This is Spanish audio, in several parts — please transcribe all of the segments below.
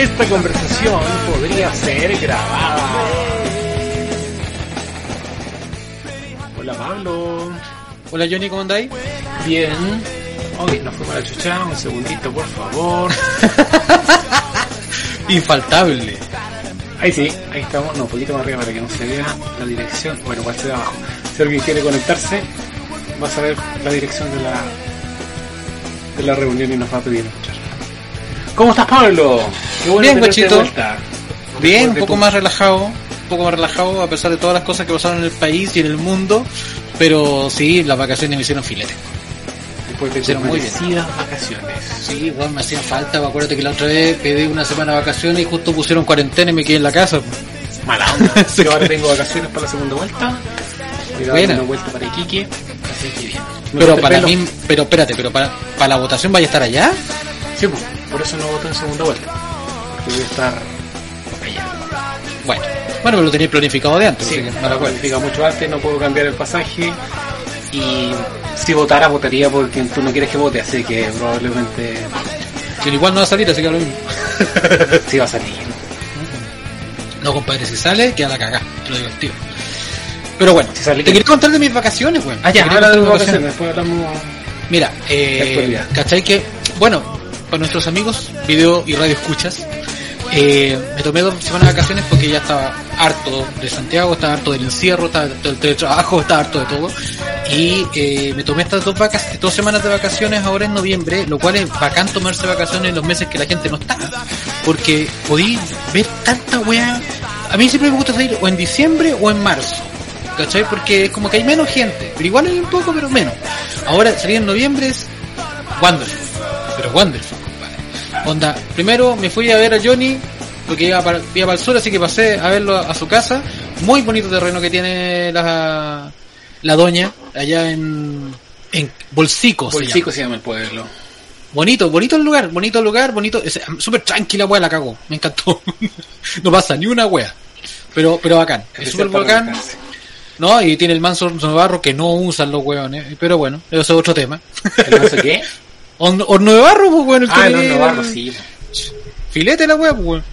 Esta conversación podría ser grabada. Hola Pablo. Hola Johnny, ¿cómo andáis? Bien. Hoy nos fuimos a la chucha, un segundito por favor. Infaltable. Ahí sí, ahí estamos, no, un poquito más arriba para que no se vea la dirección. Bueno, igual se ve abajo. Si alguien quiere conectarse, va a saber la dirección de la de la reunión y nos va a pedir escuchar. ¿Cómo estás Pablo? Qué bueno Bien, guachito. Bien, un poco más relajado, un poco más relajado a pesar de todas las cosas que pasaron en el país y en el mundo, pero sí, las vacaciones me hicieron filete. Después de Hicieron muy bien. vacaciones. Sí, igual me hacía falta, acuerdo que la otra vez pedí una semana de vacaciones y justo pusieron cuarentena y me quedé en la casa. Mala onda. Sí. Yo ahora tengo vacaciones para la segunda vuelta. Buena. una vuelta para Iquique. Así que bien. Me Pero para mí, pero espérate, pero para, para la votación vaya a estar allá. Sí, pues, por eso no voto en segunda vuelta. Porque voy a estar allá. Bueno, bueno, pero lo tenéis planificado de antes, Sí, así que no lo mucho antes, no puedo cambiar el pasaje. Y si votara, votaría por quien tú no quieres que vote, así que probablemente Que igual no va a salir, así que lo mismo. sí va a salir. No, compadre, si sale, queda la cagá, te lo tío. Pero bueno, Si sale, te quería contar de mis vacaciones, weón. Ah, ya, ahora de vacaciones, después hablamos. Mira, eh. ¿cachai que? Bueno, para nuestros amigos, video y radio escuchas, eh, me tomé dos semanas de vacaciones porque ya estaba harto de Santiago, estaba harto del encierro, estaba harto del teletrabajo, estaba harto de todo. Y eh, me tomé estas dos, vacas, dos semanas de vacaciones ahora en noviembre, lo cual es bacán tomarse vacaciones en los meses que la gente no está. Porque podí ver tanta weá. A mí siempre me gusta salir o en diciembre o en marzo. ¿Cachai? Porque es como que hay menos gente. Pero igual hay un poco, pero menos. Ahora salir en noviembre es Wonderful. Pero Wonderful. Onda, primero me fui a ver a Johnny, porque iba para, iba para el sur, así que pasé a verlo a, su casa. Muy bonito terreno que tiene la, la doña, allá en, en Bolsico. se Bolsico llama. se llama el pueblo. Bonito, bonito el lugar, bonito el lugar, bonito, es- súper tranquila wea la cagó, me encantó. no pasa ni una wea. Pero, pero bacán, es súper bacán. No, y tiene el manso Navarro que no usan los hueones, pero bueno, eso es otro tema. ¿El manso qué? Horno de barro, pues bueno, el Ah, que el horno barro, sí. Filete la wea, pues weón.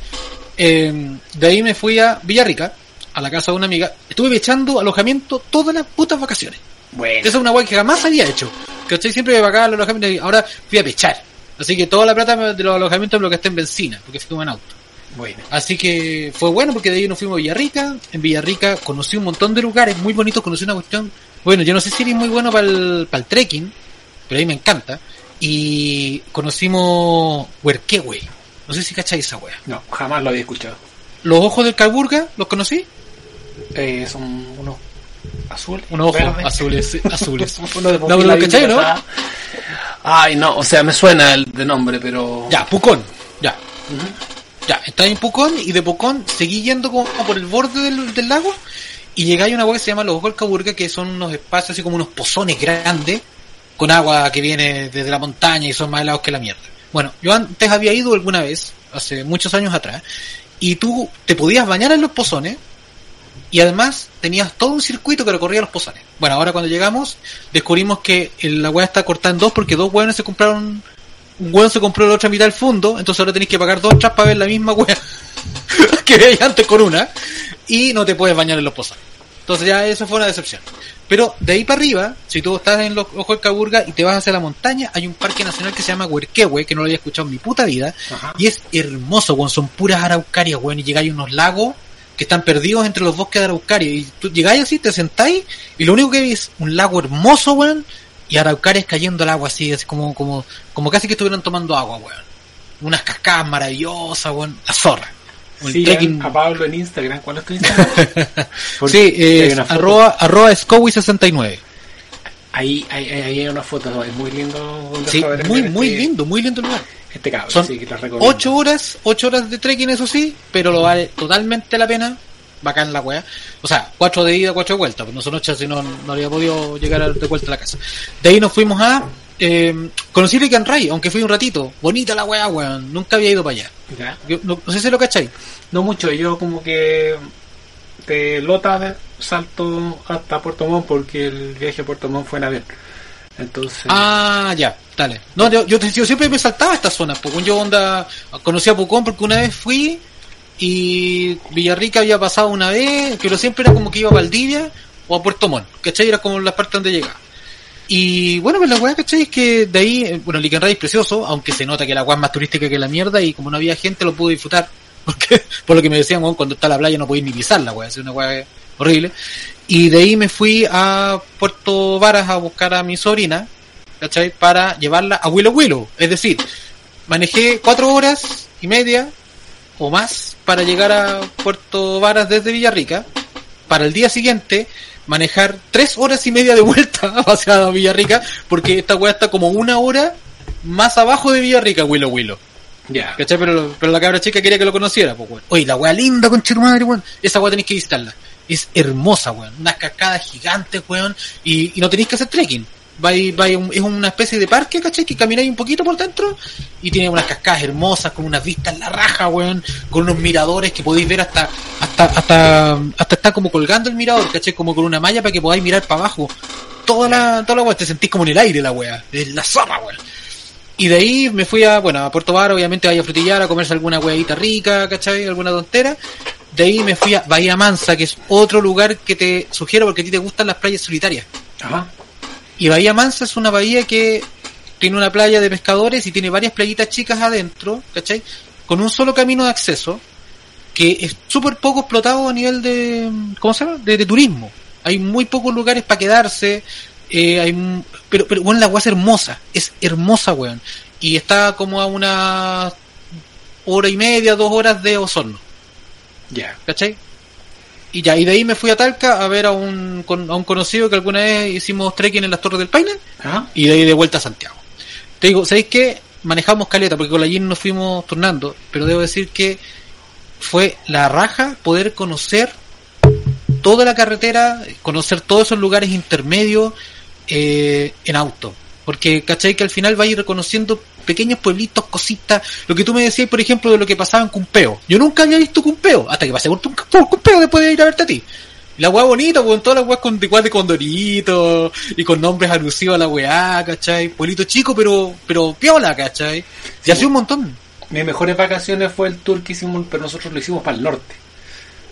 Eh, de ahí me fui a Villarrica, a la casa de una amiga. Estuve echando alojamiento todas las putas vacaciones. Bueno. Esa es una wea que jamás había hecho. ¿Cachai? Siempre me pagaba el alojamiento y ahora fui a pechar. Así que toda la plata de los alojamientos me lo gasté en benzina, porque fui en auto. Bueno. Así que fue bueno porque de ahí nos fuimos a Villarrica. En Villarrica conocí un montón de lugares muy bonitos, conocí una cuestión. Bueno, yo no sé si eres muy bueno para el, para el trekking, pero a mí me encanta. Y conocimos Huerquehue. No sé si cacháis esa wea. No, jamás lo había escuchado. Los ojos del Calburga, ¿los conocí? Eh, son unos azules. Unos ojos verdes. azules, azules. Uno de No, lo cachai, ¿no? Ay, no, o sea, me suena el de nombre, pero. Ya, Pucón. Ya, Ujú. Ya, estaba en Pucón y de Pucón seguí yendo como por el borde del, del lago y llegué a una agua que se llama los Ojos del Caburga, que son unos espacios así como unos pozones grandes con agua que viene desde la montaña y son más helados que la mierda. Bueno, yo antes había ido alguna vez, hace muchos años atrás, y tú te podías bañar en los pozones y además tenías todo un circuito que recorría los pozones. Bueno, ahora cuando llegamos descubrimos que la agua está cortada en dos porque dos hueones se compraron un hueón se compró la otra mitad del fondo, entonces ahora tenéis que pagar dos tras para ver la misma hueá que veías antes con una, y no te puedes bañar en los pozones. Entonces ya eso fue una decepción. Pero de ahí para arriba, si tú estás en los ojos del Caburga y te vas hacia la montaña, hay un parque nacional que se llama Huerquehue, que no lo había escuchado en mi puta vida, Ajá. y es hermoso, weón, son puras araucarias, weón, y llegáis a unos lagos que están perdidos entre los bosques de araucaria, y tú llegáis así, te sentáis, y lo único que ves es un lago hermoso, weón, y araucarias cayendo al agua así, es como, como, como casi que estuvieran tomando agua, weón. Unas cascadas maravillosas, weón, la zorra. Sí, trekking- a Pablo en Instagram. ¿Cuál es tu Instagram? Sí, eh, foto. arroba, arroba Scowy69. Ahí, ahí, ahí hay una foto, es muy lindo. Sí, ver muy, este- muy lindo, muy lindo el lugar. Este cabrón, Son sí, que la recomiendo. ocho horas, ocho horas de trekking, eso sí, pero lo vale totalmente la pena. Bacán la weá. O sea, cuatro de ida, cuatro de vuelta, pues no son ocho, si no, no habría podido llegar de vuelta a la casa. De ahí nos fuimos a, eh, conocí Lican Ray, aunque fui un ratito. Bonita la weá, weón. Nunca había ido para allá. Ya. Yo, no, no sé si lo cacháis. No mucho, yo como que de Lota salto hasta Puerto Montt porque el viaje a Puerto Montt fue en avión. Entonces, Ah, ya, dale. No, yo, yo, yo siempre me saltaba esta zona, porque yo onda, conocí a Pucón porque una vez fui y Villarrica había pasado una vez, pero siempre era como que iba a Valdivia o a Puerto Montt, ¿cachai? Era como la parte donde llegaba. Y bueno, pues la weá, ¿cachai? Es que de ahí, eh, bueno, Licanray es precioso, aunque se nota que la weá es más turística que la mierda y como no había gente lo pude disfrutar. Porque, por lo que me decían, cuando está la playa no podéis ni pisar la weá, es una weá horrible. Y de ahí me fui a Puerto Varas a buscar a mi sobrina, ¿cachai? Para llevarla a Willow Willow. Es decir, manejé cuatro horas y media o más para llegar a Puerto Varas desde Villarrica. Para el día siguiente manejar tres horas y media de vuelta hacia Villarrica, porque esta weá está como una hora más abajo de Villarrica, Willow Willow. ya. ¿Cachai? Pero, pero la cabra chica quería que lo conociera, pues, weón. Oye, la weá linda, con madre, weón. Esa weá tenéis que visitarla. Es hermosa, weón. Unas cascadas gigantes, weón. Y, y no tenéis que hacer trekking. Un- es una especie de parque, ¿cachai? Que camináis un poquito por dentro y tiene unas cascadas hermosas, con unas vistas en la raja, weón. Con unos miradores que podéis ver hasta, hasta, hasta, está como colgando el mirador, ¿cachai? Como con una malla para que podáis mirar para abajo. Toda la, toda la te sentís como en el aire la weá. Es la zorra, weón. Y de ahí me fui a, bueno, a Puerto Bar, obviamente a frutillar, a comerse alguna huevita rica, ¿cachai? Alguna tontera. De ahí me fui a Bahía Mansa, que es otro lugar que te sugiero porque a ti te gustan las playas solitarias. Ajá. Y Bahía Mansa es una bahía que tiene una playa de pescadores y tiene varias playitas chicas adentro, ¿cachai? Con un solo camino de acceso, que es súper poco explotado a nivel de, ¿cómo se llama? De, de turismo. Hay muy pocos lugares para quedarse, eh, hay, pero, pero bueno, la agua es hermosa, es hermosa, weón. Y está como a una hora y media, dos horas de Osorno. Ya. ¿cachai? Y ya, y de ahí me fui a Talca a ver a un, con- a un conocido que alguna vez hicimos trekking en las Torres del Paine Ajá. y de ahí de vuelta a Santiago. Te digo, ¿sabéis qué? Manejamos caleta porque con la Jean nos fuimos turnando, pero debo decir que fue la raja poder conocer toda la carretera, conocer todos esos lugares intermedios eh, en auto. Porque, ¿cachai? Que al final vais reconociendo pequeños pueblitos, cositas. Lo que tú me decías, por ejemplo, de lo que pasaba en Cumpeo. Yo nunca había visto Cumpeo, hasta que pasé por, tu- por Cumpeo después de ir a verte a ti. La weá bonita, con todas las weas con, igual de condorito y con nombres alusivos a la weá, ¿cachai? Pueblito chico, pero, pero piola, ¿cachai? Y Sí. así un montón. Mis mejores vacaciones fue el tour que hicimos, pero nosotros lo hicimos para el norte.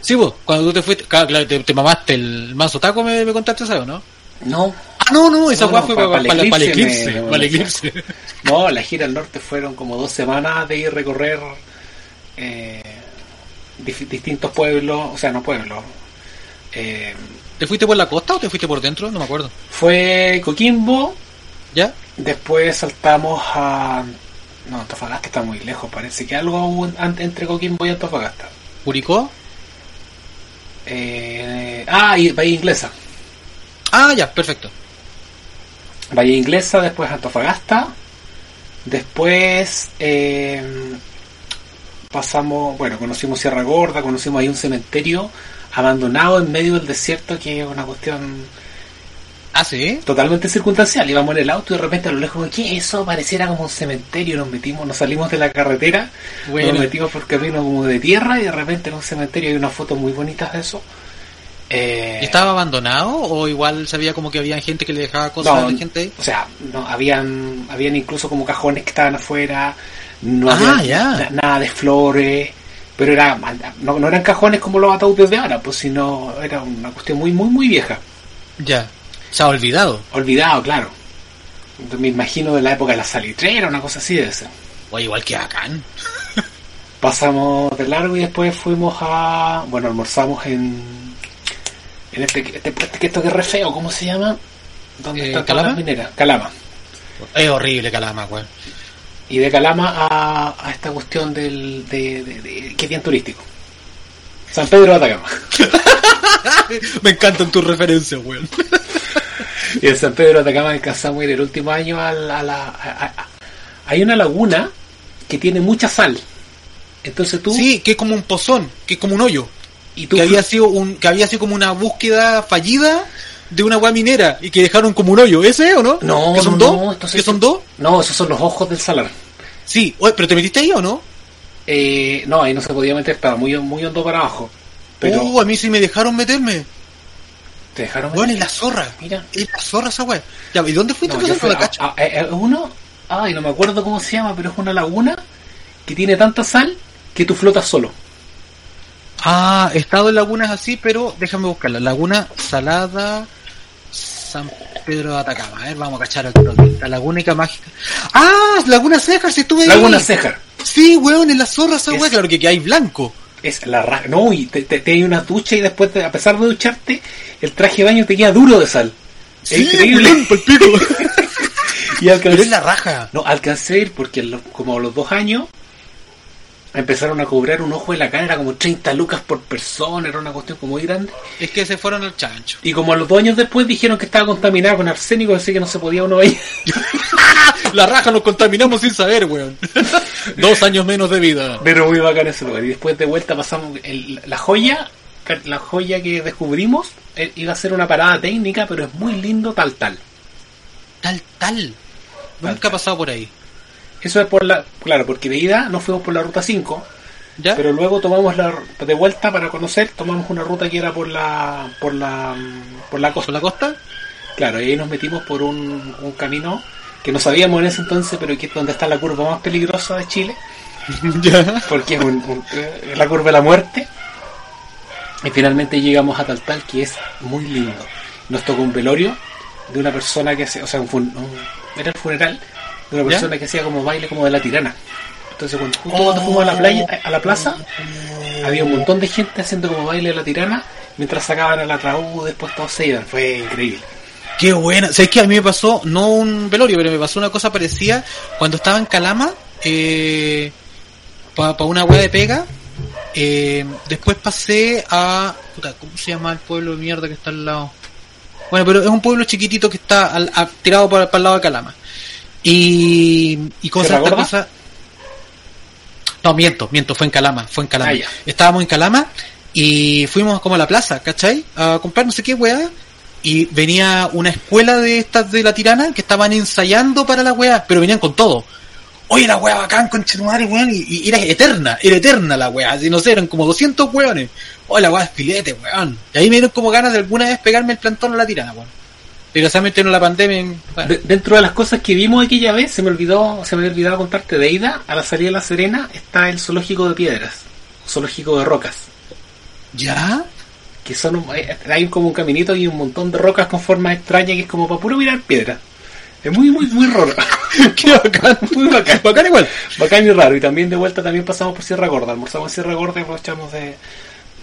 Sí, vos, cuando tú te fuiste, claro, te, te mamaste el manso taco, me, me contaste, ¿sabes, no? No. Ah, no, no, esa No, weá no, fue pa- para, pa' para, el para el eclipse eclipse, me- me para el decía. eclipse. No, la gira al norte fueron como dos semanas de ir a recorrer eh, distintos pueblos, o sea, no pueblos. Eh, ¿Te fuiste por la costa o te fuiste por dentro? No me acuerdo. fue Coquimbo, ¿Ya? después saltamos a... No, Antofagasta está muy lejos, parece que algo hubo entre Coquimbo y Antofagasta. ¿Curicó? Eh, ah, y Bahía Inglesa. Ah, ya, perfecto. Bahía Inglesa, después Antofagasta, después eh, pasamos, bueno, conocimos Sierra Gorda, conocimos ahí un cementerio abandonado en medio del desierto que es una cuestión Ah, sí. totalmente circunstancial. Íbamos en el auto y de repente a lo lejos, ¿qué es eso? Pareciera como un cementerio, nos metimos, nos salimos de la carretera, Bueno. nos metimos por camino como de tierra y de repente en un cementerio hay unas fotos muy bonitas de eso. Eh, ¿Y ¿Estaba abandonado o igual sabía como que había gente que le dejaba cosas No, a la gente ahí? O sea, no, habían, habían incluso como cajones que estaban afuera, no Ah, había nada de flores, pero era no, no eran cajones como los ataúdes de ahora, pues sino era una cuestión muy, muy, muy vieja. Ya. Se ha olvidado. Olvidado, claro. Entonces, me imagino de la época de la salitrera, una cosa así de ser. O igual que bacán. Pasamos de largo y después fuimos a. Bueno, almorzamos en. En este, este, esto que es re feo, ¿cómo se llama? ¿Dónde Eh, están todas ¿Calama? las mineras? Calama. Es horrible Calama, weón. Y de Calama a, a esta cuestión del, de, de- de- que es bien turístico. San Pedro de Atacama. Me encantan tus referencias, weón. Y en San Pedro de Atacama alcanzamos ir el último año a la... a la- a- a- hay una laguna que tiene mucha sal. Entonces tú... Sí, que es como un pozón, que es como un hoyo. Y tú que había sido un, que había sido como una búsqueda fallida de una agua minera y que dejaron como un hoyo, ¿ese o no? No, ¿Que son no, dos? no, ¿Que son dos? No, esos son los ojos del salar. Sí, oye, pero te metiste ahí o no? Eh, no, ahí no se podía meter, estaba muy, muy hondo para abajo. Pero Uh, a mí sí me dejaron meterme. ¿Te dejaron meter? es la zorra. Mira. Es la zorra esa weá. Ya, ¿y dónde fuiste? No, fui la a- cacho. a- a- a uno, ay, no me acuerdo cómo se llama, pero es una laguna que tiene tanta sal que tú flotas solo. Ah, he estado en lagunas así, pero déjame buscarla. Laguna Salada, San Pedro de Atacama. A ver, vamos a cachar. La lagúnica mágica. Ah, Laguna Cejar, si estuve ahí. Laguna Cejar. Sí, weón, en la zorra esa Es- weá, claro que, que hay blanco. Es la raja. No, y te, te, te hay una ducha y después, de- a pesar de ducharte, el traje de baño te queda duro de sal. Es increíble. weón. Y alcancé, Pero es la raja. no, alcancé a ir porque los- como a los dos años empezaron a cobrar un ojo de la cara, era como 30 lucas por persona, era una cuestión como muy grande. Es que se fueron al chancho. Y como a los dos años después dijeron que estaba contaminada con arsénico, así que no se podía uno ir. La raja nos contaminamos sin saber, weón. Dos años menos de vida. Pero muy bacán ese lugar. Y después de vuelta pasamos el- la joya, la joya que descubrimos, eh, iba a ser una parada técnica, pero es muy lindo tal tal. Tal, tal. Nunca ha pasado por ahí. Eso es por la, claro, porque de ida nos fuimos por la ruta 5, ¿Ya? pero luego tomamos la de vuelta para conocer, tomamos una ruta que era por la por la por la costa. ¿Por la costa? Claro, y ahí nos metimos por un, un camino que no sabíamos en ese entonces, pero que es donde está la curva más peligrosa de Chile. ya. porque es un- un- la curva de la muerte. Y finalmente llegamos a Taltal, que es muy lindo. Nos tocó un velorio de una persona que hacía, o sea, un un- era el funeral de una ¿Ya? persona que hacía como baile como de la tirana. Entonces, cuando, justo cuando fuimos a la playa, a la plaza, había un montón de gente haciendo como baile de la tirana, mientras sacaban el ataúd, después todos se iban. Fue increíble. Qué buena. ¿Sabes que A mí me pasó, no un velorio, pero me pasó una cosa parecida cuando estaba en Calama, eh, para una wea de pega. eh, después pasé a. Puta, ¿Cómo se llama el pueblo de mierda que está al lado? Bueno, pero es un pueblo chiquitito que está al- a- tirado para, para el lado de Calama. Y. y cosas ¿Sierra esta Gorda? cosa. No, miento, miento, fue en Calama, fue en Calama. Ah. Estábamos en Calama y fuimos como a la plaza, ¿cachai? A comprar no sé qué weá. Y venía una escuela de estas de la tirana que estaban ensayando para la weá, pero venían con todo. Oye, la weá bacán, conchetumare, weón, y, y era eterna, era eterna la weá, así no sé, eran como 200 weones. Oye, la weá es filete, weón. Y ahí me dieron como ganas de alguna vez pegarme el plantón a la tirana, weón. Desgraciadamente no la pandemia, en- bueno, De- dentro de las cosas que vimos aquella vez, se me olvidó, se me había olvidado contarte de ida, a la salida de La Serena está el zoológico de piedras, zoológico de rocas. ¿ya? que son un- eh, hay como un caminito y un montón de rocas con formas extrañas que es como para puro mirar piedra. Es muy, muy, muy raro. Qué bacán, muy bacán. bacán igual. Bacán y raro. Y también de vuelta también pasamos por Sierra Gorda. Almorzamos en Sierra Gorda y aprovechamos de,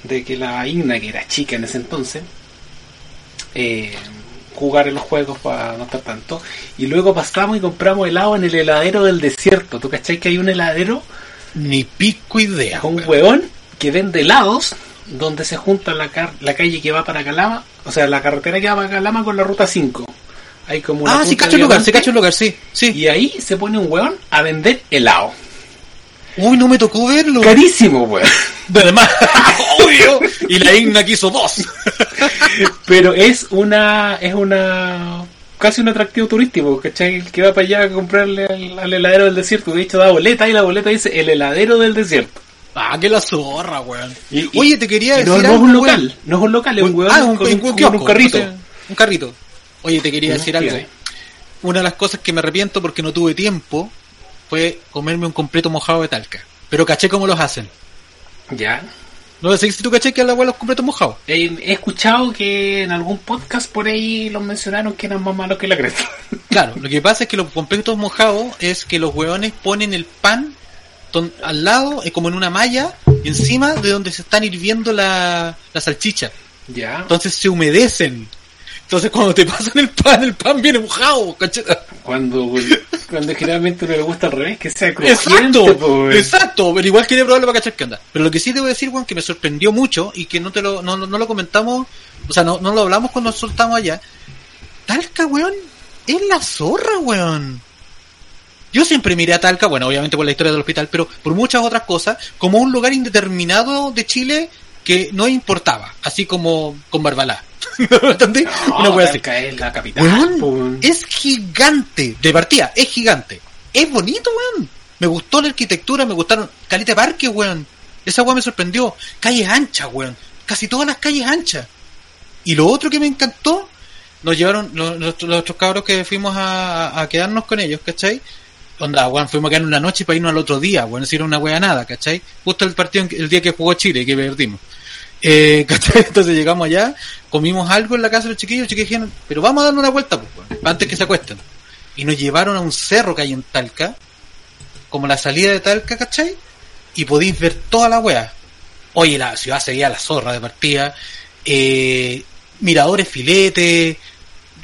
de que la Igna, que era chica en ese entonces, eh, jugar en los juegos para no estar tanto. Y luego pasamos y compramos helado en el heladero del desierto. ¿Tú cachai que hay un heladero? Ni pico idea. Un weón. hueón que vende helados donde se junta la, car- la calle que va para Calama, o sea, la carretera que va para Calama con la ruta 5. Hay como una Ah, sí, cacho el lugar, sí, cacho el lugar, sí. Sí. Y ahí se pone un hueón a vender helado. Uy, no me tocó verlo. Carísimo, hueón. Además, obvio. Y la Igna quiso dos. Pero es una, es una, casi un atractivo turístico, ¿cachai? El que va para allá a comprarle al, al heladero del desierto. De hecho, da boleta y la boleta dice el heladero del desierto. Ah, que la zorra, weón. Y- y- Oye, te quería decir no, no es un weón. local, no es un local, es un hueón ah, un, con, un- con kiosco, un carrito. un carrito. Oye, te quería decir algo. Una de las cosas que me arrepiento porque no tuve tiempo fue comerme un completo mojado de talca. Pero caché cómo los hacen. Ya. No sé si tú caché que la abuela los completos mojados. Eh, he escuchado que en algún podcast por ahí los mencionaron que eran más malos que la cresta. Claro, lo que pasa es que los completos mojados es que los hueones ponen el pan ton- al lado, eh, como en una malla, encima de donde se están hirviendo la, la salchicha. ya. Entonces se humedecen. Entonces cuando te pasan el pan, el pan viene mojado, ¿cachai? Cuando, cuando generalmente uno le gusta al revés, que sea crujiente. Exacto, exacto, pero igual quería probarlo para cachar qué onda. Pero lo que sí debo decir, Juan, que me sorprendió mucho y que no te lo, no, no- no lo comentamos, o sea, no, no lo hablamos cuando nos soltamos allá. Talca, weón, es la zorra, weón. Yo siempre miré a Talca, bueno, obviamente por la historia del hospital, pero por muchas otras cosas, como un lugar indeterminado de Chile que no importaba, así como con Barbalá. ¿Me entendí? No, Una wea así. Es la capital. Weón, es gigante. De partida, es gigante. Es bonito, weón. Me gustó la arquitectura, me gustaron. Calita de parque, weón. Esa weón me sorprendió. Calles anchas, weón. Casi todas las calles anchas. Y lo otro que me encantó, nos llevaron, los, los, los otros cabros que fuimos a, a quedarnos con ellos, ¿cachai? Onda, weón, fuimos a quedarnos una noche para irnos al otro día, weón, decir una wea nada, ¿cachai? Justo el partido, el día que jugó Chile, que perdimos. Eh. Entonces llegamos allá, comimos algo en la casa de los chiquillos, los chiquillos dijeron, pero vamos a darle una vuelta, pues, antes que se acuesten. Y nos llevaron a un cerro que hay en Talca, como la salida de Talca, ¿cachai? Y podéis ver toda la wea. Oye, la ciudad se veía la zorra de partida, eh, miradores filetes,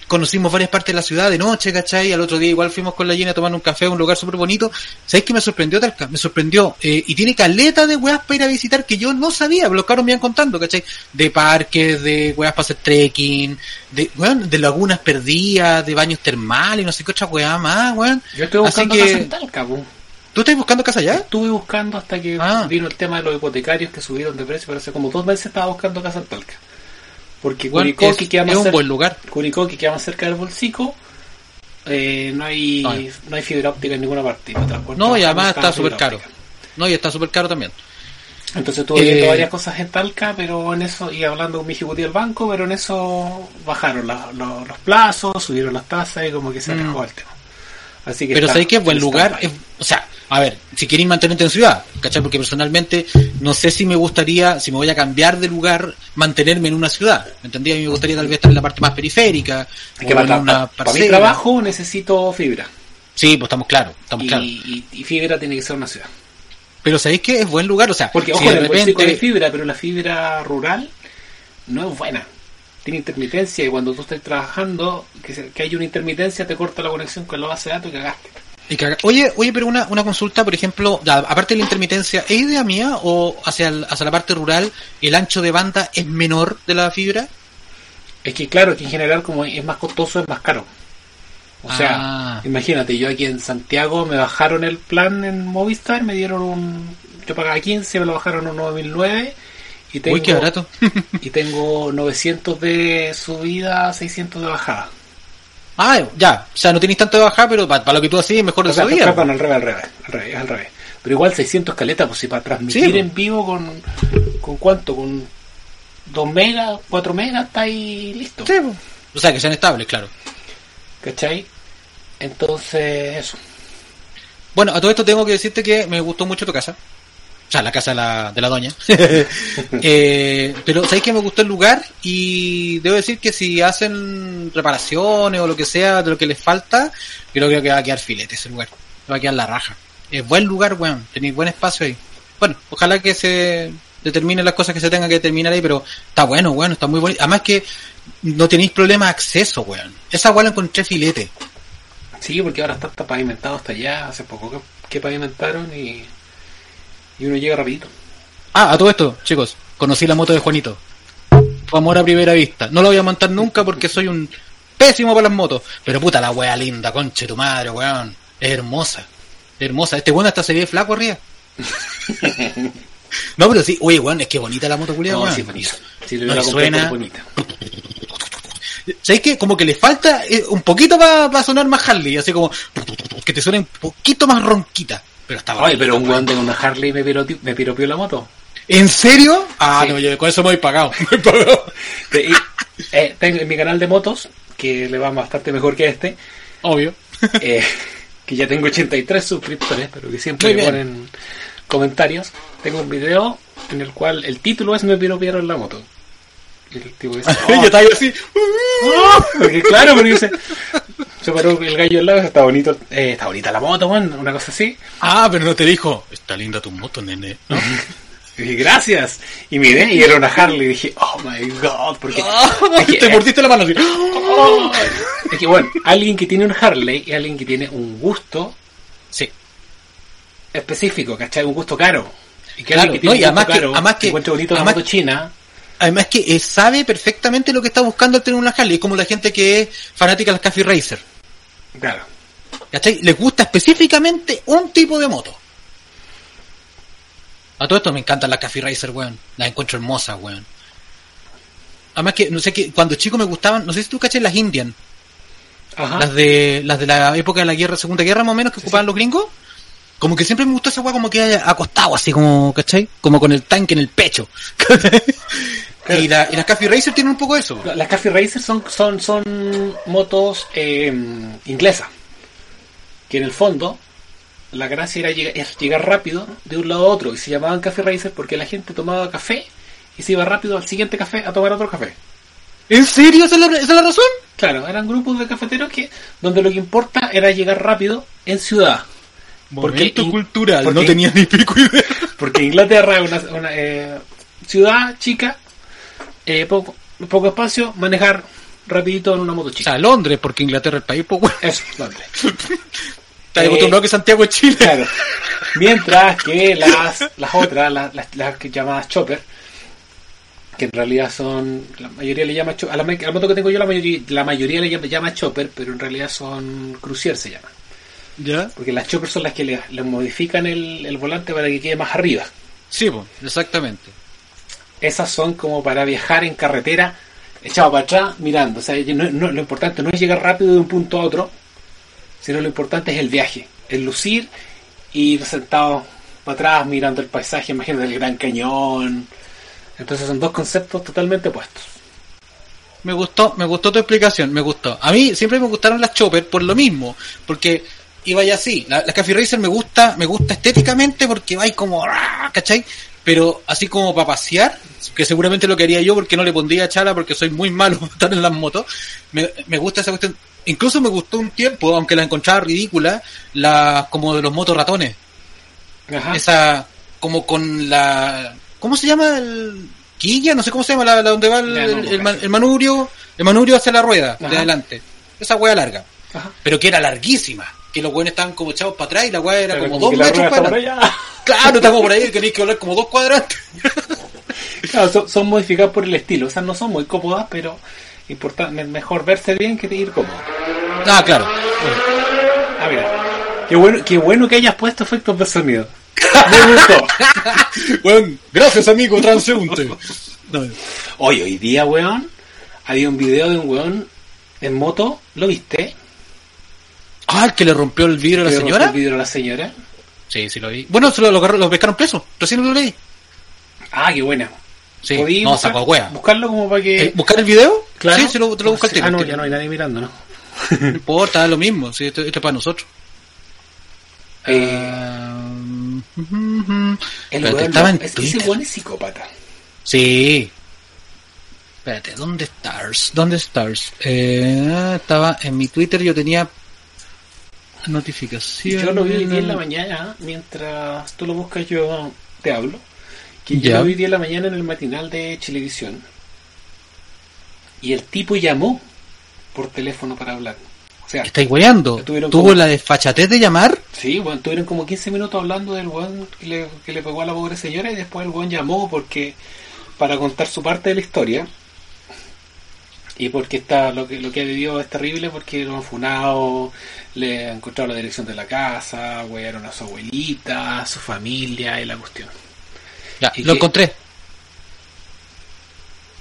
conocimos varias partes de la ciudad de noche, ¿cachai? Al otro día igual fuimos con la llena a tomar un café a un lugar súper bonito. ¿Sabéis qué me sorprendió Talca? Me sorprendió. eh, y tiene caleta de weas para ir a visitar que yo no sabía, cabros me iban contando, ¿cachai? De parques, de weas para hacer trekking, de, weón, de lagunas perdidas, de baños termales, no sé qué otra wea más, weón. Yo estoy Así buscando que- casa en Talca, po. ¿Tú estás buscando casa allá? Estuve buscando hasta que Ah. vino el tema de los hipotecarios que subieron de precio, pero hace como dos meses estaba buscando casa en Talca. Porque Weón, Curicó, es, que queda es más un cerca, buen lugar. Curicó, que queda más cerca del bolsico, eh, no hay No no hay. hay. fibra óptica en ninguna parte. No, y además está súper caro. No, y está súper caro también. Entonces estuve viendo Eh, varias cosas en Talca, pero en eso, y hablando con mi ejecutivo del banco, pero en eso bajaron la- los plazos, subieron las tasas y como que se Mm. alejó el tema. Así que Pero sabéis que es buen lugar. es- o sea, a ver, si queréis mantenerte en ciudad, ¿cachai? Porque personalmente no sé si me gustaría, si me voy a cambiar de lugar, mantenerme en una ciudad. ¿Me entendí? A mí me gustaría tal vez estar en la parte más periférica. Es que o para, en una para- para mi trabajo necesito fibra. Sí, pues estamos claros, estamos Y, claros. y- y fibra tiene que ser una ciudad. Pero sabéis que es buen lugar, o sea, Porque, si ojo, de repente. fibra, pero la fibra rural no es buena. Tiene intermitencia y cuando tú estás trabajando, que, que hay una intermitencia, te corta la conexión con la base de datos y cagaste. Y caga- Oye, oye, pero una, una consulta, por ejemplo, ya, aparte de la intermitencia, ¿es idea mía o hacia, el- hacia la parte rural el ancho de banda es menor de la fibra? Es que claro, que en general como es más costoso, es más caro. O sea, Ah. imagínate, yo aquí en Santiago me bajaron el plan en Movistar, me dieron un... Yo pagaba 15, me lo bajaron a un 9009 y tengo, Uy, qué barato. y tengo 900 de subida, 600 de bajada. Ah, ya. O sea, no tenéis tanto de bajar, pero para, lo que tú hacías, mejor de O sea, subida. perdón, al revés, al revés, al revés, al revés. Pero igual 600 caletas, pues si para transmitir Sí, pues. en vivo con, con cuánto, con 2 megas, 4 megas, está ahí listo. Sí, po. O sea, que sean estables, claro. ¿Cachai? Entonces, eso. Bueno, a todo esto tengo que decirte que me gustó mucho tu casa. O sea, la casa de la, de la doña. Eh, pero sabéis que me gustó el lugar y debo decir que si hacen reparaciones o lo que sea de lo que les falta, creo que va a quedar filete ese lugar. Va a quedar la raja. Es buen lugar, weón. Tenéis buen espacio ahí. Bueno, ojalá que se determinen las cosas que se tengan que determinar ahí, pero está bueno, weón, está muy bonito. Además que no tenéis problema de acceso, weón. Esa weón la encontré filete. Sí, porque ahora está, está pavimentado hasta allá, hace poco que, que pavimentaron y, y uno llega rapidito. Ah, a todo esto, chicos, conocí la moto de Juanito. Fue amor a primera vista. No lo voy a montar nunca porque soy un pésimo para las motos. Pero puta la wea linda, conche tu madre, weón. Es hermosa. Es hermosa. Este weón hasta se ve flaco arriba. no, pero sí, oye, weón, es que bonita la moto culiada, No, weón. sí, bonita. Le No, comprado, suena- bonita. ¿Sabéis que Como que le falta eh, un poquito para sonar más Harley, así como que te suene un poquito más ronquita. Pero está Ay, pero un weón. weón de una Harley me, piropi- me piropió la moto. ¿En serio? Ah, Sí. no, yo con eso me voy pagado. Me voy pagado. Y, eh, tengo en mi canal de motos, que le va bastante mejor que este, Obvio. eh, que ya tengo 83 suscriptores, pero que siempre me ponen comentarios. Tengo un video en el cual el título es Me piropiaron la moto. Y el tipo dice, yo "Oh, estaba yo así. Porque claro, porque dice, se paró el gallo al lado, está bonito, eh, está bonita la moto, man, una cosa así. Ah, pero no te dijo, está linda tu moto, nene. ¿no? Y dije, gracias. Y miré y era una Harley y dije, oh my god, porque es que, te mordiste la mano así. oh, es que bueno, alguien que tiene un Harley es alguien que tiene un gusto Sí. específico, ¿cachai? Un gusto caro. Y que Claro, alguien que tiene no, y un gusto además que- caro, además que- encuentra bonito la además- moto china, Además que eh, sabe perfectamente lo que está buscando al tener una Harley. Es como la gente que es fanática de las Café Racer. claro. ¿Cachai? Les gusta específicamente un tipo de moto. A todo esto me encantan las Café Racer, weón. Las encuentro hermosas, weón. Además que, no sé que cuando chico me gustaban, no sé si tú cachai las Indian, Ajá. las de las de la época de la guerra, Segunda Guerra más o menos que ocupaban los gringos. Como que siempre me gustó esa weá como que acostado así como, ¿cachai? Como con el tanque en el pecho. Claro. Y, la, y las Café Racer tienen un poco eso. Las Café Racer son, son, son motos eh, inglesas. Que en el fondo, la gracia era llegar, es llegar rápido de un lado a otro. Y se llamaban Café Racer porque la gente tomaba café y se iba rápido al siguiente café a tomar otro café. ¿En serio? ¿Esa es la, esa es la razón? Claro, eran grupos de cafeteros que donde lo que importa era llegar rápido en ciudad. Porque Momento in- cultural, porque- no tenía ni pico idea. Porque Inglaterra es una, una, eh, ciudad chica, eh, poco, poco espacio, manejar rapidito en una moto O chica. sea, Londres, porque Inglaterra es el país, pues, weón. Eso, Londres. Está Eh, acostumbrado que Santiago es Chile. Claro. Mientras que las, las otras, las, las, las que llamadas chopper, que en realidad son, la mayoría le llama a la, a la moto que tengo yo la mayoría, la mayoría le llama, llama chopper, pero en realidad son crucier se llaman. ¿Ya? Porque las chopper son las que le, le modifican el, el volante para que quede más arriba. Sí, pues, exactamente. Esas son como para viajar en carretera, echado para atrás, mirando. O sea, no- no- lo importante no es llegar rápido de un punto a otro, sino lo importante es el viaje, el lucir y ir sentado para atrás mirando el paisaje, imagínate el Gran Cañón. Entonces son dos conceptos totalmente opuestos. Me gustó, me gustó tu explicación, me gustó. A mí siempre me gustaron las Chopper por lo mismo, porque iba ya así. La, la Café Racer me gusta, me gusta estéticamente porque va ahí como, ¡ah! ¿cachai? Pero así como para pasear, que seguramente lo que haría yo porque no le pondría chala porque soy muy malo para estar en las motos, me, me gusta esa cuestión. Incluso me gustó un tiempo, aunque la encontraba ridícula, la como de los motos ratones. Ajá. Esa, como con la, ¿cómo se llama? El quilla, no sé cómo se llama, la, la donde va el, no, el- el el manubrio, el manubrio hacia la rueda, de adelante. Esa hueá larga, Ajá. pero que era larguísima, que los buenos estaban como echados para atrás y la hueá era como, como dos metros para allá. Claro, estamos por ahí, tenéis que hablar como dos cuadrantes. Claro, son, son modificadas por el estilo. O sea, no son muy cómodas, pero importa, me- mejor verse bien que ir cómodo. Ah, claro. Ah, mira. Qué bueno, qué bueno que hayas puesto efectos de sonido. Me gustó. Bueno, gracias amigo transeúnte. No, Hoy, hoy día, weón, había un video de un weón en moto, ¿lo viste? Ah, el que le rompió el vidrio a la señora. El vidrio a la señora. Sí, sí lo vi. Bueno, se lo, lo, lo pescaron preso. Recién lo leí. Ah, qué buena. Sí, ¿Podí no, buscar- sacó hueá. Buscarlo como para que... Eh, ¿Buscar el video? Claro. Sí, se lo, te lo Sí, tiro. Ah, no, ya no hay nadie mirando, ¿no? No importa, es lo mismo. Sí, esto, esto es para nosotros. Eh, ujú. el Espérate, estaba en es- ese Twitter. weón es psicópata. Sí. Espérate, ¿dónde estás? ¿Dónde estás? Eh, estaba en mi Twitter, yo tenía notificación. Yo lo vi hoy día en la mañana, mientras tú lo buscas yo te hablo. Que yo Ya. lo vi hoy día en la mañana en el matinal de Televisión. Y el tipo llamó por teléfono para hablar. O sea, ¿Estáis? Estuvieron ¿Tuvo como- la desfachatez de llamar? sí, bueno, tuvieron como 15 minutos hablando del weón que le, que le pegó a la pobre señora y después el weón llamó porque para contar su parte de la historia. Y porque está lo que lo que ha vivido es terrible porque lo han funado, le han encontrado la dirección de la casa, wearon a su abuelita, a su familia y la cuestión. Ya, ¿Y lo encontré.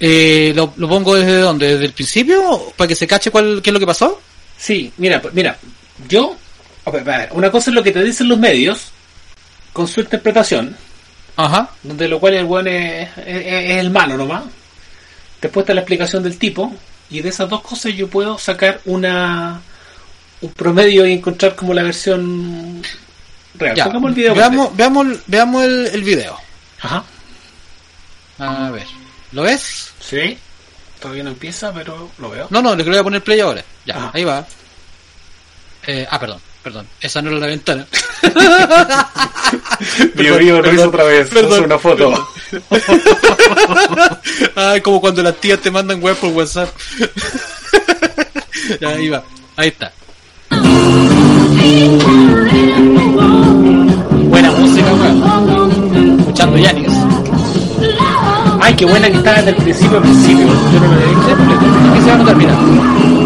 Eh, ¿lo, ¿Lo pongo desde dónde? ¿Desde el principio? ¿Para que se cache cuál, qué es lo que pasó? Sí, mira, pues, mira, yo, a ver, a ver, una cosa es lo que te dicen los medios con su interpretación, Ajá. donde lo cual el es, es- es el malo nomás. Después está la explicación del tipo, y de esas dos cosas yo puedo sacar una un promedio y encontrar como la versión real. Ya, el video. veamos, veamos, veamos el, el video. Ajá. A ver. ¿Lo ves? Sí. Todavía no empieza, pero lo veo. No, no, le voy a poner play ahora. Ya, Ah. ahí va. Eh, ah, perdón, perdón. Esa no era la ventana. Bio Bio lo hizo otra vez. perdón, una foto. Ay, como cuando las tías te mandan web por WhatsApp. ya, ahí va. Ahí está. Buena música, weón. Escuchando Yanis. Ay, qué buena que está desde el principio al principio. Yo no lo visto completo. Aquí se va a notar,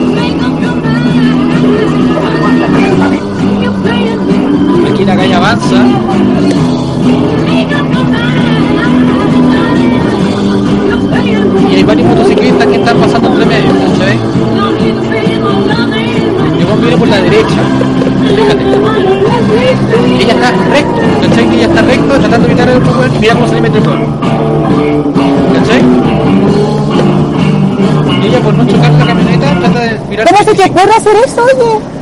Aquí la calle avanza. Y hay varios motociclistas que están pasando entre medio, ¿cachai? Yo viene por la derecha. Fíjate. Ella está recto, ¿cachai? Ella está recto tratando de evitar el otro y mira cómo se le mete el weón. ¿Cachai? con chocar la camioneta, trata de mirar. ¿Cómo se te ocurre hacer eso, oye?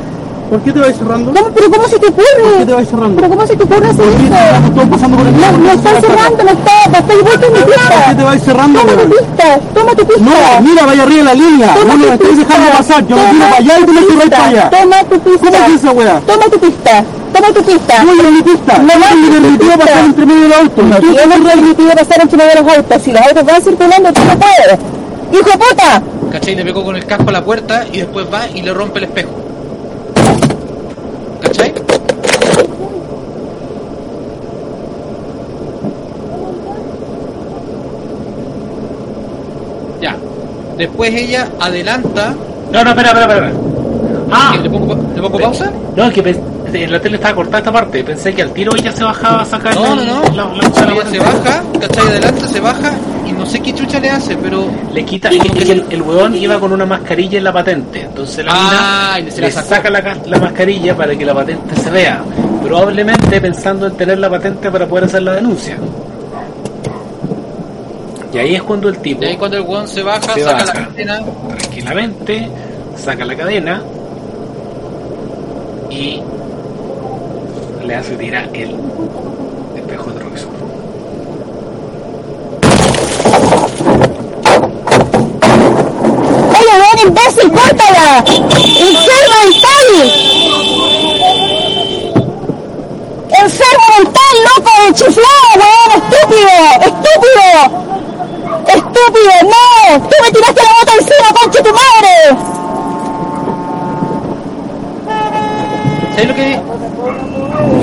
¿Por qué te vais cerrando? ¿Cómo, pero ¿cómo se te ocurre? ¿Por qué te vais cerrando? ¿Pero cómo se te ocurre hacer eso? Estamos pasando por el No, no estás cerrando, no estás, estoy vuelto en mi ¿Por qué pista. te vais cerrando, Toma tu pista, toma tu pista. No, mira, vaya arriba de la línea. Toma No me tu estáis pista. dejando pasar. Yo me Toma tiro para allá y tú me tu tiras pista. para allá. Toma tu pista. ¿Cómo es esa weá? Toma tu pista, toma tu pista. No, yo mi pista. No, No no, me tu permitió pista. pasar entre medio del auto. No Tú- tienes permitido pasar entre medio de los autos. Si los autos van circulando, tú no puedes. ¡Hijo de puta! ¿Cachai? Le pegó con el casco a la puerta y después va y le rompe el espejo. ¿Cachai? Ya. Después ella adelanta. No, no, espera, espera, espera. Ah, ¿Le pongo, ¿le pongo pausa? no, es que en la tele estaba cortada esta parte. Pensé que al tiro ella se bajaba a sacar No, no, no. la, la- la- Ella se baja, ¿cachai? Adelanta, se baja y no sé qué chucha le hace, pero. Le quita, es que, el, el weón iba con una mascarilla en la patente. Entonces la Ah, mina y se le saca la, ca- la mascarilla para que la patente se vea. Probablemente pensando en tener la patente para poder hacer la denuncia. Y ahí es cuando el tipo Y ahí cuando el weón se baja, Se saca baja. la cadena. tranquilamente saca la cadena y le hace tirar el espejo de retrovisor. ¡Oye, weón, imbécil, córtala! ¡Enfermo mental! ¡Enfermo mental, loco, de chiflado, weón! ¡Estúpido! ¡Estúpido! ¡Estúpido! ¡No! ¡Tú me tiraste la moto encima, concha tu madre! ¿Sabes lo que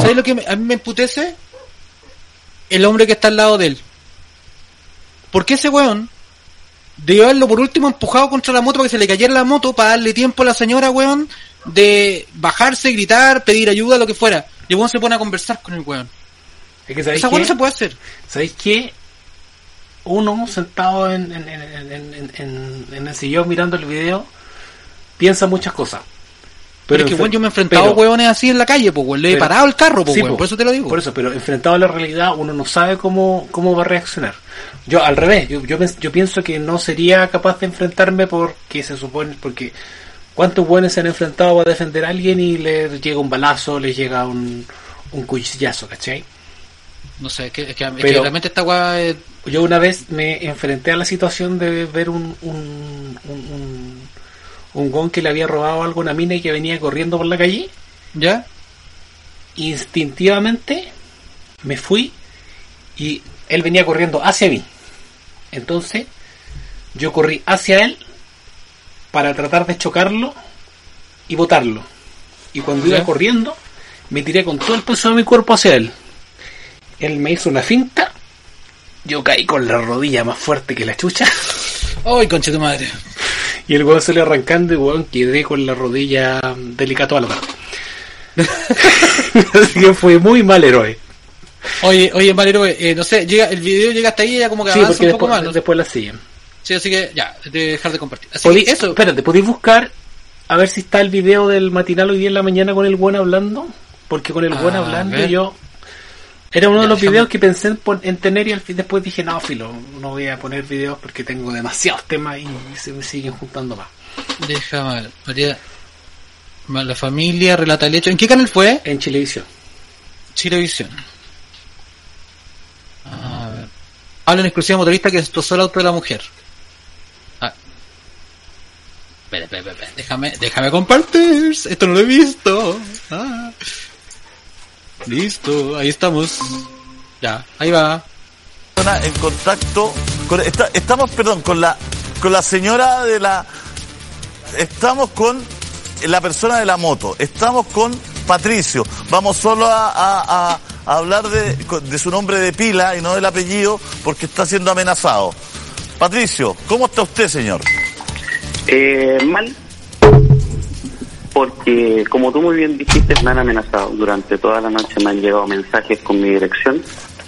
¿Sabes lo que me- a mí me emputece? El hombre que está al lado de él. ¿Por qué ese weón de haberlo por último empujado contra la moto para que se le cayera la moto para darle tiempo a la señora, weón, de bajarse, gritar, pedir ayuda, lo que fuera? Y el weón se pone a conversar con el weón. Es que ¿sabéis Esa weón no se puede hacer. ¿Sabéis qué? Uno sentado en, en, en, en, en- en- en el sillón mirando el video piensa muchas cosas. Pero, es que weón, yo me he enfrentado pero- a weones así en la calle, pues weón. Le he pero- parado el carro, pues Sí, weón. po, Por eso te lo digo. Por eso, pero enfrentado a la realidad uno no sabe cómo, cómo va a reaccionar. Yo al revés, yo, yo, yo pienso que no sería capaz de enfrentarme porque se supone, porque cuántos buenos se han enfrentado a defender a alguien y le llega un balazo, le llega un, un cuchillazo, ¿cachai? No sé, es que, es que, es que Pero- realmente esta weá es- Yo una vez me enfrenté a la situación de ver un un, un, un, un gon que le había robado algo a una mina y que venía corriendo por la calle. ¿Ya? Instintivamente me fui y él venía corriendo hacia mí. Entonces yo corrí hacia él para tratar de chocarlo y botarlo. Y cuando Ya. iba corriendo me tiré con todo el peso de mi cuerpo hacia él. Él me hizo una finta. Yo caí con la rodilla más fuerte que la chucha. ¡Ay, concha tu madre! Y el weón salió arrancando y weón quedé con la rodilla delicado a la tarde. Así que fue muy mal héroe. Oye, oye, Valero, eh, no sé, llega, el video llega hasta ahí y ya como que Sí, avanza porque un poco después, más. ¿no? después la siguen. Sí, así que ya, de dejar de compartir. Así Podí- que eso, Espérate, ¿podéis buscar a ver si está el video del matinal hoy día en la mañana con el buen hablando? Porque con el buen hablando ver. yo... Era uno Ya, de los videos que pensé en, tener y al fin después dije, no, filo, no voy a poner videos porque tengo demasiados temas y se me siguen juntando más. deja ver. María, ma- la familia relata el hecho. ¿En qué canal fue? En Chilevisión. Chilevisión. A ver. Habla en exclusiva motorista que destrozó el auto de la mujer. Ah. Espera, espera, espera, Déjame, déjame compartir. Esto no lo he visto. Ah. Listo, ahí estamos. Ya, ahí va. en contacto con esta- estamos perdón con la con la señora de la estamos con la persona de la moto estamos con Patricio vamos solo a, a- a- a hablar de, de su nombre de pila y no del apellido porque está siendo amenazado Patricio cómo está usted señor Eh, mal, porque como tú muy bien dijiste, me han amenazado. Durante toda la noche me han llegado mensajes con mi dirección,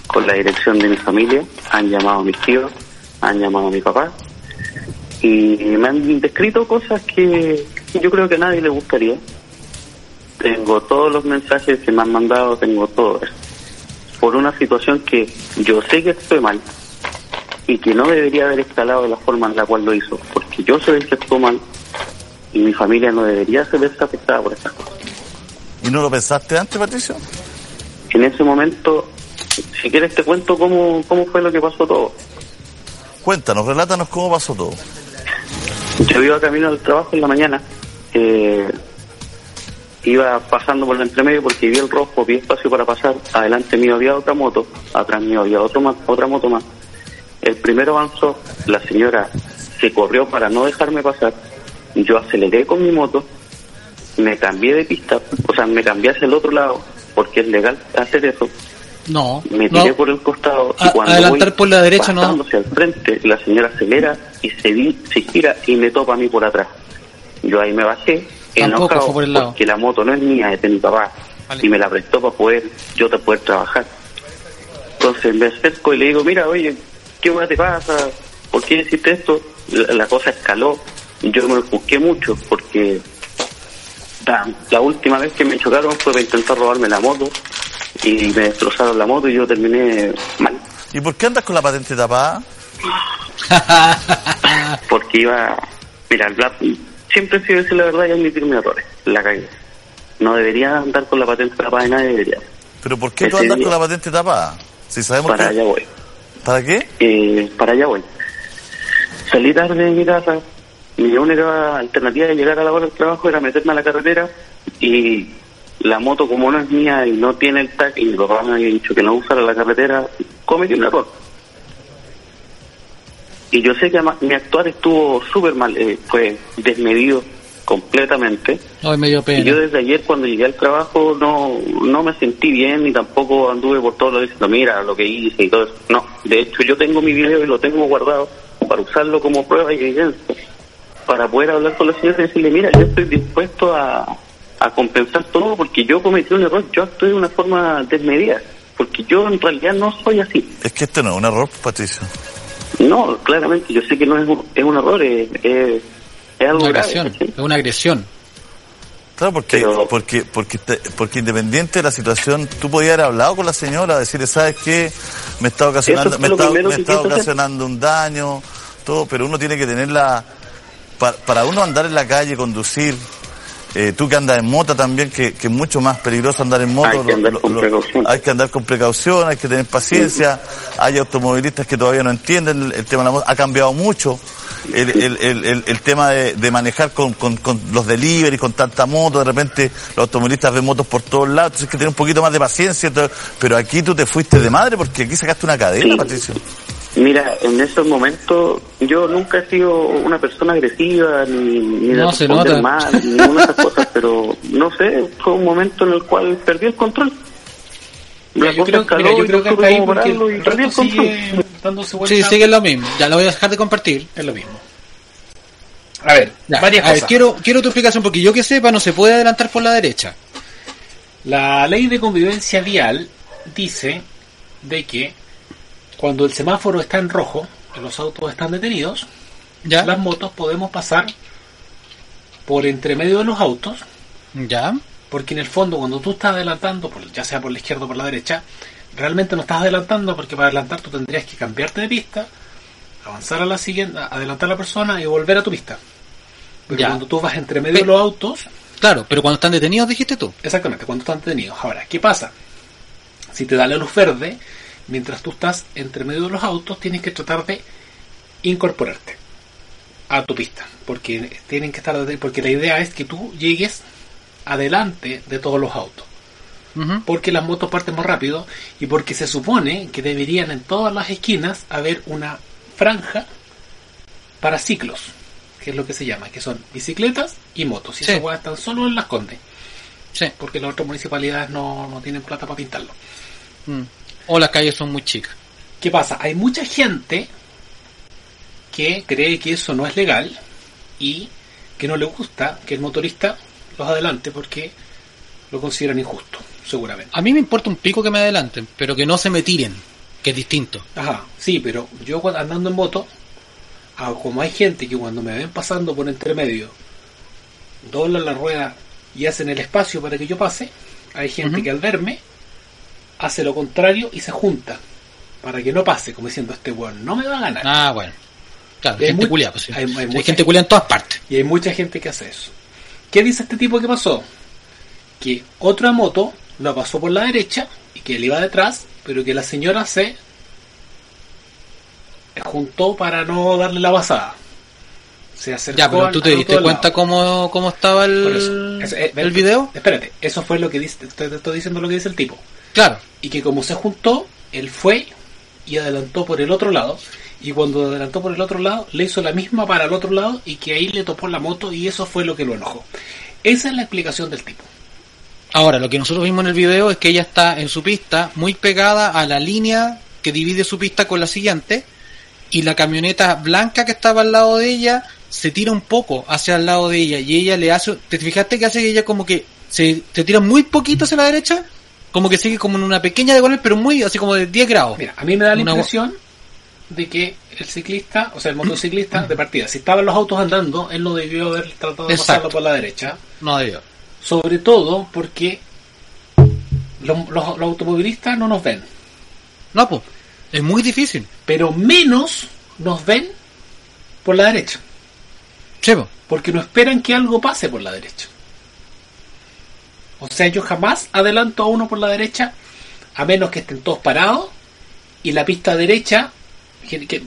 con la dirección de mi familia, han llamado a mis tíos, han llamado a mi papá y me han descrito cosas que yo creo que a nadie le gustaría. Tengo todos los mensajes que me han mandado, tengo todo eso. Por una situación que yo sé que estoy mal y que no debería haber escalado de la forma en la cual lo hizo, porque yo soy el que actuó mal y mi familia no debería ser afectada por estas cosas. ¿Y no lo pensaste antes, Patricio? En ese momento, si quieres te cuento cómo, cómo fue lo que pasó todo. Cuéntanos, relátanos cómo pasó todo. Yo iba camino al trabajo en la mañana, eh, iba pasando por el entremedio porque vi el rojo, vi espacio para pasar, adelante mío había otra moto, atrás mío había otro más, otra moto más. El primero avanzó, la señora se corrió para no dejarme pasar, yo aceleré con mi moto, me cambié de pista, o sea, me cambié hacia el otro lado, porque es legal hacer eso, No, me tiré no. por el costado y A- cuando adelantar voy por la derecha no. al frente, la señora acelera y se, vi- se gira y me topa a mí por atrás. Yo ahí me bajé, enojado, fue por el lado. porque la moto no es mía, es de mi papá, Vale. y me la prestó para poder, yo te poder trabajar. Entonces me acerco y le digo, mira, oye, ¿qué hueá te pasa? ¿Por qué hiciste esto? La, la cosa escaló, yo me busqué mucho, porque la, la última vez que me chocaron fue para intentar robarme la moto, y me destrozaron la moto y yo terminé mal. ¿Y por qué andas con la patente tapada? porque iba, mira, el rap siempre he sido decir la verdad y admitir mis errores, la cagué. No debería andar con la patente tapada de nadie, debería. ¿Pero por qué tú Ese andas día- con la patente tapada? Si sabemos Para que... allá voy. ¿Para qué? Eh, para allá voy. Salí tarde de mi casa, mi única alternativa de llegar a la hora del trabajo era meterme a la carretera y la moto como no es mía y no tiene el tag y mi papá me había dicho que no usara la carretera, cometí un error. Y yo sé que mi actuar estuvo súper mal, eh, fue desmedido completamente. Hoy me dio Y pena. yo desde ayer cuando llegué al trabajo no, no me sentí bien ni tampoco anduve por todo lo diciendo, mira lo que hice y todo eso. No, de hecho yo tengo mi video y lo tengo guardado para usarlo como prueba y evidencia. Para poder hablar con la señora y decirle, mira, yo estoy dispuesto a, a compensar todo porque yo cometí un error, yo actué de una forma desmedida. Porque yo en realidad no soy así. Es que esto no es un error, Patricio. No, claramente, yo sé que no es un, es un error, es, es, es algo Una grave. agresión. Es una agresión. Claro, porque, Pero- porque, porque, te- porque independiente de la situación, tú podías haber hablado con la señora, decirle, ¿sabes qué? Me está ocasionando, me está, me ocasionando un daño, todo, pero uno tiene que tener la, pa- para uno andar en la calle, conducir, eh, tú que andas en moto también, que, que es mucho más peligroso andar en moto. Hay que andar con precaución. hay que andar con precaución, hay que tener paciencia. Hay automovilistas que todavía no entienden el, el tema de la moto. Ha cambiado mucho el, el, el, el- el tema de, de manejar con, con, con los delivery, con tanta moto. De repente los automovilistas ven motos por todos lados. Entonces hay que tener un poquito más de paciencia. entonces- pero aquí tú te fuiste de madre porque aquí sacaste una cadena, Sí. Patricio. Mira, en esos momentos yo nunca he sido una persona agresiva ni, ni de No, se nota. mal, ni ninguna de esas cosas, pero no sé, fue un momento en el cual perdí el control. Mira, yo creo, mira, yo y creo que ahí porque el perdí el resto control. sigue dándose vueltas. Sí, sigue lo mismo. Ya lo voy a dejar de compartir. Es lo mismo. A ver, Ya, varias a ver, cosas. quiero, quiero tu explicación porque yo que sepa no se puede adelantar por la derecha. La ley de convivencia vial dice de que cuando el semáforo está en rojo, los autos están detenidos, ¿Ya? las motos podemos pasar por entre medio de los autos, ¿Ya? porque en el fondo cuando tú estás adelantando, por- ya sea por la izquierda o por la derecha, realmente no estás adelantando porque para adelantar tú tendrías que cambiarte de pista, avanzar a la siguiente, adelantar a la persona y volver a tu pista. Pero Ya. cuando tú vas entre medio de los autos, Claro, pero cuando están detenidos dijiste tú. Exactamente, cuando están detenidos. Ahora, ¿qué pasa? Si te da la luz verde, mientras tú estás entre medio de los autos, tienes que tratar de incorporarte a tu pista, porque tienen que estar porque la idea es que tú llegues adelante de todos los autos, porque las motos parten más rápido y porque se supone que deberían en todas las esquinas haber una franja para ciclos, que es lo que se llama, que son bicicletas y motos, y Sí. esas están solo en las condes Sí. porque las otras municipalidades no, no tienen plata para pintarlo. Mm. O las calles son muy chicas. ¿Qué pasa? Hay mucha gente que cree que eso no es legal y que no le gusta que el motorista los adelante porque lo consideran injusto, seguramente. A mí me importa un pico que me adelanten, pero que no se me tiren, que es distinto. Ajá, sí, pero yo andando en moto, ah, como hay gente que cuando me ven pasando por entre medio, doblan la rueda y hacen el espacio para que yo pase, hay gente que al verme hace lo contrario y se junta para que no pase, como diciendo este weón no me va a ganar. Ah, bueno. Claro, hay gente culia, pues sí. hay- hay Hay, mucha gente culia en todas partes. Y hay mucha gente que hace eso. ¿Qué dice este tipo que pasó? Que otra moto la pasó por la derecha y que él iba detrás, pero que la señora se juntó para no darle la pasada. Se acercó Ya, pero tú te diste cuenta cómo, cómo estaba eso. el, Eso, el video. Espérate, eso fue lo que dice, te, te estoy diciendo lo que dice el tipo. Claro. Y que como se juntó, él fue y adelantó por el otro lado. Y cuando adelantó por el otro lado, le hizo la misma para el otro lado y que ahí le topó la moto y eso fue lo que lo enojó. Esa es la explicación del tipo. Ahora, lo que nosotros vimos en el video es que ella está en su pista muy pegada a la línea que divide su pista con la siguiente y la camioneta blanca que estaba al lado de ella se tira un poco hacia el lado de ella y ella le hace... ¿Te fijaste que hace ella como que se, se tira muy poquito hacia la derecha? Como que sigue como en una pequeña diagonal, pero muy así como de 10 grados. Mira, a mí me da la Una- impresión de que el ciclista, o sea, el motociclista de partida, si estaban los autos andando, él no debió haber tratado de Exacto. pasarlo por la derecha. No debió. Sobre todo porque los, los- los automovilistas no nos ven. No, pues. Es muy difícil. Pero menos nos ven por la derecha. Sí, po. Porque no esperan que algo pase por la derecha. O sea, yo jamás adelanto a uno por la derecha, a menos que estén todos parados, y la pista derecha, que,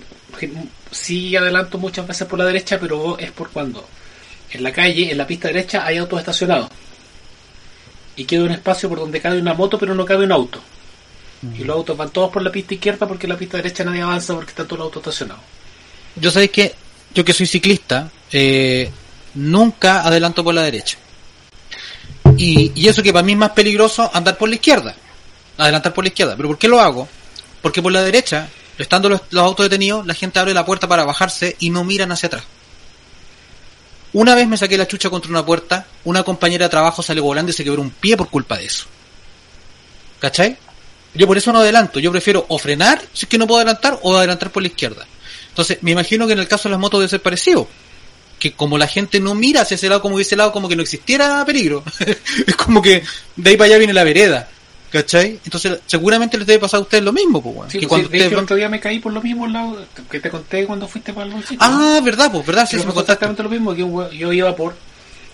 sí adelanto muchas veces por la derecha, pero es por cuando en la calle, en la pista derecha, hay autos estacionados. Y queda un espacio por donde cabe una moto, pero no cabe un auto. Y los autos van todos por la pista izquierda porque en la pista derecha nadie avanza porque están todos los autos estacionados. Yo sabéis que yo que soy ciclista, eh, nunca adelanto por la derecha. Y, y eso que para mí es más peligroso andar por la izquierda. Adelantar por la izquierda. ¿Pero por qué lo hago? Porque por la derecha, estando los, los autos detenidos, la gente abre la puerta para bajarse y no miran hacia atrás. Una vez me saqué la chucha contra una puerta, una compañera de trabajo salió volando y se quebró un pie por culpa de eso. ¿Cachai? Yo por eso no adelanto, yo prefiero o frenar si es que no puedo adelantar o adelantar por la izquierda. Entonces, me imagino que en el caso de las motos debe ser parecido. Que como la gente no mira hacia ese lado como que ese lado como que no existiera peligro. es como que de ahí para allá viene la vereda. ¿Cachai? Entonces, seguramente les debe pasar a ustedes lo mismo, pues, weón. Sí, que pues, cuando sí, de el otro día me caí por lo mismo lado que te conté cuando fuiste para el bolsito. Ah, verdad, pues, verdad, sí, me contaste. exactamente lo mismo, que un yo iba por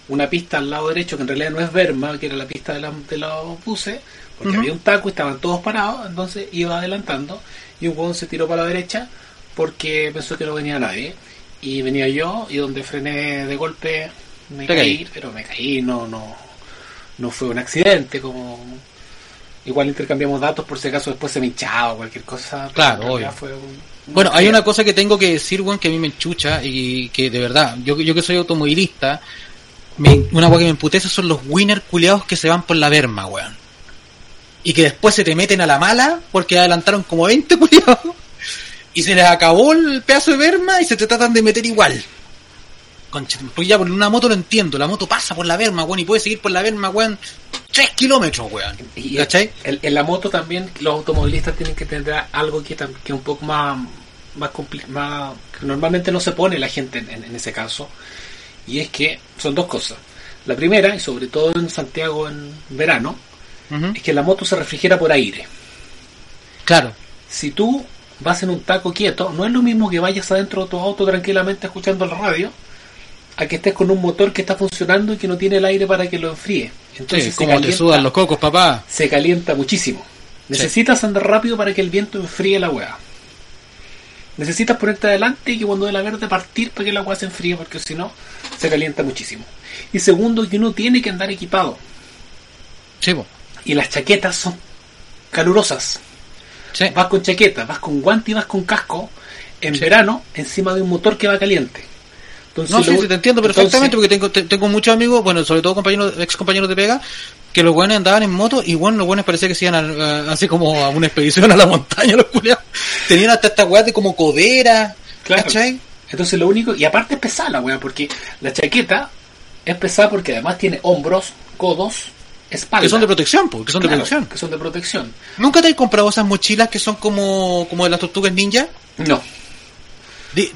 una pista al lado derecho, que en realidad no es Berma, que era la pista de, la- de los buses, porque había un taco y estaban todos parados, entonces iba adelantando, y un huevón se tiró para la derecha porque pensó que no venía nadie. Y venía yo, y donde frené de golpe me caí, caí. pero me caí, no, no, no fue un accidente, como igual intercambiamos datos por si acaso después se me hinchaba o cualquier cosa. Claro, obvio. fue un- Bueno, hay una cosa que tengo que decir, weón, que a mí me enchucha y que de verdad, yo, yo que soy automovilista, me- una weá que me emputece son los winner culiados que se van por la berma, weón. Y que después se te meten a la mala porque adelantaron como 20 culiados y se les acabó el pedazo de berma y se te tratan de meter igual. Concha, pues ya por una moto lo entiendo, la moto pasa por la berma, weón, y puede seguir por la berma, weón, 3 kilómetros, weón. Y ¿Cachai? en la moto también los automovilistas tienen que tener algo que, que un poco más, más, más que normalmente no se pone la gente en, en ese caso. Y es que son dos cosas. La primera, y sobre todo en Santiago en verano, es que la moto se refrigera por aire. Claro, Si tú vas en un taco quieto, no es lo mismo que vayas adentro de tu auto tranquilamente escuchando la radio, a que estés con un motor que está funcionando y que no tiene el aire para que lo enfríe. Entonces sí, como te sudan los cocos, papá. se calienta muchísimo. Necesitas andar rápido para que el viento enfríe la hueá. Necesitas ponerte adelante y que cuando dé la verde partir para que la hueá se enfríe, porque si no, se calienta muchísimo. Y segundo, que uno tiene que andar equipado. Sí. Y las chaquetas son calurosas. Sí. Vas con chaqueta, vas con guante y vas con casco en Sí. verano encima de un motor que va caliente. Entonces, No, sí, lo- te entiendo entonces- perfectamente porque tengo, te- tengo muchos amigos, bueno, sobre todo compañeros, ex compañeros de pega, que los buenos andaban en moto y bueno, los buenos parecía que se iban a- a- así como a una expedición a la montaña, los culiados. Tenían hasta estas weas de como codera, Claro. ¿cachai? Entonces lo único, y aparte es pesada la weá, porque la chaqueta es pesada porque además tiene hombros, codos, espalda. Que son de protección, po, que son de protección. Que son de protección. ¿Nunca te has comprado esas mochilas que son como, como de las tortugas ninja? No.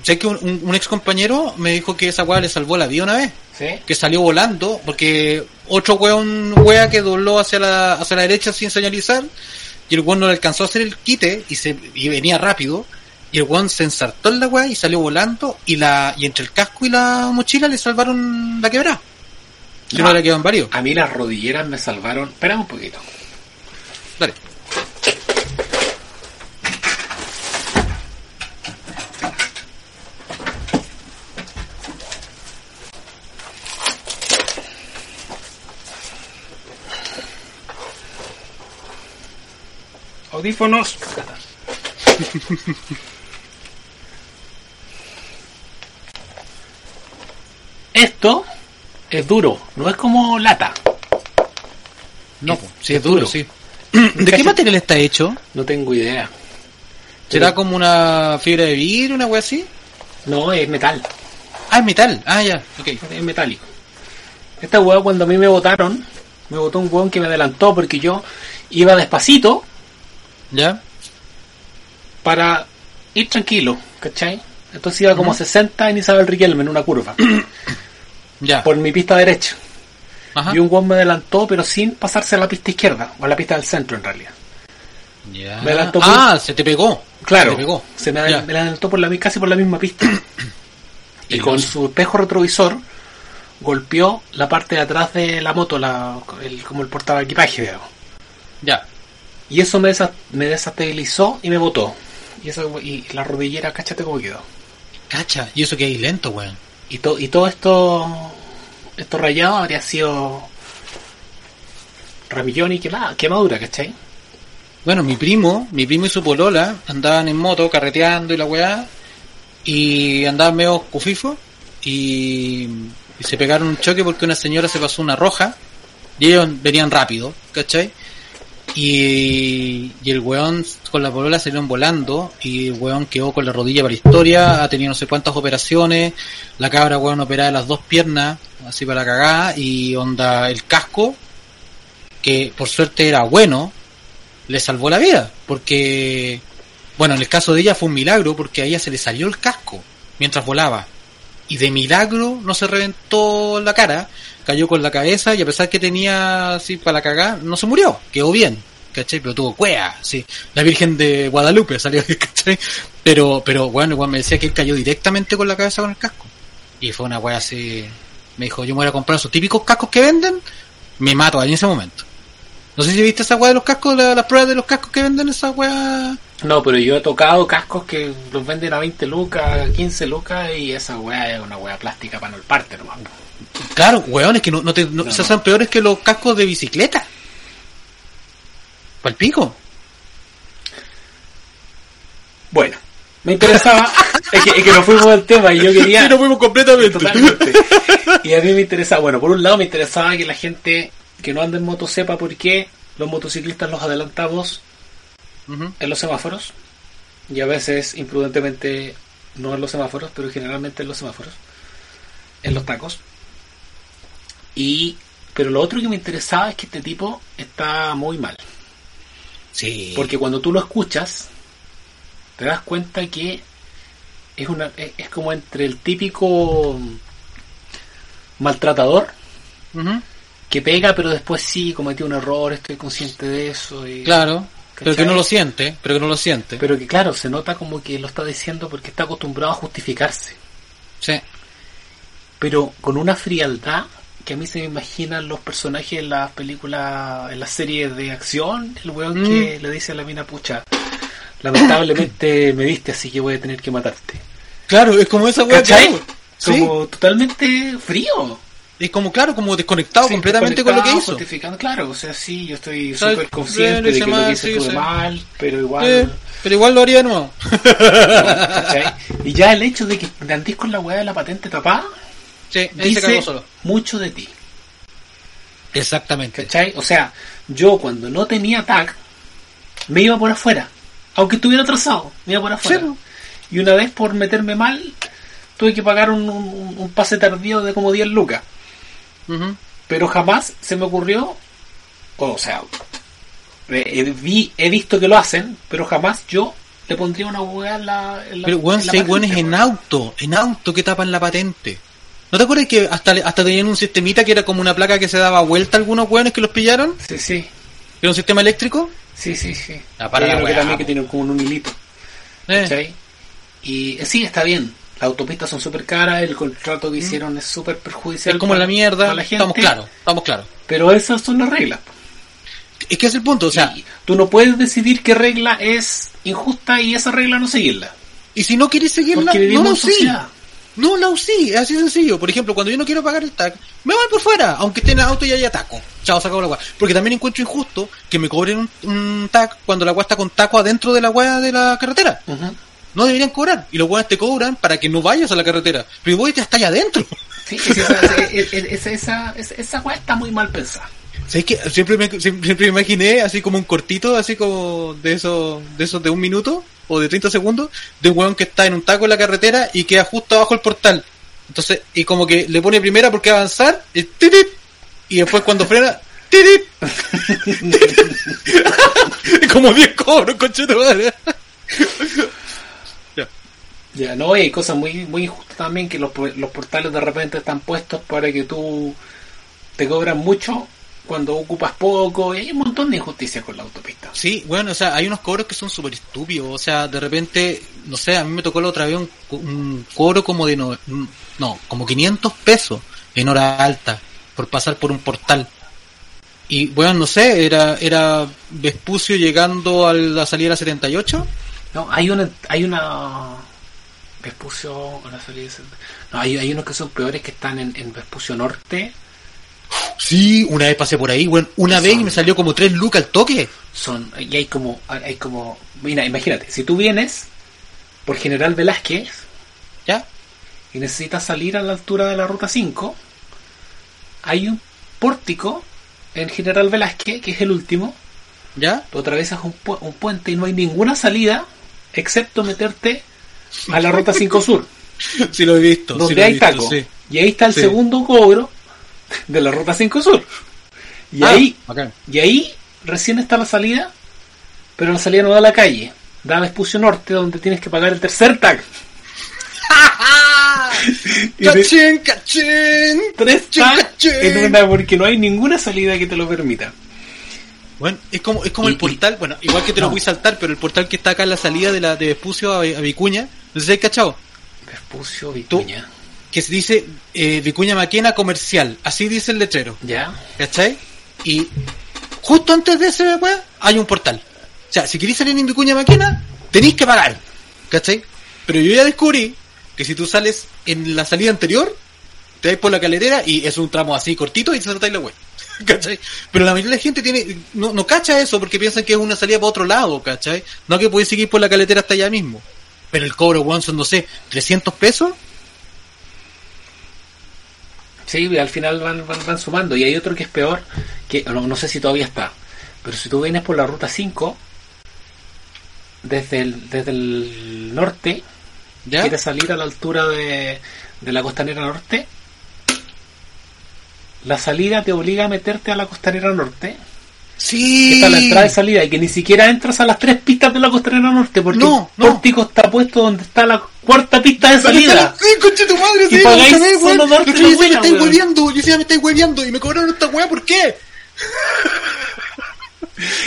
Sé que un, un- un ex compañero me dijo que esa wea le salvó la vida una vez. ¿Sí? que salió volando porque otro weón wea que dobló hacia la, hacia la derecha sin señalizar y el weón no le alcanzó a hacer el quite y se y venía rápido y el weón se ensartó en la weá y salió volando y la y entre el casco y la mochila le salvaron la quebrada. Si no, Ah. le quedan varios. A mí las rodilleras me salvaron. Espera un poquito. Dale. Audífonos. Esto es duro, no es como lata. No, Es- sí, es duro, duro. sí. ¿De qué material está hecho? No tengo idea. ¿Será como una fibra de vidrio, una weá así? No, es metal. Ah, es metal. Ah, ya, ok. Es metálico. Esta hueá cuando a mí me votaron, me votó un hueón que me adelantó porque yo iba despacito ¿Ya? para ir tranquilo, ¿cachai? Entonces iba como a 60 en Isabel Riquelme en una curva, Ya. por mi pista derecha. Ajá. Y un hueón me adelantó, pero sin pasarse a la pista izquierda, o a la pista del centro en realidad. Ya. me adelantó Ah, se te pegó. Claro, Se te pegó. se me, Ya. adelantó por la, casi por la misma pista. y con su espejo retrovisor golpeó la parte de atrás de la moto, la, el- como el portaba equipaje, digamos. Ya. Y eso me, desa- me desestabilizó y me botó. Y, eso, y la rodillera, cáchate cómo quedó. Cacha. Y eso que hay lento, weón. Y, to- y todo esto, esto rayado habría sido ramillón y quemada, quemadura, ¿cachai? Bueno, mi primo, mi primo y su polola andaban en moto carreteando y la weá y andaban medio cufifo y, y se pegaron un choque porque una señora se pasó una roja y ellos venían rápido, ¿cachai? Y, y el weón con la polola salieron volando y el weón quedó con la rodilla para la historia, ha tenido no sé cuántas operaciones, la cabra weón operada las dos piernas, así para la cagada, y onda el casco, que por suerte era bueno, le salvó la vida, porque, bueno, en el caso de ella fue un milagro, porque a ella se le salió el casco mientras volaba, y de milagro no se reventó la cara, cayó con la cabeza, y a pesar que tenía así para la cagada, no se murió, quedó bien, ¿cachai? Pero tuvo cuea, sí, la Virgen de Guadalupe salió, ¿cachai? Pero, pero bueno, igual me decía que él cayó directamente con la cabeza con el casco, y fue una wea así, me dijo, yo me voy a comprar esos típicos cascos que venden, me mato ahí en ese momento. No sé si viste esa weá de los cascos, la- las pruebas de los cascos que venden esa weá. No, pero yo he tocado cascos que los venden a 20 lucas, 15 lucas y esa weá es una weá plástica para no el parte nomás. Claro, weón, es que no, no te, no- No, esas son peores que los cascos de bicicleta. Pal pico. Bueno, me interesaba, es, que, es que nos fuimos del tema y yo quería... fuimos completamente. Totalmente. Y a mí me interesaba, bueno, por un lado me interesaba que la gente que no anda en moto sepa por qué los motociclistas los adelantamos en los semáforos y a veces imprudentemente no en los semáforos, pero generalmente en los semáforos, en los tacos. Y pero lo otro que me interesaba es que este tipo está muy mal, Sí. porque cuando tú lo escuchas te das cuenta que es una es, es como entre el típico maltratador que pega pero después sí cometió un error, estoy consciente de eso y Claro. Pero que no lo siente, pero que no lo siente. pero que claro, se nota como que lo está diciendo porque está acostumbrado a justificarse. Sí. pero con una frialdad que a mí se me imaginan los personajes en las películas, en las series de acción, el weón Mm. que le dice a la mina pucha, lamentablemente me viste así que voy a tener que matarte. Claro, es como esa weá que. Como totalmente frío. Es como, claro, como desconectado Sí, completamente con lo que hizo. justificando, claro, o sea, sí, yo estoy súper consciente de que lo mal, que hice sí, estuve sí. mal, pero igual... Eh, pero igual lo haría de nuevo. ¿cachai? Y ya el hecho de que andís con la weá de la patente tapada, sí, dice solo. mucho de ti. Exactamente. ¿Cachai? O sea, yo cuando no tenía tag, me iba por afuera. Aunque estuviera atrasado, me iba por afuera. Sí, y una vez por meterme mal, tuve que pagar un, un- un pase tardío de como 10 lucas. Pero jamás se me ocurrió, o sea, eh, vi, he visto que lo hacen, pero jamás yo le pondría una hueá en la, en la Pero weón, en la en auto, en auto que tapan la patente. ¿No te acuerdas que hasta, hasta tenían un sistemita que era como una placa que se daba vuelta a algunos weones que los pillaron? Sí, sí, ¿Era un sistema eléctrico? sí, sí, sí. Ah, para la uno que también que tiene como un hilito. Eh. Y eh, sí, está bien. Las autopistas son súper caras, el contrato que hicieron es súper perjudicial. Mm. Es como para- la mierda, para la gente, estamos claros, estamos claros. Pero esas son las reglas. Es que es el punto, o sea, Y tú no puedes decidir qué regla es injusta y esa regla no seguirla. y si no quieres seguirla, Porque no vivimos en usí. No usí, es así sencillo. Por ejemplo, cuando yo no quiero pagar el TAC, me voy por fuera, aunque esté en el auto y haya taco. Chao, se acabó la weá. Porque también encuentro injusto que me cobren un, un TAC cuando la weá está con taco adentro de la weá de la carretera. No deberían cobrar. Y los weones te cobran para que no vayas a la carretera. Pero voy hasta allá adentro. Sí, es esa, es- es- es- esa, es- esa weá está muy mal pensada. Siempre me, siempre, imaginé así como un cortito, así como de esos, de esos de un minuto o de 30 segundos, de un weón que está en un taco en la carretera y queda justo abajo el portal. Entonces, y como que le pone primera porque avanzar, y, y después cuando frena, tirit. Y como 10 cobros, conche tu madre. Ya. Ya, no, hay cosas muy, muy injustas también que los, los portales de repente están puestos para que tú te cobran mucho cuando ocupas poco y hay un montón de injusticias con la autopista. Sí, bueno, o sea, hay unos cobros que son súper estúpidos. O sea, de repente, no sé, a mí me tocó la otra vez un, un cobro como de, no, no, como 500 pesos en hora alta por pasar por un portal. Y bueno, no sé, era, era Vespucio llegando a la salida de la 78. No, hay una, hay una Vespucio, la salida de- no, hay, hay unos que son peores que están en, en Vespucio Norte, Sí, una vez pasé por ahí, bueno, una vez y me salió como 3 lucas al toque. son, y hay como, hay como, mira, imagínate, si tú vienes por General Velázquez ¿Ya? y necesitas salir a la altura de la ruta 5, hay un pórtico en General Velázquez, que es el último, ¿Ya? tú atravesas un, pu- un puente y no hay ninguna salida excepto meterte a la ruta 5 Sur, Sí lo he visto. sí donde lo he hay visto, taco. sí. Y ahí está el Sí. segundo cobro de la ruta 5 Sur. Y Ah, ahí, y ahí recién está la salida, pero la salida no da a la calle, da a Vespucio Norte, donde tienes que pagar el tercer tag. ¡Cachín, cachín! tres Cachín, tags cachín. en una, porque no hay ninguna salida que te lo permita. Bueno, es como, es como Y- el portal, bueno, igual que te lo voy a saltar, pero el portal que está acá en la salida de la de Vespucio a, a Vicuña, no sé si hay cachado, Vespucio Vicuña. Que se dice eh, Vicuña Maquena Comercial, así dice el letrero, ¿Ya? ¿cachai? Y justo antes de ese weá hay un portal. O sea, si queréis salir en Vicuña Maquena, tenéis que pagar, ¿cachai? Pero yo ya descubrí que si tú sales en la salida anterior, te vais por la caletera y es un tramo así cortito y te saltáis la web. ¿Cachai? Pero la mayoría de la gente tiene, no, no cacha eso porque piensan que es una salida para otro lado, ¿cachai? No que puedes seguir por la caletera hasta allá mismo. Pero el cobro, weón, son, no sé, 300 pesos. Sí, al final van, van, van sumando. Y hay otro que es peor, que no, no sé si todavía está. Pero si tú vienes por la ruta 5, desde el, desde el norte, ¿Ya? quieres salir a la altura de, de la costanera norte, la salida te obliga a meterte a la costanera norte, que Sí. está la entrada y salida, y que ni siquiera entras a las tres pistas de la costanera norte, porque No, el no. pórtico está puesto donde está la cuarta pista de salida. Sí, conche tu madre, sí, pagáis solo darte yo decía, me estáis hueveando, yo decía, me estáis hueveando y me cobraron esta weá, ¿por qué?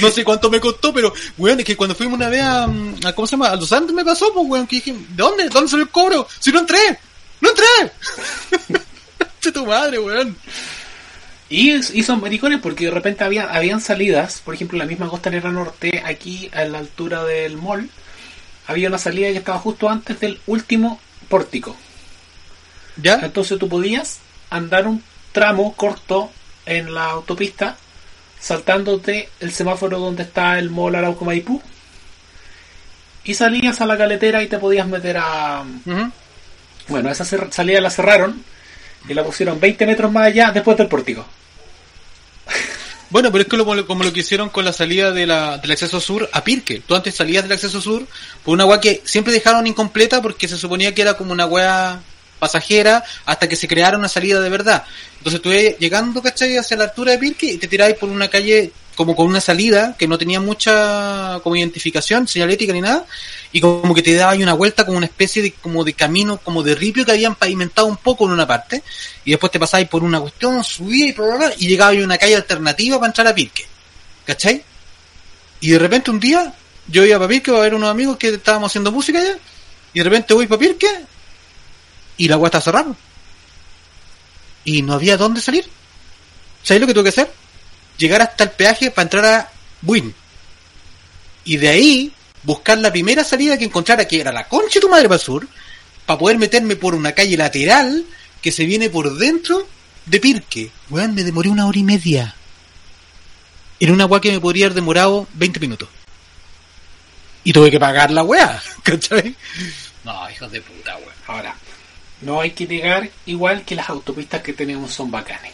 No sé cuánto me costó, pero, weón, es que cuando fuimos una vez a, mm, a ¿cómo se llama? A Los Andes me pasó, pues, weón, que dije, ¿de dónde? ¿De dónde salió el cobro? Si no entré, no entré. Tu madre, weón. Y, son maricones porque de repente había, habían salidas, por ejemplo, en la misma costanera norte, aquí a la altura del mall, había una salida que estaba justo antes del último pórtico. ¿Ya? Entonces tú podías andar un tramo corto en la autopista, saltándote el semáforo donde está el mall Arauco Maipú, y salías a la caletera y te podías meter a... Bueno, esa salida la cerraron y la pusieron 20 metros más allá después del pórtico. Bueno, pero es que lo- como lo que hicieron con la salida de la, del acceso sur a Pirque. Tú antes salías del acceso sur por una weá que siempre dejaron incompleta porque se suponía que era como una weá pasajera hasta que se creara una salida de verdad. Entonces tú llegando, ¿cachai? Hacia la altura de Pirque y te tiráis por una calle como con una salida que no tenía mucha como identificación, señalética ni nada, y como que te daba ahí una vuelta como una especie de como de camino, como de ripio que habían pavimentado un poco en una parte, y después te pasáis por una cuestión, subíais y, bla, y llegabais a una calle alternativa para entrar a Pirque. ¿Cachai? Y de repente un día yo iba para Pirque a ver unos amigos que estábamos haciendo música allá, y de repente voy para Pirque y la weá está cerrada. Y no había dónde salir. ¿Sabes lo que tuve que hacer? Llegar hasta el peaje para entrar a Win. Y de ahí buscar la primera salida que encontrara, que era la concha de tu madre para sur, para poder meterme por una calle lateral que se viene por dentro de Pirque. Weón, me demoré una hora y media. En una weá que me podría haber demorado 20 minutos. Y tuve que pagar la weá. No, hijos de puta, weón. Ahora, no hay que negar igual que las autopistas que tenemos son bacanes.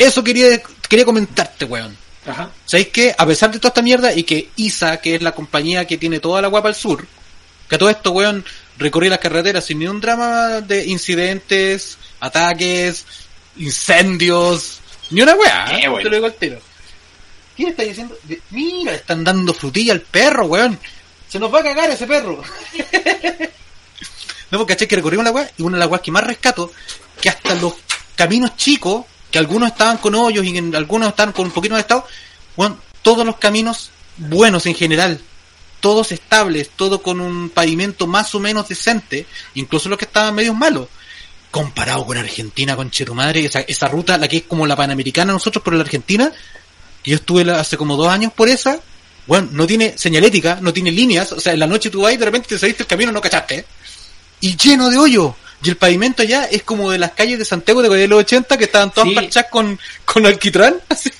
Eso quería, quería comentarte, weón. Ajá. ¿Sabéis que a pesar de toda esta mierda y que ISA, que es la compañía que tiene toda la guapa al sur, que a todo esto, weón, recorrí las carreteras sin ningún drama de incidentes, ataques, incendios, ni una weá, ¿eh? bueno. te lo digo al tiro. ¿Quién está diciendo? Mira, están dando frutilla al perro, weón. Se nos va a cagar ese perro. no, porque caché que recorrimos la weá y una de las weas que más rescato, que hasta los caminos chicos, que algunos estaban con hoyos y en algunos estaban con un poquito de estado, weón, todos los caminos buenos en general, todos estables, todo con un pavimento más o menos decente, incluso los que estaban medios malos. Comparado con Argentina, con Chetumadre, esa, esa ruta, la que es como la panamericana nosotros por la Argentina, yo estuve hace como dos años por esa, bueno, no tiene señalética, no tiene líneas, o sea, en la noche tú vas y de repente te saliste el camino no cachaste, y lleno de hoyo. Y el pavimento allá es como de las calles de Santiago de los 80 que estaban todas Sí. parchadas con, con alquitrán, así.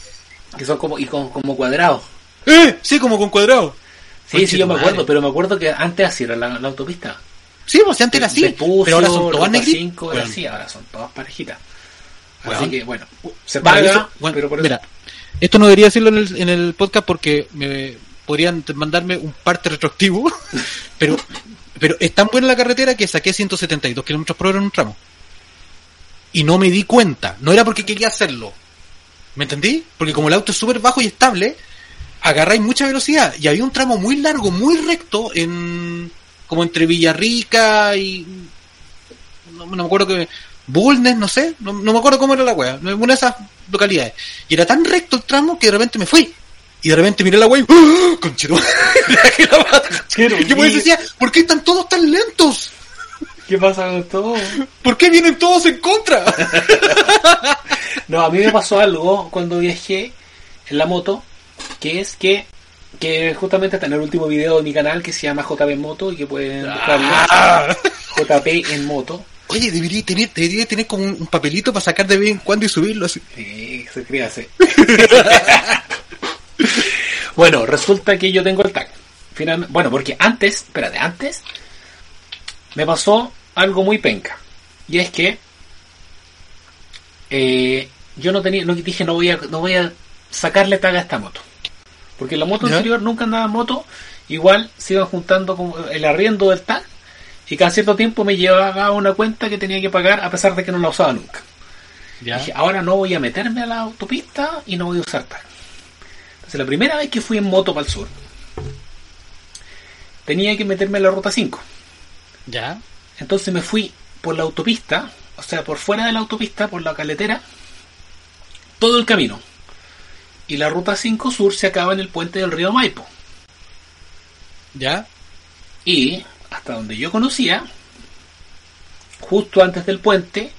Que son como, y con- como cuadrados. ¡Eh! Sí, como con cuadrado. Sí, sí, yo me acuerdo, pero me acuerdo que antes así era la, la autopista. Sí, pues antes era así, pero ahora son todas negritas. 5 era Bueno. así, ahora son todas parejitas. Así que, bueno, se paga, bueno, pero por eso... mira, esto no debería decirlo en el, en el podcast porque me podrían mandarme un parte retroactivo, pero pero es tan buena la carretera que saqué 172 kilómetros por hora en un tramo. Y no me di cuenta, no era porque quería hacerlo. ¿Me entendí? Porque como el auto es súper bajo y estable, agarráis mucha velocidad. Y había un tramo muy largo, muy recto, en como entre Villarrica y... No, me acuerdo que... Bulnes, no sé, no, no me acuerdo cómo era la wea, una de esas localidades. Y era tan recto el tramo que de repente me fui. Y de repente miré la wea y ¡Oh! Pues y- decía, ¿por qué están todos tan lentos? ¿Qué pasa con todo? ¿Por qué vienen todos en contra? No, a mí me pasó algo cuando viajé en la moto, que es que, que justamente está en el último video de mi canal que se llama JP en Moto y que pueden buscarlo. Ah. JP en Moto. Oye, debería tener, debería tener como un, papelito para sacar de vez en cuando y subirlo así. Sí, se así. Bueno, resulta que yo tengo el tag. Bueno, porque antes, espérate, antes me pasó algo muy penca. Y es que eh, yo no tenía, no dije no voy a, no voy a sacarle tag a esta moto. Porque la moto ¿Ya? anterior nunca andaba en moto, igual se iban juntando como el arriendo del tag y cada cierto tiempo me llevaba una cuenta que tenía que pagar a pesar de que no la usaba nunca. Dije, ahora no voy a meterme a la autopista y no voy a usar tag. La primera vez que fui en moto para el sur, tenía que meterme en la ruta 5. Ya. Entonces me fui por la autopista, o sea, por fuera de la autopista, por la caletera, todo el camino. Y la ruta 5 sur se acaba en el puente del río Maipo. Ya. Y hasta donde yo conocía, justo antes del puente,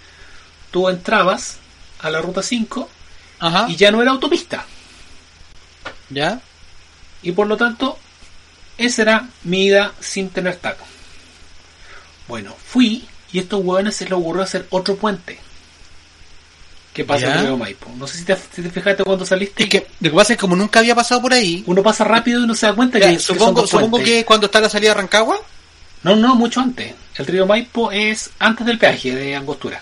tú entrabas a la ruta 5 Ajá. y ya no era autopista. Ya. Y por lo tanto, esa era mi ida sin tener taco. Bueno, fui y estos hueones se les ocurrió hacer otro puente. Que pasa en el río Maipo. No sé si te, si te fijaste cuando saliste. Es que lo que pasa es que como nunca había pasado por ahí, uno pasa rápido y no se da cuenta ya, que, que supongo, dos supongo puentes. que cuando está la salida de Rancagua, No, no, mucho antes. El río Maipo es antes del peaje de Angostura.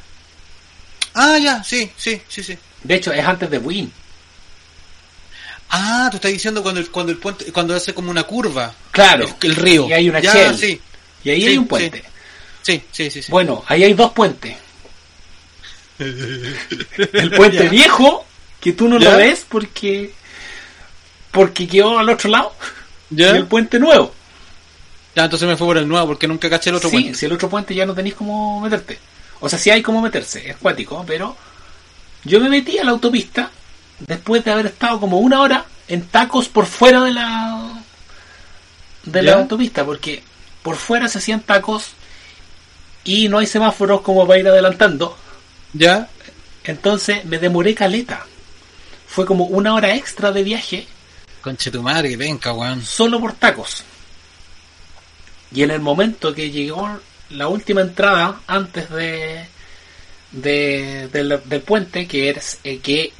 Ah, ya, sí, sí, sí, sí. De hecho, es antes de Buin. Ah, tú estás diciendo cuando el, cuando el puente, cuando hace como una curva. Claro. El, el río. Y hay una ya, shell. sí. Y ahí Sí, hay un sí. puente. Sí, sí, sí, sí. Bueno, ahí hay dos puentes. El puente Ya. viejo, que tú no Ya. lo ves porque porque quedó al otro lado. ¿Ya? Y el puente nuevo. Ya, entonces me fue por el nuevo porque nunca caché el otro sí, puente. si el otro puente ya no tenéis cómo meterte. O sea, sí hay cómo meterse, es cuático, pero yo me metí a la autopista después de haber estado como una hora en tacos por fuera de la de la autopista, porque por fuera se hacían tacos y no hay semáforos como para ir adelantando. ¿Ya? Entonces me demoré caleta. Fue como una hora extra de viaje Conche tu madre, venga, weón. solo por tacos. Y en el momento que llegó la última entrada antes de, de- del, del puente, que es eh, que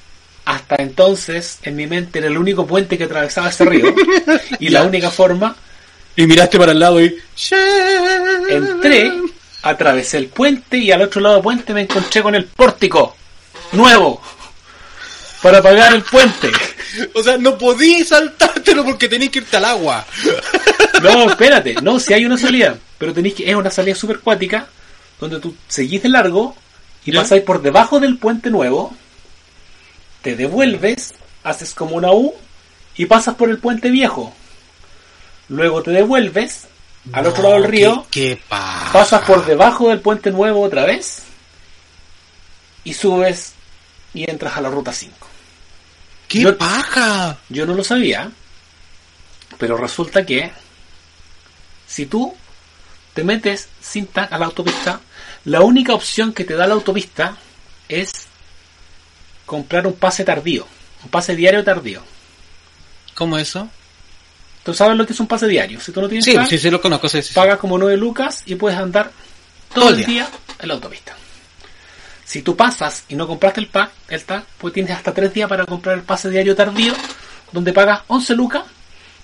hasta entonces en mi mente era el único puente que atravesaba ese río y la única forma Y miraste para el lado y. entré, atravesé el puente y al otro lado del puente me encontré con el pórtico nuevo para pagar el puente. O sea, no podías saltártelo porque tenías que irte al agua. No, espérate, no, si hay una salida, pero tenéis que, es una salida super cuática, donde tú seguís de largo y ¿Ya? pasáis por debajo del puente nuevo, te devuelves, haces como una U y pasas por el puente viejo. Luego te devuelves al otro lado del río, ¿Qué, qué paja. pasas por debajo del puente nuevo otra vez y subes y entras a la ruta 5. ¡Qué Yo- paja! Yo no lo sabía, pero resulta que si tú te metes sin a la autopista, la única opción que te da la autopista es comprar un pase tardío, un pase diario tardío. ¿Cómo eso? Tú sabes lo que es un pase diario. Si tú no tienes Sí, sí, sí, lo conozco. Sí, sí. pagas como 9 lucas y puedes andar todo, Todo el el día en la autopista. Si tú pasas y no compraste el pack, el tag, pues tienes hasta 3 días para comprar el pase diario tardío, donde pagas 11 lucas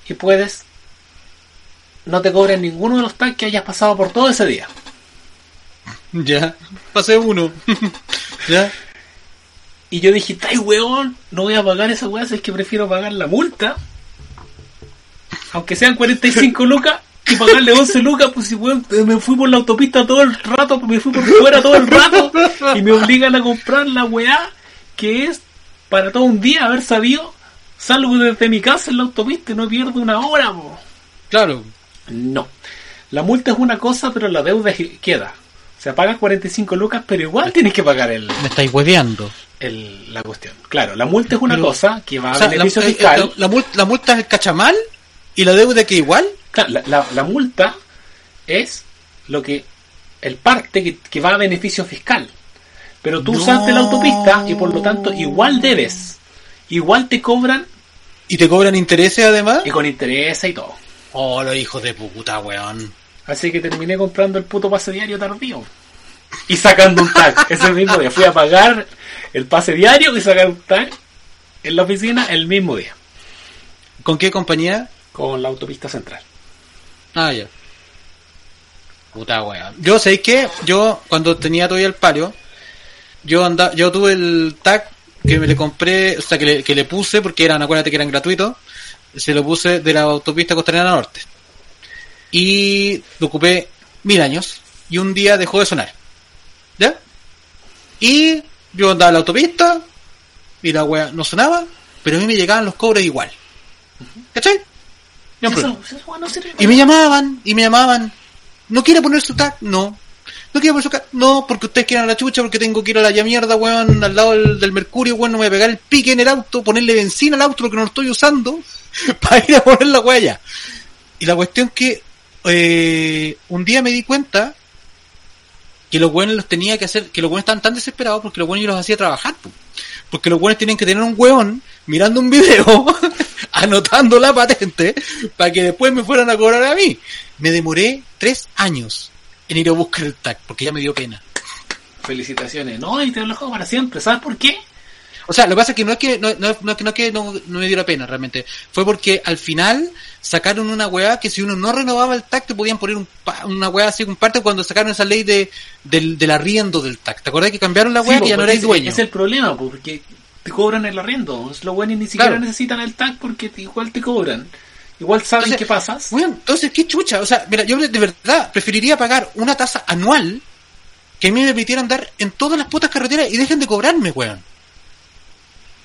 y puedes no te cobran ninguno de los tags que hayas pasado por todo ese día. Ya. Pasé uno. ya. Y yo dije, ¡ay, weón! No voy a pagar esa weá, es que prefiero pagar la multa. Aunque sean 45 lucas y pagarle 11 lucas, pues si weón, me fui por la autopista todo el rato, me fui por fuera todo el rato y me obligan a comprar la weá que es para todo un día haber sabido. Salgo desde mi casa en la autopista y no pierdo una hora, po. Claro. No. La multa es una cosa, pero la deuda queda. Sea, pagas 45 lucas, pero igual tienes que pagar el, Me estáis hueveando. el- la cuestión. Claro, la multa es una Pero- cosa que va O a sea, beneficio eh, fiscal. eh, la multa, la multa es el cachamal y la deuda que igual. Claro, la, multa es lo que el parte que, que va a beneficio fiscal. Pero tú No. usaste la autopista y por lo tanto igual debes. Igual te cobran Y te cobran intereses además. y con interés y todo. Oh, los hijos de puta, weón. Así que terminé comprando el puto pase diario tardío. Y sacando un tag. Ese mismo día. Fui a pagar el pase diario y sacar un tag en la oficina el mismo día. ¿Con qué compañía? Con la autopista central. Ah, ya. Puta weón. Yo sé que yo cuando tenía todavía el palio, yo anda, yo tuve el tag que me le compré, o sea, que le, que le puse porque eran, acuérdate que eran gratuitos, se lo puse de la autopista costanera norte. Y lo ocupé mil años y un día dejó de sonar. ¿Ya? Y yo andaba en la autopista y la wea no sonaba, pero a mí me llegaban los cobres igual. ¿Cachai? Eso- eso no Y me llamaban, y me llamaban. ¿No quiere poner su tag? No. ¿No quiere poner su tag? No, porque ustedes quieren a la chucha, porque tengo que ir a la ya mierda, weón, al lado del, del Mercurio, weón, no me voy a pegar el pique en el auto, ponerle benzina al auto porque no lo estoy usando, para ir a poner la huella. Y la cuestión que eh, un día me di cuenta que los buenos los tenía que hacer, que los buenos estaban tan desesperados porque los buenos yo los hacía trabajar, po. porque los buenos tienen que tener un hueón mirando un video, anotando la patente, para que después me fueran a cobrar a mí. Me demoré tres años en ir a buscar el tag, porque ya me dio pena. Felicitaciones. No, y te lo dejo para siempre. ¿Sabes por qué? O sea, lo que pasa es que no es que no, no, no es que, no, es que no, no me dio la pena realmente. Fue porque al final sacaron una weá que si uno no renovaba el tag te podían poner un, una weá así, un parte cuando sacaron esa ley de, del, del arriendo del tag. ¿Te acordás que cambiaron la weá Sí, que ya no erais dueño? Es el problema, po, porque te cobran el arriendo. Es lo bueno y ni siquiera Claro. necesitan el tag porque igual te cobran. Igual saben Entonces, qué pasas. Weón, entonces, qué chucha. O sea, mira, yo de verdad preferiría pagar una tasa anual que a mí me permitiera andar en todas las putas carreteras y dejen de cobrarme, weón.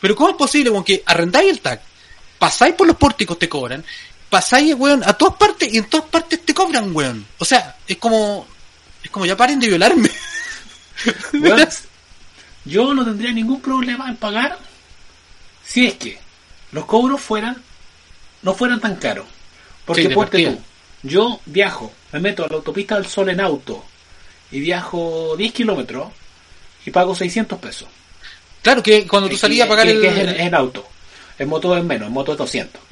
Pero ¿cómo es posible, weón, que arrendáis el tag, pasáis por los pórticos, te cobran, pasáis, weón, a todas partes y en todas partes te cobran, weón? O sea, es como, es como ya paren de violarme. Weón, yo no tendría ningún problema en pagar si es que los cobros fueran no fueran tan caros. Porque Sí, ponte tú, Yo viajo, me meto a la autopista del Sol en auto y viajo 10 kilómetros y pago 600 pesos. Claro que cuando tú salías a pagar el... que es en, en auto. En moto es menos, en moto es 200.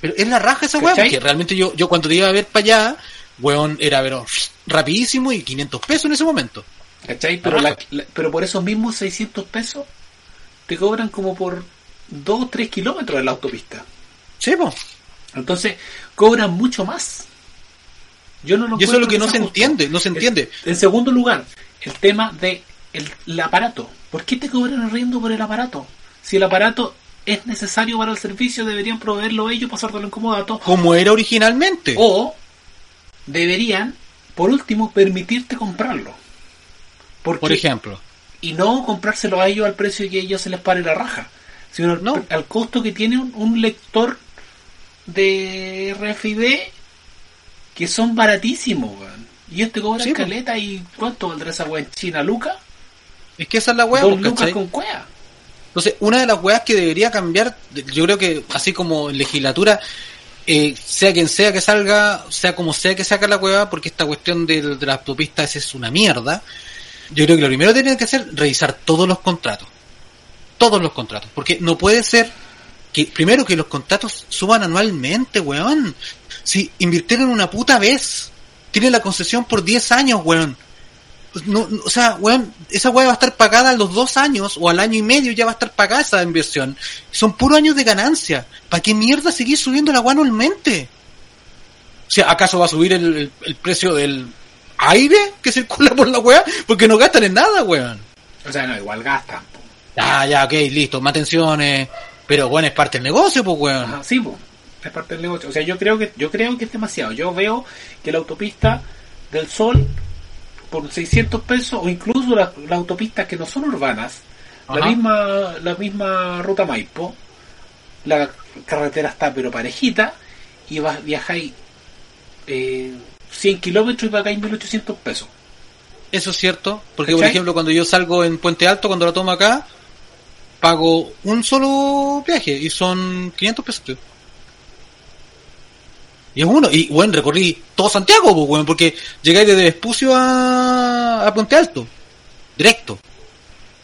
Pero es la raja esa weá, porque realmente yo, yo cuando te iba a ver para allá, weón, era pero, rapidísimo y 500 pesos en ese momento. ¿Cachai? Pero, Raja. la- la- pero por esos mismos 600 pesos te cobran como por 2 o 3 kilómetros en la autopista. Sí, po. Entonces, cobran mucho más. Yo no lo Y eso es lo que no se justo. entiende, no se entiende. En segundo lugar, el tema de el, el aparato. ¿Por qué te cobran arriendo por el aparato? Si el aparato es necesario para el servicio, deberían proveerlo ellos, pasártelo en comodato. Como era originalmente. O deberían, por último, permitirte comprarlo. Porque, por ejemplo. y no comprárselo a ellos al precio que ellos se les pare la raja, sino al, No. al costo que tiene un, un lector de RFID que son baratísimos, weón. Y este cobra Sí, caleta y ¿cuánto valdrá esa weá en China? ¿Luca? Es que esa es la weá, Dos lucas ¿cachai? con cuea. Entonces, una de las weas que debería cambiar, yo creo que así como en legislatura, eh, sea quien sea que salga, sea como sea que saca la weá, porque esta cuestión de, de las autopistas es una mierda, yo creo que lo primero que tienen que hacer es revisar todos los contratos. Todos los contratos. Porque no puede ser que, primero, que los contratos suban anualmente, weón. Si invirtieron una puta vez, tienen la concesión por 10 años, weón. No, no, o sea, weón, esa weá va a estar pagada a los dos años o al año y medio ya va a estar pagada esa inversión. Son puros años de ganancia. ¿Para qué mierda seguir subiendo la weá anualmente? O sea, ¿acaso va a subir el, el- el precio del aire que circula por la weá? Porque no gastan en nada, weón. O sea, no, igual gastan. po. Ah, ya, ok, listo, más tensiones. Pero bueno, es parte del negocio, pues weón. Ajá, sí, po. es parte del negocio. O sea, yo creo que yo creo que es demasiado. Yo veo que la autopista del Sol por 600 pesos o incluso las, las autopistas que no son urbanas, la misma la misma ruta Maipo, la carretera está pero parejita y vas viajáis eh, 100 kilómetros y pagáis 1800 pesos. Eso es cierto, porque por ejemplo cuando yo salgo en Puente Alto, cuando la tomo acá, pago un solo viaje y son 500 pesos. Y es uno, y bueno, recorrí todo Santiago, pues, porque llegáis desde Vespucio a, a Puente Alto, directo,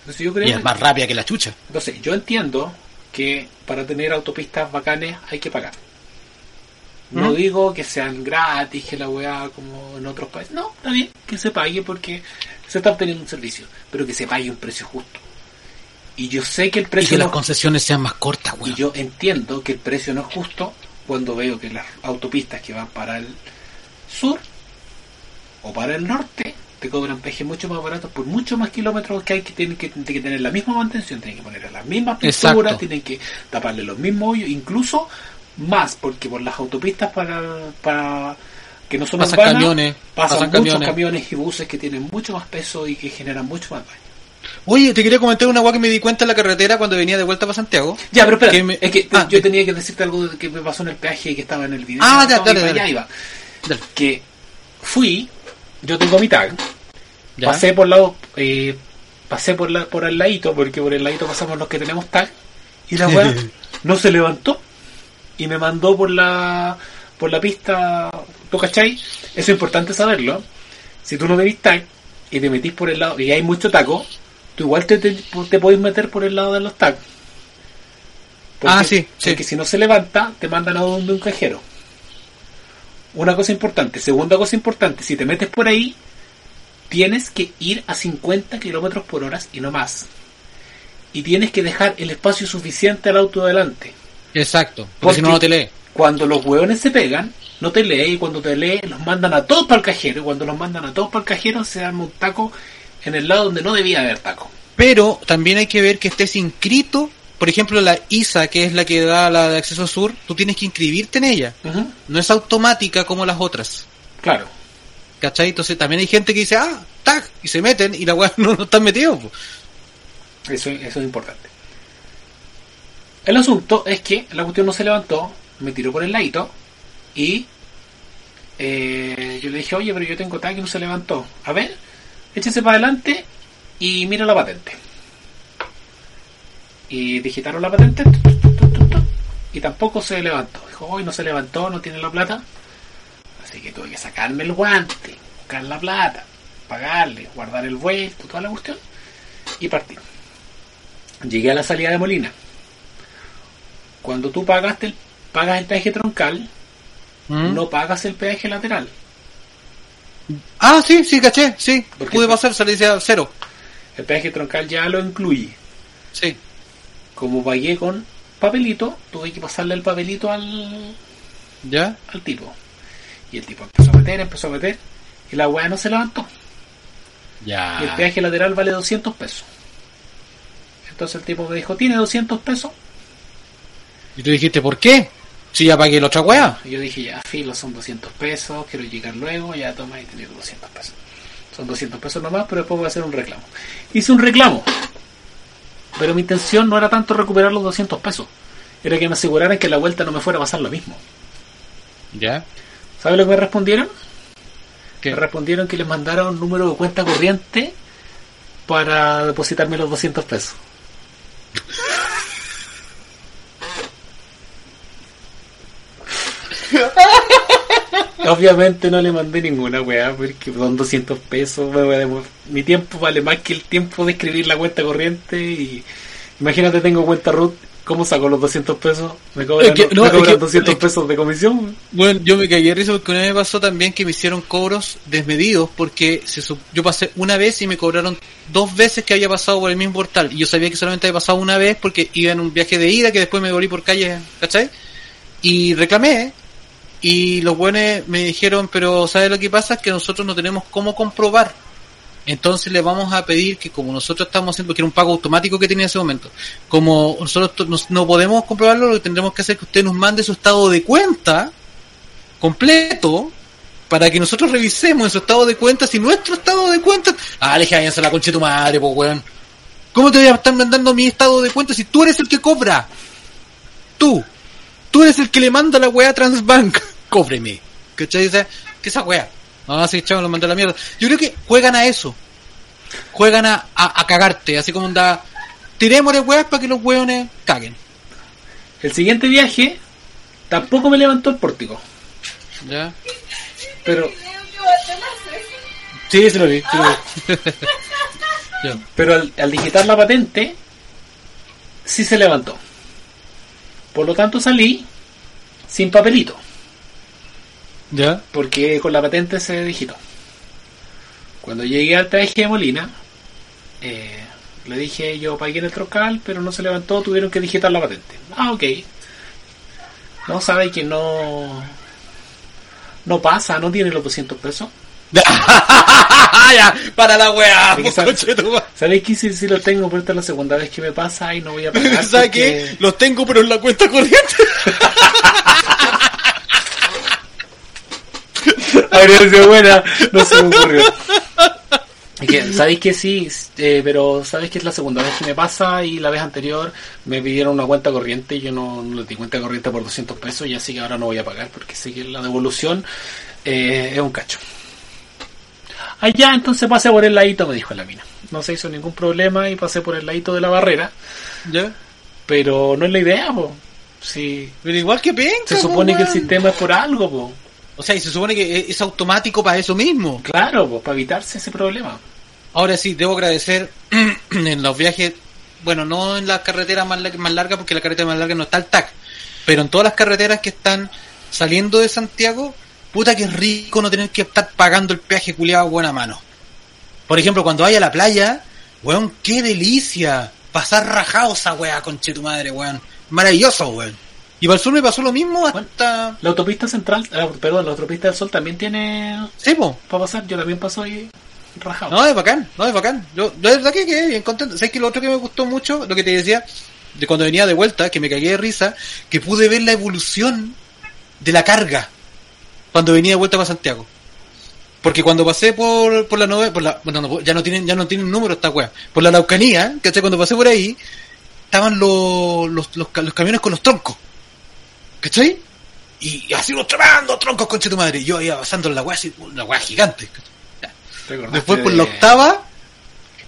Entonces yo creo y que- es más rápida que la chucha. Entonces, yo entiendo que para tener autopistas bacanes hay que pagar. No ¿Mm? digo que sean gratis, que la weá como en otros países. No, está bien que se pague porque se está obteniendo un servicio, pero que se pague un precio justo. Y yo sé que el Y precio que las concesiones sean más cortas, y weón. yo entiendo que el precio no es justo cuando veo que las autopistas que van para el sur o para el norte te cobran peajes mucho más baratos por mucho más kilómetros que hay que tienen que, tener la misma mantención, tienen que poner las mismas pinturas, tienen que taparle los mismos hoyos, incluso más, porque por las autopistas para, para que no son Pasan urbanas, camiones, pasan, pasan muchos camiones. camiones. y buses que tienen mucho más peso y que generan mucho más daño. Oye, te quería comentar una weá que me di cuenta en la carretera cuando venía de vuelta para Santiago. Ya, pero espera, Que me- es que Ah, yo tenía que decirte algo que me pasó en el peaje y que estaba en el video. Ah, ya, No, dale, iba, dale. ya iba. Dale. Que fui, yo tengo mi tag, ¿Ya? pasé por lado, eh, pasé por la, por el ladito, porque por el ladito pasamos los que tenemos tag, y la weá no se levantó y me mandó por la por la pista, ¿tú cachai? Eso es importante saberlo. Si tú no tenés tag y te metís por el lado y hay mucho taco, tú igual te, te, te podés meter por el lado de los tags. Ah, sí, sí. Porque si no se levanta, te mandan a donde un cajero. Una cosa importante. Segunda cosa importante, si te metes por ahí, tienes que ir a 50 kilómetros por hora y no más. Y tienes que dejar el espacio suficiente al auto delante. Exacto, porque si no, no te lee. Cuando los hueones se pegan, no te lee. Y cuando te lee, los mandan a todos para el cajero. Y cuando los mandan a todos para el cajero, se arma un taco en el lado donde no debía haber taco. Pero también hay que ver que estés inscrito. Por ejemplo, la ISA, que es la que da la de acceso sur, tú tienes que inscribirte en ella. No es automática como las otras. Claro. ¿Cachai? Entonces también hay gente que dice, ah, tag, y se meten y la weá no, no están metidos. Eso, eso es importante. El asunto es que la cuestión no se levantó, me tiró por el ladito y eh, yo le dije, oye, pero yo tengo tag y no se levantó. A ver, échese para adelante y mira la patente. Y digitaron la patente y tampoco se levantó. Dijo, hoy no se levantó, no tiene la plata. Así que tuve que sacarme el guante, buscar la plata, pagarle, guardar el vuelto, toda la cuestión, y partir. Llegué a la salida de Molina. Cuando tú pagaste el, pagas el peaje troncal, ¿Mm? no pagas el peaje lateral. Ah, sí, sí, caché, sí. Pude pasar, se le decía cero. El peaje troncal ya lo incluye. Sí. Como pagué con papelito, tuve que pasarle el papelito al, ¿Ya? al tipo. Y el tipo empezó a meter, empezó a meter, y la weá no se levantó. Ya. Y el peaje lateral vale 200 pesos. Entonces el tipo me dijo, ¿tiene 200 pesos? Y tú dijiste, ¿por qué? Si ya pagué la otra weá. Y yo dije, ya, filo, son 200 pesos, quiero llegar luego, ya toma y te digo 200 pesos. Son 200 pesos nomás, pero después voy a hacer un reclamo. Hice un reclamo. Pero mi intención no era tanto recuperar los 200 pesos. Era que me aseguraran que la vuelta no me fuera a pasar lo mismo. ¿Ya? ¿Sabes lo que me respondieron? ¿Qué? Me respondieron que les mandara un número de cuenta corriente para depositarme los 200 pesos. Obviamente no le mandé ninguna weá porque son 200 pesos. demo- Mi tiempo vale más que el tiempo de escribir la cuenta corriente. y Imagínate, tengo cuenta root. ¿Cómo saco los 200 pesos? Me cobran, Es que- no, me es cobran que- 200 es que- pesos de comisión. Bueno, yo me caí de risa porque una vez me pasó también que me hicieron cobros desmedidos porque se yo pasé una vez y me cobraron dos veces que había pasado por el mismo portal. Y yo sabía que solamente había pasado una vez porque iba en un viaje de ida que después me volví por calle, ¿cachai? Y reclamé y los buenos me dijeron, pero ¿sabes lo que pasa? Es que nosotros no tenemos cómo comprobar. Entonces le vamos a pedir que como nosotros estamos haciendo, porque era un pago automático que tenía en ese momento, como nosotros no podemos comprobarlo, lo que tendremos que hacer es que usted nos mande su estado de cuenta completo para que nosotros revisemos en su estado de cuenta si nuestro estado de cuenta... Ah, le dije, la concha de tu madre, pues weón. ¿Cómo te voy a estar mandando mi estado de cuenta si tú eres el que cobra? Tú. Tú eres el que le manda la weá a Transbank. Cóbreme. ¿Cachai? Sea, ¿qué esa weá? No, sí, chavo, lo mandé a la mierda. Yo creo que juegan a eso. Juegan a, a, a cagarte, así como anda... Tirémosle weas para que los weones caguen. El siguiente viaje tampoco me levantó el pórtico. ¿Ya? Pero, Sí, se lo vi. se lo vi. Pero al, al digitar la patente, sí se levantó. Por lo tanto salí sin papelito, ¿Ya? porque con la patente se digitó. Cuando llegué al peaje de Molina, eh, le dije yo pagué en el trocal, pero no se levantó, tuvieron que digitar la patente. Ah, ok. No sabe que no... No pasa, no tiene los 200 pesos. ya, para la weá. ¿Sabéis que si, si lo tengo? Pero esta es la segunda vez que me pasa y no voy a pagar. ¿Sabes porque- qué? Los tengo, pero en la cuenta corriente. Habría sido buena, no se me ocurrió. Es que, ¿Sabéis que sí? Eh, pero ¿sabéis que es la segunda vez que me pasa? Y la vez anterior me pidieron una cuenta corriente y yo no, no le di cuenta corriente por 200 pesos y así que ahora no voy a pagar porque sé que la devolución eh, es un cacho. Allá entonces pasé por el ladito, me dijo la mina. No se hizo ningún problema y pasé por el ladito de la barrera, ¿Ya? pero no es la idea, po. Si Pero igual que penca, se po, supone que el sistema es por algo, po. O sea, y se supone que es automático para eso mismo. Claro, pues para evitarse ese problema. Ahora sí, debo agradecer en los viajes, bueno, no en las carreteras más, más largas, porque la carretera más larga no está el TAC, pero en todas las carreteras que están saliendo de Santiago, puta que es rico no tener que estar pagando el peaje culiado a buena mano. Por ejemplo, cuando vaya a la playa, weón, qué delicia. Pasar rajado esa weá, conche tu madre, weón. Maravilloso, weón. Y para el sur me pasó lo mismo hasta... La autopista central, ah, perdón, la autopista del sol también tiene Sí, po. para pasar. Yo también paso ahí rajado. No, es bacán, no, es bacán. Yo, de verdad que quedé bien contento. ¿Sabes que lo otro que me gustó mucho, lo que te decía, de cuando venía de vuelta, que me cagué de risa, que pude ver la evolución de la carga cuando venía de vuelta para Santiago. Porque cuando pasé por, por la nove, por la, bueno, no, ya no tienen, ya no tienen número esta wea, por la Araucanía, ¿cachai? Cuando pasé por ahí, estaban los, los, los camiones con los troncos. ¿Cachai? Y así los tremendos troncos, conche tu madre. Y yo iba pasando en la wea así, una wea gigante. ¿cachai? ¿Te acordaste Después por de la octava,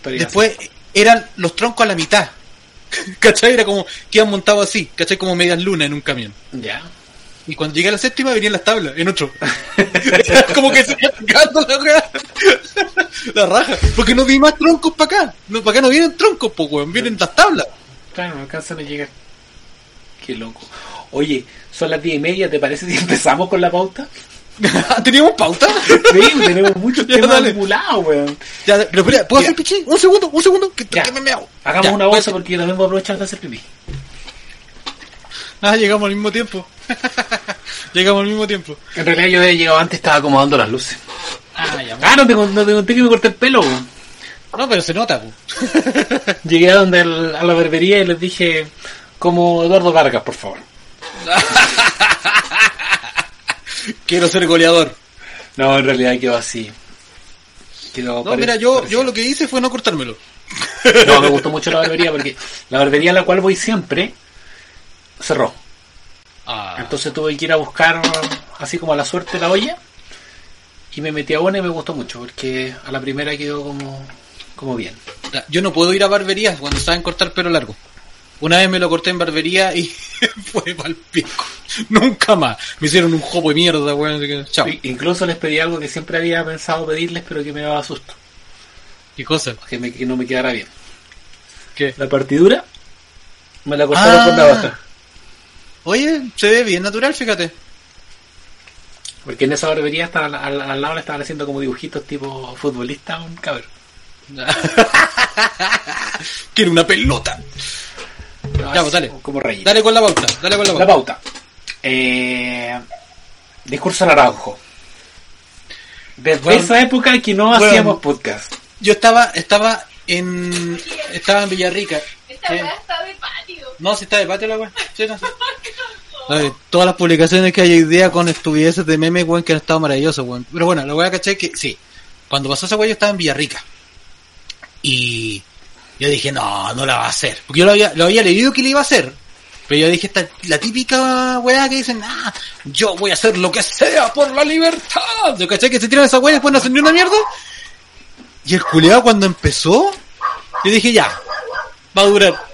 Después eran los troncos a la mitad. ¿Cachai? Era como que iban montados así, ¿cachai? Como medias lunas en un camión. Ya. Y cuando llegué a la séptima venían las tablas, en otro. como que se sacando la weá. La raja. Porque no vi más troncos para acá. No, para acá no vienen troncos, pues weón, vienen las tablas. Claro, no alcanzan a llegar. Qué loco. Oye, son las diez y media, ¿te parece si empezamos con la pauta? ¿Teníamos pauta? Sí, tenemos muchos Ya, temas acumulados, weón. Ya, pero espera, ¿puedo Ya. hacer pichí? Un segundo, un segundo, que, que me. Hagamos una bolsa porque yo también voy a aprovechar de hacer pipí. Ah, llegamos al mismo tiempo. llegamos al mismo tiempo. En realidad yo había llegado antes, estaba acomodando las luces. Ah, ya. Ah, no te, no te conté que me corté el pelo, weón. No, pero se nota. Llegué a donde el- a la barbería y les dije, como Eduardo Vargas, por favor. Quiero ser goleador. No, en realidad quedó así. Quedó No, mira, yo, parecido. yo lo que hice fue no cortármelo. No, me gustó mucho la barbería porque la barbería a la cual voy siempre cerró. Ah, Entonces tuve que ir a buscar así como a la suerte la olla y me metí a una y me gustó mucho porque a la primera quedó como, como bien. Yo no puedo ir a barberías cuando saben cortar pelo largo. Una vez me lo corté en barbería y fue mal pico. Nunca más. Me hicieron un jopo de mierda, weón. que, Chao. Incluso les pedí algo que siempre había pensado pedirles pero que me daba susto, ¿Qué cosa? que, me- que no me quedara bien. ¿Qué? La partidura me la cortaron Ah. por la baja. Oye, se ve bien natural, fíjate. Porque en esa barbería estaba, al, al lado le estaban haciendo como dibujitos tipo futbolista, un cabrón. Quiero una pelota. Ya, pues, dale. como- rayito. Dale con la pauta, dale con la La pauta. pauta. Eh, discurso naranjo. Desde Bueno, esa época que no bueno. hacíamos podcast. Yo estaba, estaba en, estaba en Villarrica. Esta weá está de patio. No, si está de patio la weá. Sí, no, sí. Ay, todas las publicaciones que hay hoy día con estupideces de memes, weón, que han estado maravillosos, weón. Pero bueno, la weá caché que sí. Cuando pasó esa weá yo estaba en Villarrica. Y yo dije, no, no la va a hacer. Porque yo lo había, lo había leído que le iba a hacer. Pero yo dije, esta, la típica weá que dicen, ah, yo voy a hacer lo que sea por la libertad. Yo caché que se tiran esa weá y después no hacen una mierda. Y el culeado cuando empezó, yo dije, ya, va a durar.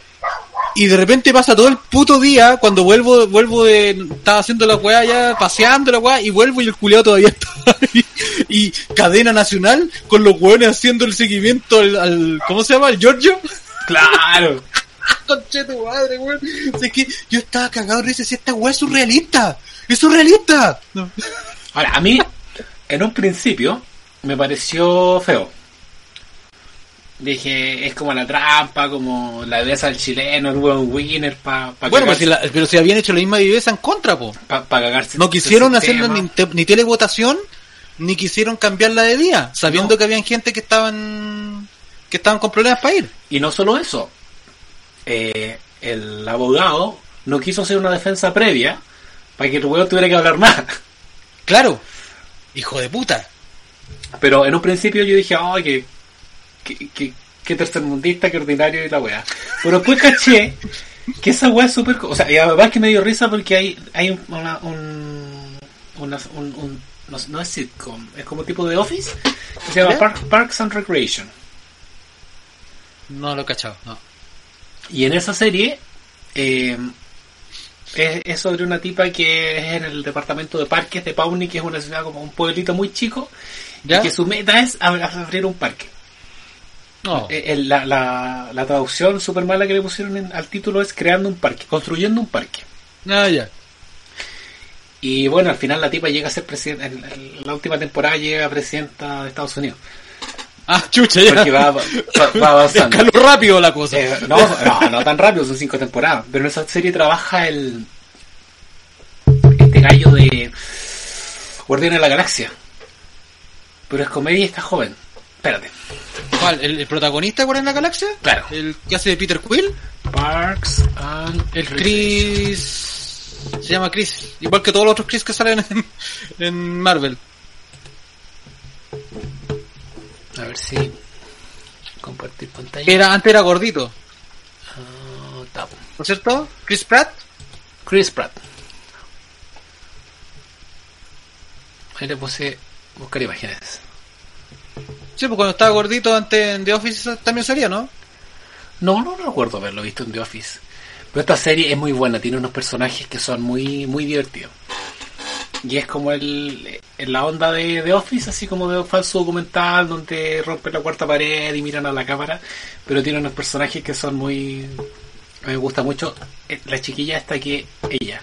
Y de repente pasa todo el puto día, cuando vuelvo, vuelvo de, estaba haciendo la weá ya, paseando la weá, y vuelvo y el culeado todavía está ahí. Y cadena nacional, con los weones haciendo el seguimiento al, al- ¿cómo se llama? ¿El Giorgio? Claro. Conche tu madre, weón. O sea, es que yo estaba cagado risa, si esta weá es surrealista. Es surrealista. No. Ahora, a mí, en un principio, me pareció feo. Dije, es como la trampa, como la vez al chileno, el buen winner para pa Bueno, pues cagarse, si la- pero si habían hecho la misma viveza en contra, po. pa- pa cagarse No quisieron hacerlo ni, te- ni televotación, ni quisieron cambiarla de día, sabiendo No. que habían gente que estaban que estaban con problemas para ir. Y no solo eso, eh, el abogado no quiso hacer una defensa previa para que el huevo tuviera que hablar más. Claro, hijo de puta. Pero en un principio yo dije, ay, que, que, que, que tercermundista, que ordinario y la weá. Pero después caché que esa weá es súper... co- O sea, y además que me dio risa porque hay, hay un- una, un, una- un, un- no, no es sitcom, es como tipo de office, que se llama. Park- Parks and Recreation. No lo he cachado, no. Y en esa serie eh, es, es sobre una tipa que es en el departamento de parques de Pawnee, que es una ciudad como un pueblito muy chico, ¿Ya? y que su meta es ab- abrir un parque. No. Eh, el- la, la, la traducción súper mala que le pusieron en- al título es creando un parque, construyendo un parque. Ah, ya. Y bueno, al final la tipa llega a ser presidenta, en, en la última temporada llega a presidenta de Estados Unidos. Ah, chucha, ya. Porque va, va, va avanzando. Escaló rápido la cosa. Eh, no, no, no tan rápido, son cinco temporadas. Pero en esa serie trabaja el. Este gallo de. Guardián de la Galaxia. Pero es comedia y está joven. Espérate. ¿Cuál? ¿El, el protagonista de Guardián de la Galaxia? Claro. ¿El que hace de Peter Quill? Parks and. El Chris... Se llama Chris. Igual que todos los otros Chris que salen en, en Marvel. A ver si. Compartir pantalla. Era, antes era gordito, Ah. ¿no es cierto? Chris Pratt. Chris Pratt. Ahí le puse. Buscar imágenes. Sí, pues cuando estaba gordito antes en The Office también salía, ¿no? No, no recuerdo haberlo visto en The Office. Pero esta serie es muy buena, tiene unos personajes que son muy, muy divertidos. Y es como el, en la onda de, de Office, así como de un falso documental donde rompen la cuarta pared y miran a la cámara, pero tiene unos personajes que son muy... Me gusta mucho eh, la chiquilla esta que ella.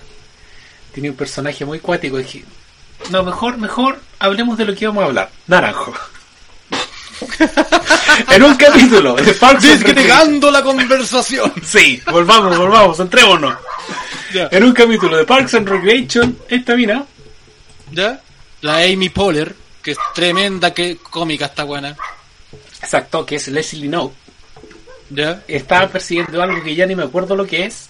Tiene un personaje muy cuático. dije, no, mejor, mejor hablemos de lo que íbamos a hablar. Naranjo. en un capítulo de Parks and Recreation- Desgregando la conversación. Sí, volvamos, volvamos, entrémonos. Ya. En un capítulo de Parks and Recreation, esta mina ¿Ya? La Amy Poehler, que es tremenda, que cómica está buena. Exacto, que es Leslie No. ¿Ya? Estaba persiguiendo algo que ya ni me acuerdo lo que es.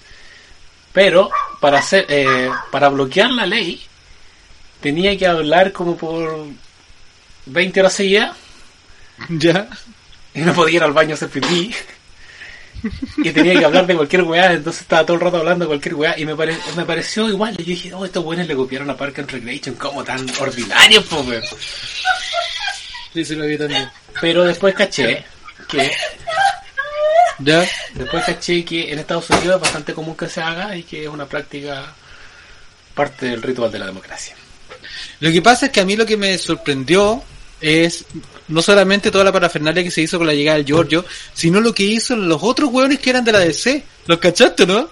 Pero para hacer, eh, para bloquear la ley, tenía que hablar como por 20 horas seguidas ¿Ya? y no podía ir al baño a hacer pipí. Y tenía que hablar de cualquier weá, entonces estaba todo el rato hablando de cualquier weá y me, pare- me pareció igual. Y yo dije, oh, estos buenos le copiaron a Park and Recreation, como tan ordinarios, po, weón. Sí, sí lo vi también. Pero después caché que ¿Ya? Después caché que en Estados Unidos es bastante común que se haga y que es una práctica parte del ritual de la democracia. Lo que pasa es que a mí lo que me sorprendió es no solamente toda la parafernalia que se hizo con la llegada del Giorgio, sino lo que hizo los otros hueones que eran de la DC. ¿Los cachaste, no?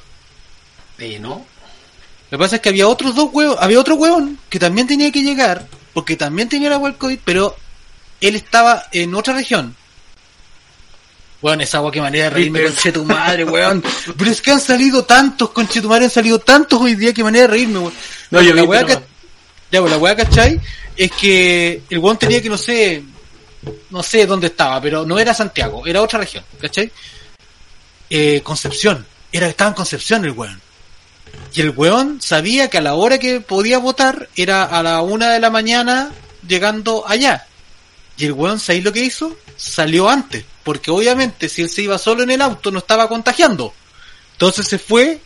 Eh, ¿no? Lo que pasa es que había otros dos huevos, había otro huevón que también tenía que llegar, porque también tenía la del COVID, pero él estaba en otra región. Weón, esa agua que manera de reírme conche tu madre, weón. Pero es que han salido tantos, conche tu madre, han salido tantos hoy día que manera de reírme, weón. No, yo la weá ca- Ya, pues la weá, ¿cachai? Es que el weón tenía que, no sé, no sé dónde estaba, pero no era Santiago, era otra región, ¿cachai? Eh, Concepción, era, estaba en Concepción el weón. Y el weón sabía que a la hora que podía votar era a la una de la mañana llegando allá. Y el weón, ¿sabéis lo que hizo? Salió antes, porque obviamente si él se iba solo en el auto no estaba contagiando. Entonces se fue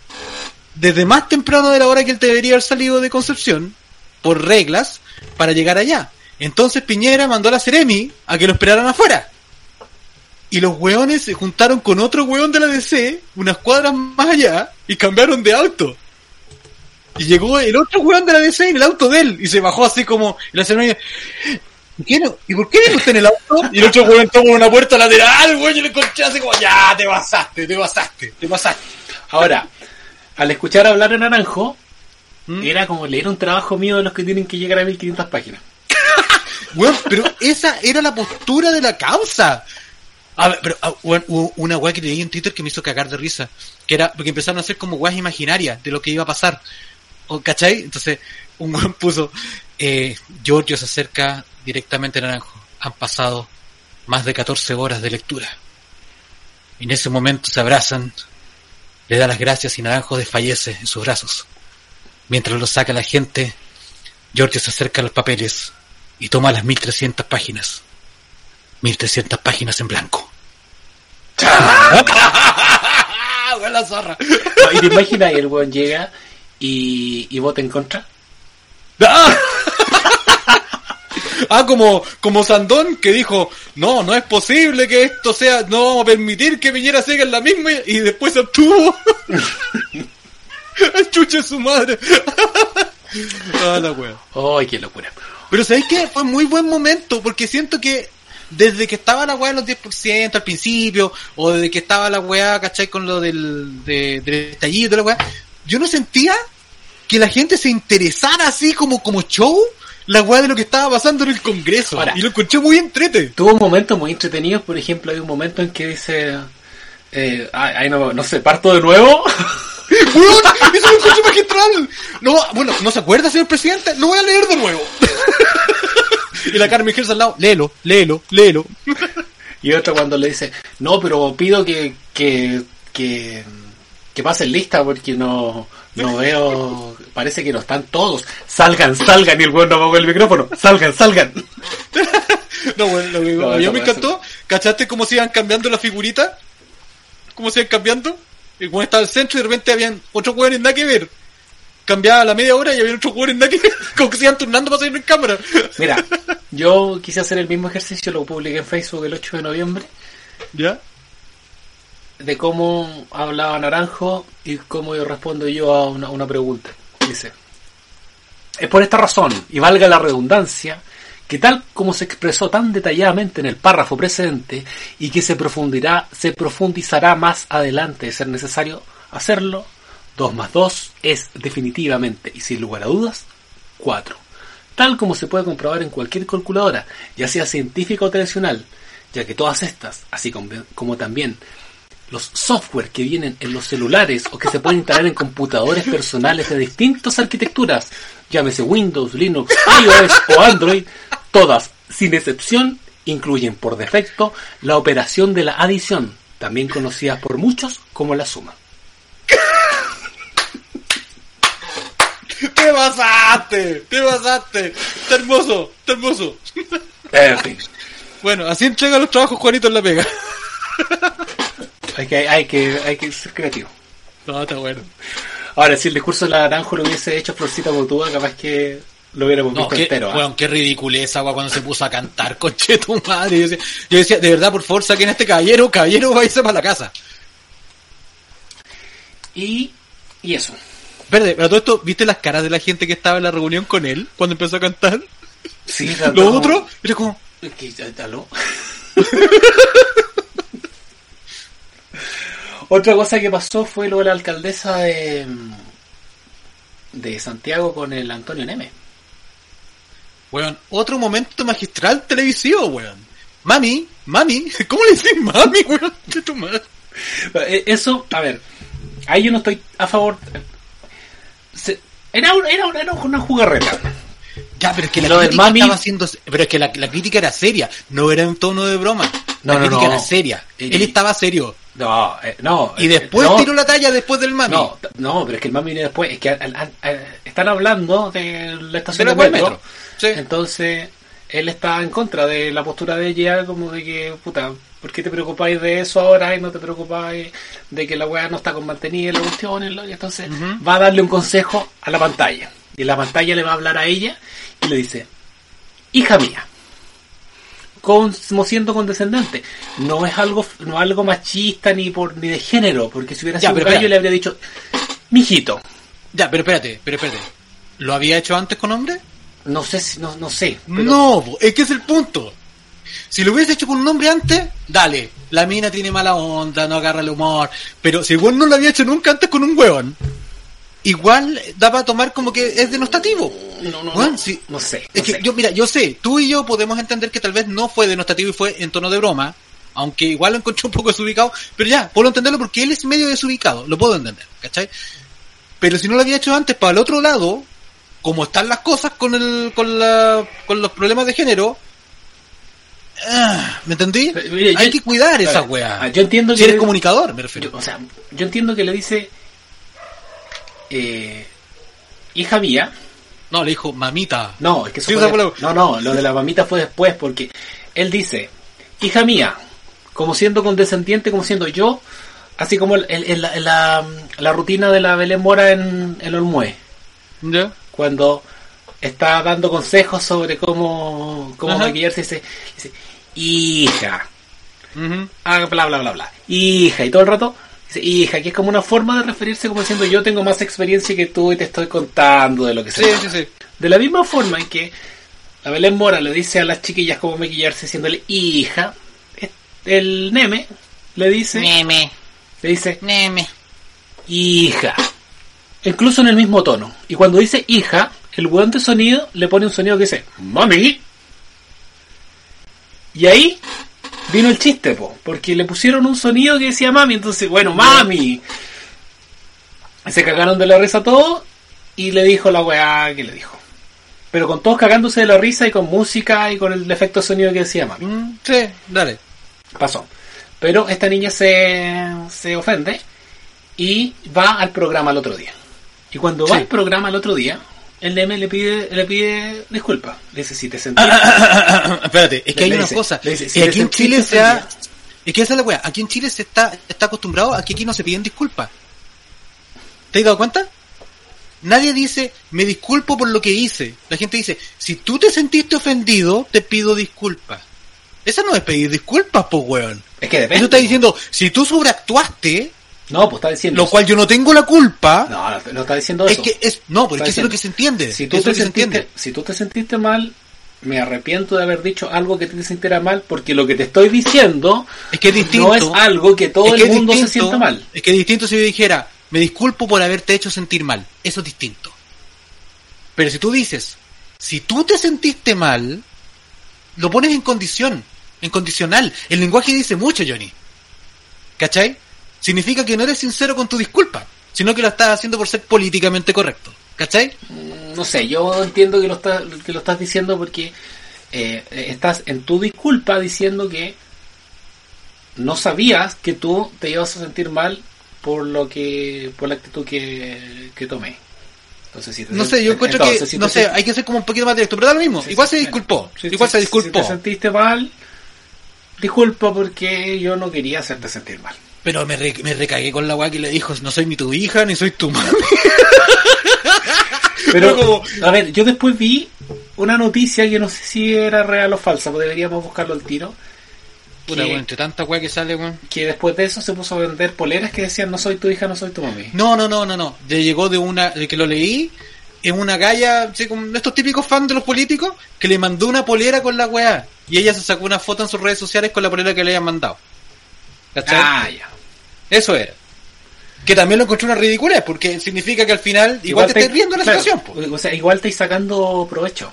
desde más temprano de la hora que él debería haber salido de Concepción, por reglas, para llegar allá. Entonces Piñera mandó a la Ceremi a que lo esperaran afuera. Y los weones se juntaron con otro weón de la DC, unas cuadras más allá, y cambiaron de auto. Y llegó el otro weón de la DC en el auto de él, y se bajó así como, y la Ceremi, ¿y, qué no? ¿y por qué viene usted en el auto? Y el otro weón entró por una puerta lateral, weón, y le encontré así como, ya, te pasaste, te pasaste, te pasaste. Ahora, al escuchar hablar en Naranjo, ¿Mm? era como leer un trabajo mío de los que tienen que llegar a 1500 páginas. Weón, pero esa era la postura de la causa. Pero ah, hubo una weá que leí en Twitter que me hizo cagar de risa. Que era, porque empezaron a hacer como weas imaginarias de lo que iba a pasar. ¿O, ¿Cachai? Entonces, un weón puso, eh, Giorgio se acerca directamente a Naranjo. Han pasado más de 14 horas de lectura. En ese momento se abrazan, le da las gracias y Naranjo desfallece en sus brazos. Mientras lo saca la gente, Giorgio se acerca a los papeles y toma las 1300 páginas. 1300 páginas en blanco. La zorra. No, ¿Y te imaginas? El weón llega y, y vota en contra. ¡Ah! Ah, como, como Sandón que dijo, no, no es posible que esto sea, no vamos a permitir que Piñera siga en la misma y después se obtuvo. Chuche su madre. ah, la wea. ¡Ay, qué locura! Pero ¿sabéis qué? Fue muy buen momento, porque siento que desde que estaba la weá en los 10% al principio, o desde que estaba la weá, ¿cachai? Con lo del, de- del estallido y toda la weá, yo no sentía que la gente se interesara así como, como show la weá de lo que estaba pasando en el Congreso. Ahora. y lo encontré muy entrete. Tuvo momentos muy entretenidos, por ejemplo, hay un momento en que dice... Eh, ay, ay, no, no sé, parto de nuevo. ¡Weón! ¡Eso lo encontré magistral! No, bueno, ¿no se acuerda, señor presidente? Lo voy a leer de nuevo. y la Carmen Gers al lado, léelo, léelo, léelo. Y otro cuando le dice, no, pero pido que, que, que, que pasen lista porque no, no veo, parece que no están todos. Salgan, salgan, y el weón no apagó el micrófono. Salgan, salgan. No, bueno, lo que No, a mí esa me encantó. ¿Cachaste cómo se iban cambiando las figuritas? ¿Cómo se iban cambiando? El weón estaba al centro y de repente habían otros weones nada que ver. Cambiaba a la media hora y había otros weones nada que ver. Como que se iban turnando para salir en cámara. Mira, yo quise hacer el mismo ejercicio, lo publiqué en Facebook el 8 de noviembre, ¿Ya? de cómo hablaba Naranjo y cómo yo respondo yo a una, una pregunta. Dice, Es por esta razón, y valga la redundancia, que tal como se expresó tan detalladamente en el párrafo precedente y que se profundizará, se profundizará más adelante de ser necesario hacerlo, 2 más 2 es definitivamente y sin lugar a dudas 4. Tal como se puede comprobar en cualquier calculadora, ya sea científica o tradicional, ya que todas estas, así como también los software que vienen en los celulares o que se pueden instalar en computadores personales de distintas arquitecturas, llámese Windows, Linux, iOS o Android, todas, sin excepción, incluyen por defecto la operación de la adición, también conocida por muchos como la suma. ¡Te pasaste! ¡Te pasaste! ¡Está hermoso! ¡Está hermoso! En fin, Bueno, así entrega los trabajos Juanito en la pega. hay que, hay que, hay que ser creativo. No, está bueno. Ahora, si el discurso de la naranjo lo hubiese hecho Florcita Botúa, capaz que lo hubiéramos No, visto qué, entero. ¿ah? weón, qué ridiculeza, agua cuando se puso a cantar, conche tu madre. Yo decía, yo decía, de verdad, por favor, saquen a este caballero, caballero, váyase para la casa. Y, y eso. Verde, pero todo esto, ¿viste las caras de la gente que estaba en la reunión con él cuando empezó a cantar? Sí, Lo otro, era como, ¿Qué? Otra cosa que pasó fue lo de la alcaldesa de, de Santiago con el Antonio Neme. weón, otro momento magistral televisivo, weón. Mami, mami, ¿cómo le decís mami, weón? Conche tu madre. Eh, Eso, a ver, ahí yo no estoy a favor. Se- era, un- era, una- era una jugarreta. Ya, pero es que la Lo del crítica mami- estaba haciendo, pero es que la, la crítica era seria, no era en tono de broma. No, la no, crítica no. era seria. Y- Él estaba serio. No, eh, no. Y eh, después no, tiró la talla después del mami. No, no, pero es que el mami viene después. Es que al- al- al- están hablando de la estación De metro. metro. Sí. Entonces, él está en contra de la postura de ella, como de que, puta, ¿por qué te preocupáis de eso ahora y no te preocupáis de que la weá no está con mantenida y la cuestión? y entonces, va a darle un consejo a la pantalla. Y la pantalla le va a hablar a ella y le dice: Hija mía. Como siendo condescendente, no es algo no es algo machista ni por ni de género, porque si hubiera Ya, sido espera. le habría dicho, mijito, Ya, pero espérate, pero espérate. ¿Lo había hecho antes con hombre? no sé si, no, no sé. pero- No, es que es el punto. Si lo hubiese hecho con un hombre antes, dale. La mina tiene mala onda, no agarra el humor. Pero si igual no lo había hecho nunca antes con un hueón, igual da para tomar como que es denostativo. no, no, Weón, no, sí. no sé. Es no que sé. yo, mira, yo sé, tú y yo podemos entender que tal vez no fue denostativo y fue en tono de broma, aunque igual lo encontré un poco desubicado, pero ya, puedo entenderlo porque él es medio desubicado, lo puedo entender, ¿cachai? Pero si no lo había hecho antes, para el otro lado, como están las cosas con el, con la, con los problemas de género, ah, ¿me entendí? Mire, Hay yo- que cuidar esa weá. yo entiendo Si que eres le- comunicador, me refiero. Yo- o sea, yo entiendo que le dice, eh, hija mía, No, le dijo mamita. no, es que eso Sí, fue esa de- fue la- no, no, lo de la mamita fue después, porque él dice, hija mía, como siendo condescendiente, como siendo yo, así como el- el- el- la, la- la rutina de la Belén Mora en el Olmué. ¿Ya? cuando está dando consejos sobre cómo, cómo Ajá. maquillarse, dice, dice, hija, ah, bla, bla, bla, bla, hija, y todo el rato, hija, que es como una forma de referirse como diciendo, yo tengo más experiencia que tú y te estoy contando de lo que Sí, sé. sí, sí. De la misma forma en que la Belén Mora le dice a las chiquillas cómo maquillarse, diciéndole, hija, el Neme le dice, Neme, le dice, neme. hija. Incluso en el mismo tono. Y cuando dice hija, el weón de sonido le pone un sonido que dice mami. Y ahí vino el chiste, po, porque le pusieron un sonido que decía mami, entonces, bueno, mami. Se cagaron de la risa todos y le dijo la weá que le dijo. Pero con todos cagándose de la risa y con música y con el efecto sonido que decía mami. Mm, Sí, dale. Pasó. Pero esta niña se, se ofende y va al programa el otro día. Y cuando va al programa el otro día, el DM le pide, le pide disculpas. Le dice, si te sentís... Espérate, es que hay una dice- cosa. dice, si aquí en Chile se ha. Es que esa es la weá. Aquí en Chile se está, está acostumbrado a que aquí no se piden disculpas. ¿Te has dado cuenta? Nadie dice, me disculpo por lo que hice. La gente dice, si tú te sentiste ofendido, te pido disculpas. Esa no es pedir disculpas, po weón. Es que depende. Eso está diciendo, si tú sobreactuaste No, pues está diciendo. Lo cual yo no tengo la culpa. No, no, no está diciendo es eso. que es, no, pero es que eso es lo que se entiende. Si tú, Eso te es se sentiste, entiende. si tú te sentiste mal, me arrepiento de haber dicho algo que te sintiera mal, porque lo que te estoy diciendo Es que es distinto. no es algo que todo Es que el es mundo se sienta mal. Es que es distinto si yo dijera, me disculpo por haberte hecho sentir mal. Eso es distinto. Pero si tú dices, si tú te sentiste mal, lo pones en condición, en condicional. El lenguaje dice mucho, Johnny. ¿Cachai? Significa que no eres sincero con tu disculpa, sino que lo estás haciendo por ser políticamente correcto. ¿Cachai? No sé, yo entiendo que lo, estás que lo estás diciendo porque eh, estás en tu disculpa diciendo que no sabías que tú te ibas a sentir mal por lo que por la actitud que, que tomé. Entonces, si te No sé, yo encuentro entonces, que, si no sé, hay que ser como un poquito más directo, pero da lo mismo. Sí, igual sí, se disculpó, Sí, igual se Si disculpó. te sentiste mal, disculpa porque yo no quería hacerte sentir mal. Pero me, re- me recagué con la weá que le dijo, no soy ni tu hija ni soy tu mami. Pero, como- a ver, yo después vi una noticia que no sé si era real o falsa, pues deberíamos buscarlo al tiro. Puta, que, entre tanta weá que sale, weón. que después de eso se puso a vender poleras que decían no soy tu hija, no soy tu mami. No, no, no, no, no. Le llegó de una, de que lo leí, en una galla, así como estos típicos fans de los políticos, que le mandó una polera con la weá. Y ella se sacó una foto en sus redes sociales con la polera que le habían mandado. ¿Cachai? Ah, ya. Eso era. Que también lo encontré una ridiculez, porque significa que al final igual, te estás riendo de la claro, situación. O sea, igual estáis sacando provecho.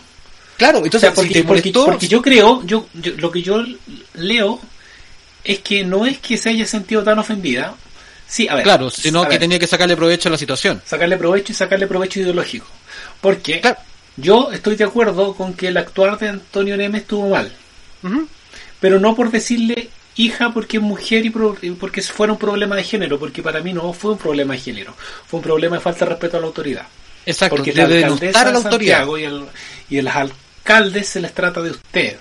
Claro, O entonces sea, porque, si te porque- molestó, porque yo creo, yo, yo- lo que yo leo es que no es que se haya sentido tan ofendida. Sí, a ver. claro, sino que ver, tenía que sacarle provecho a la situación. sacarle provecho y sacarle provecho ideológico. Porque Claro. yo estoy de acuerdo con que el actuar de Antonio Neme estuvo mal. Pero no por decirle hija porque es mujer y pro- y porque fuera un problema de género, porque para mí no fue un problema de género, fue un problema de falta de respeto a la autoridad. Exacto, porque de la alcaldesa a la autoridad. Y, el- y a los alcaldes se les trata de usted.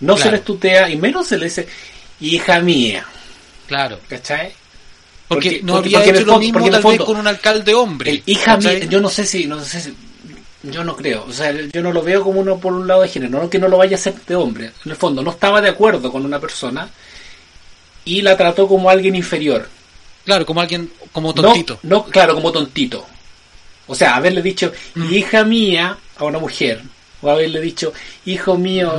No se les tutea y menos se les dice hija mía, Claro. ¿cachai? Porque, Porque- no había porque hecho el lo mismo tal vez fondo- con un alcalde hombre. El hija ¿cachai? mía, yo no sé si, no sé si, yo no creo, o sea, yo no lo veo como uno por un lado de género, no que no lo vaya a hacer de hombre. En el fondo, no estaba de acuerdo con una persona y la trató como alguien inferior. Claro, como alguien, como No- tontito. No, claro, como tontito. O sea, haberle dicho Mm. hija mía a una mujer, o haberle dicho hijo mío,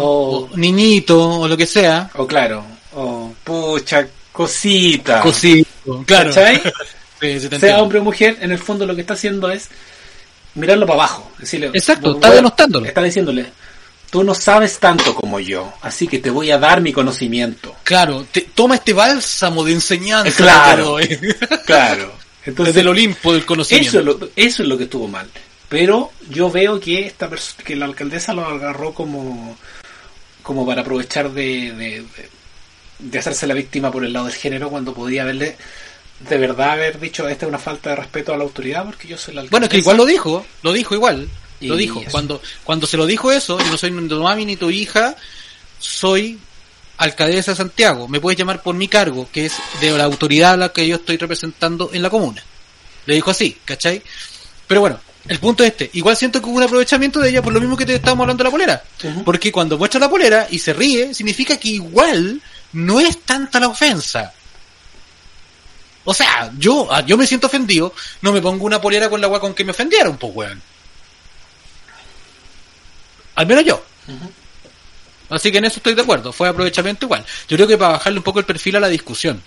o, o niñito, o lo que sea. o claro, o pucha, cosita. Cosito, claro. ¿Cachai? Sí, sea hombre o mujer, en el fondo lo que está haciendo es mirarlo para abajo. Decirle, Exacto, "Bueno, está denostándolo". Está diciéndole, tú no sabes tanto como yo, así que te voy a dar mi conocimiento. Claro, te- toma este bálsamo de enseñanza. Claro. que te doy. Claro. Entonces, Desde el Olimpo del conocimiento. eso, es lo, eso es lo que estuvo mal. Pero yo veo que esta que la alcaldesa lo agarró como como para aprovechar de, de, de- de hacerse la víctima por el lado del género cuando podía haberle de verdad haber dicho esta es una falta de respeto a la autoridad porque yo soy la alcaldesa. Bueno, es que igual lo dijo, lo dijo igual. Lo dijo. eso. Cuando, cuando se lo dijo eso, yo no soy ni tu mami ni tu hija, soy alcaldesa de Santiago. Me puedes llamar por mi cargo, que es de la autoridad a la que yo estoy representando en la comuna. Le dijo así, ¿cachai? Pero bueno, el punto es este. Igual siento que hubo un aprovechamiento de ella por lo mismo que te estábamos hablando de la polera. Porque cuando muestra la polera y se ríe, significa que igual no es tanta la ofensa. O sea, yo, ah, yo me siento ofendido, no me pongo una polera con la agua con que me ofendieron, pues weón. Al menos yo. Así que en eso estoy de acuerdo, fue aprovechamiento igual. Yo creo que para bajarle un poco el perfil a la discusión.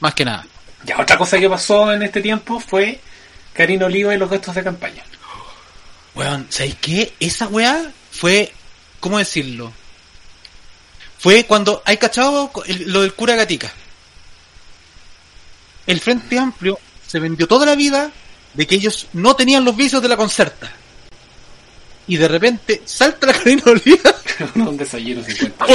Más que nada. Ya, otra cosa que pasó en este tiempo fue Karina Oliva y los gastos de campaña. Weón, ¿sabéis qué? Esa weá fue, ¿cómo decirlo? Fue cuando hay cachado lo del cura Gatica. El Frente Amplio se vendió toda la vida de que ellos no tenían los vicios de la concerta. Y de repente salta la Karina Oliva. un desayuno 50.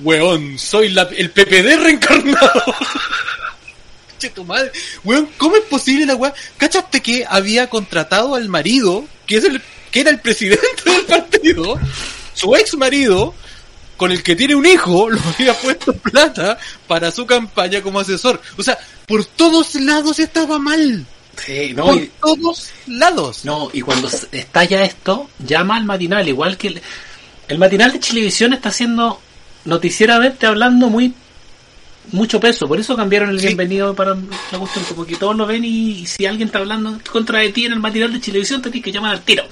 Weón, soy la- el PPD reencarnado. Che, tu madre. Weón, ¿cómo es posible la weá? ¿Cachaste que había contratado al marido, que es el, que era el presidente del partido, su ex marido, con el que tiene un hijo, lo había puesto plata para su campaña como asesor? O sea, por todos lados estaba mal. Sí, no, por y, todos lados. no, y cuando estalla esto, llama al matinal, igual que el, el matinal de Chilevisión está haciendo noticieramente hablando muy mucho peso, por eso cambiaron el Sí. bienvenido para la cuestión, como que todos lo ven y, y si alguien está hablando contra de ti en el material de Chilevisión, te tienes que llamar al tiro.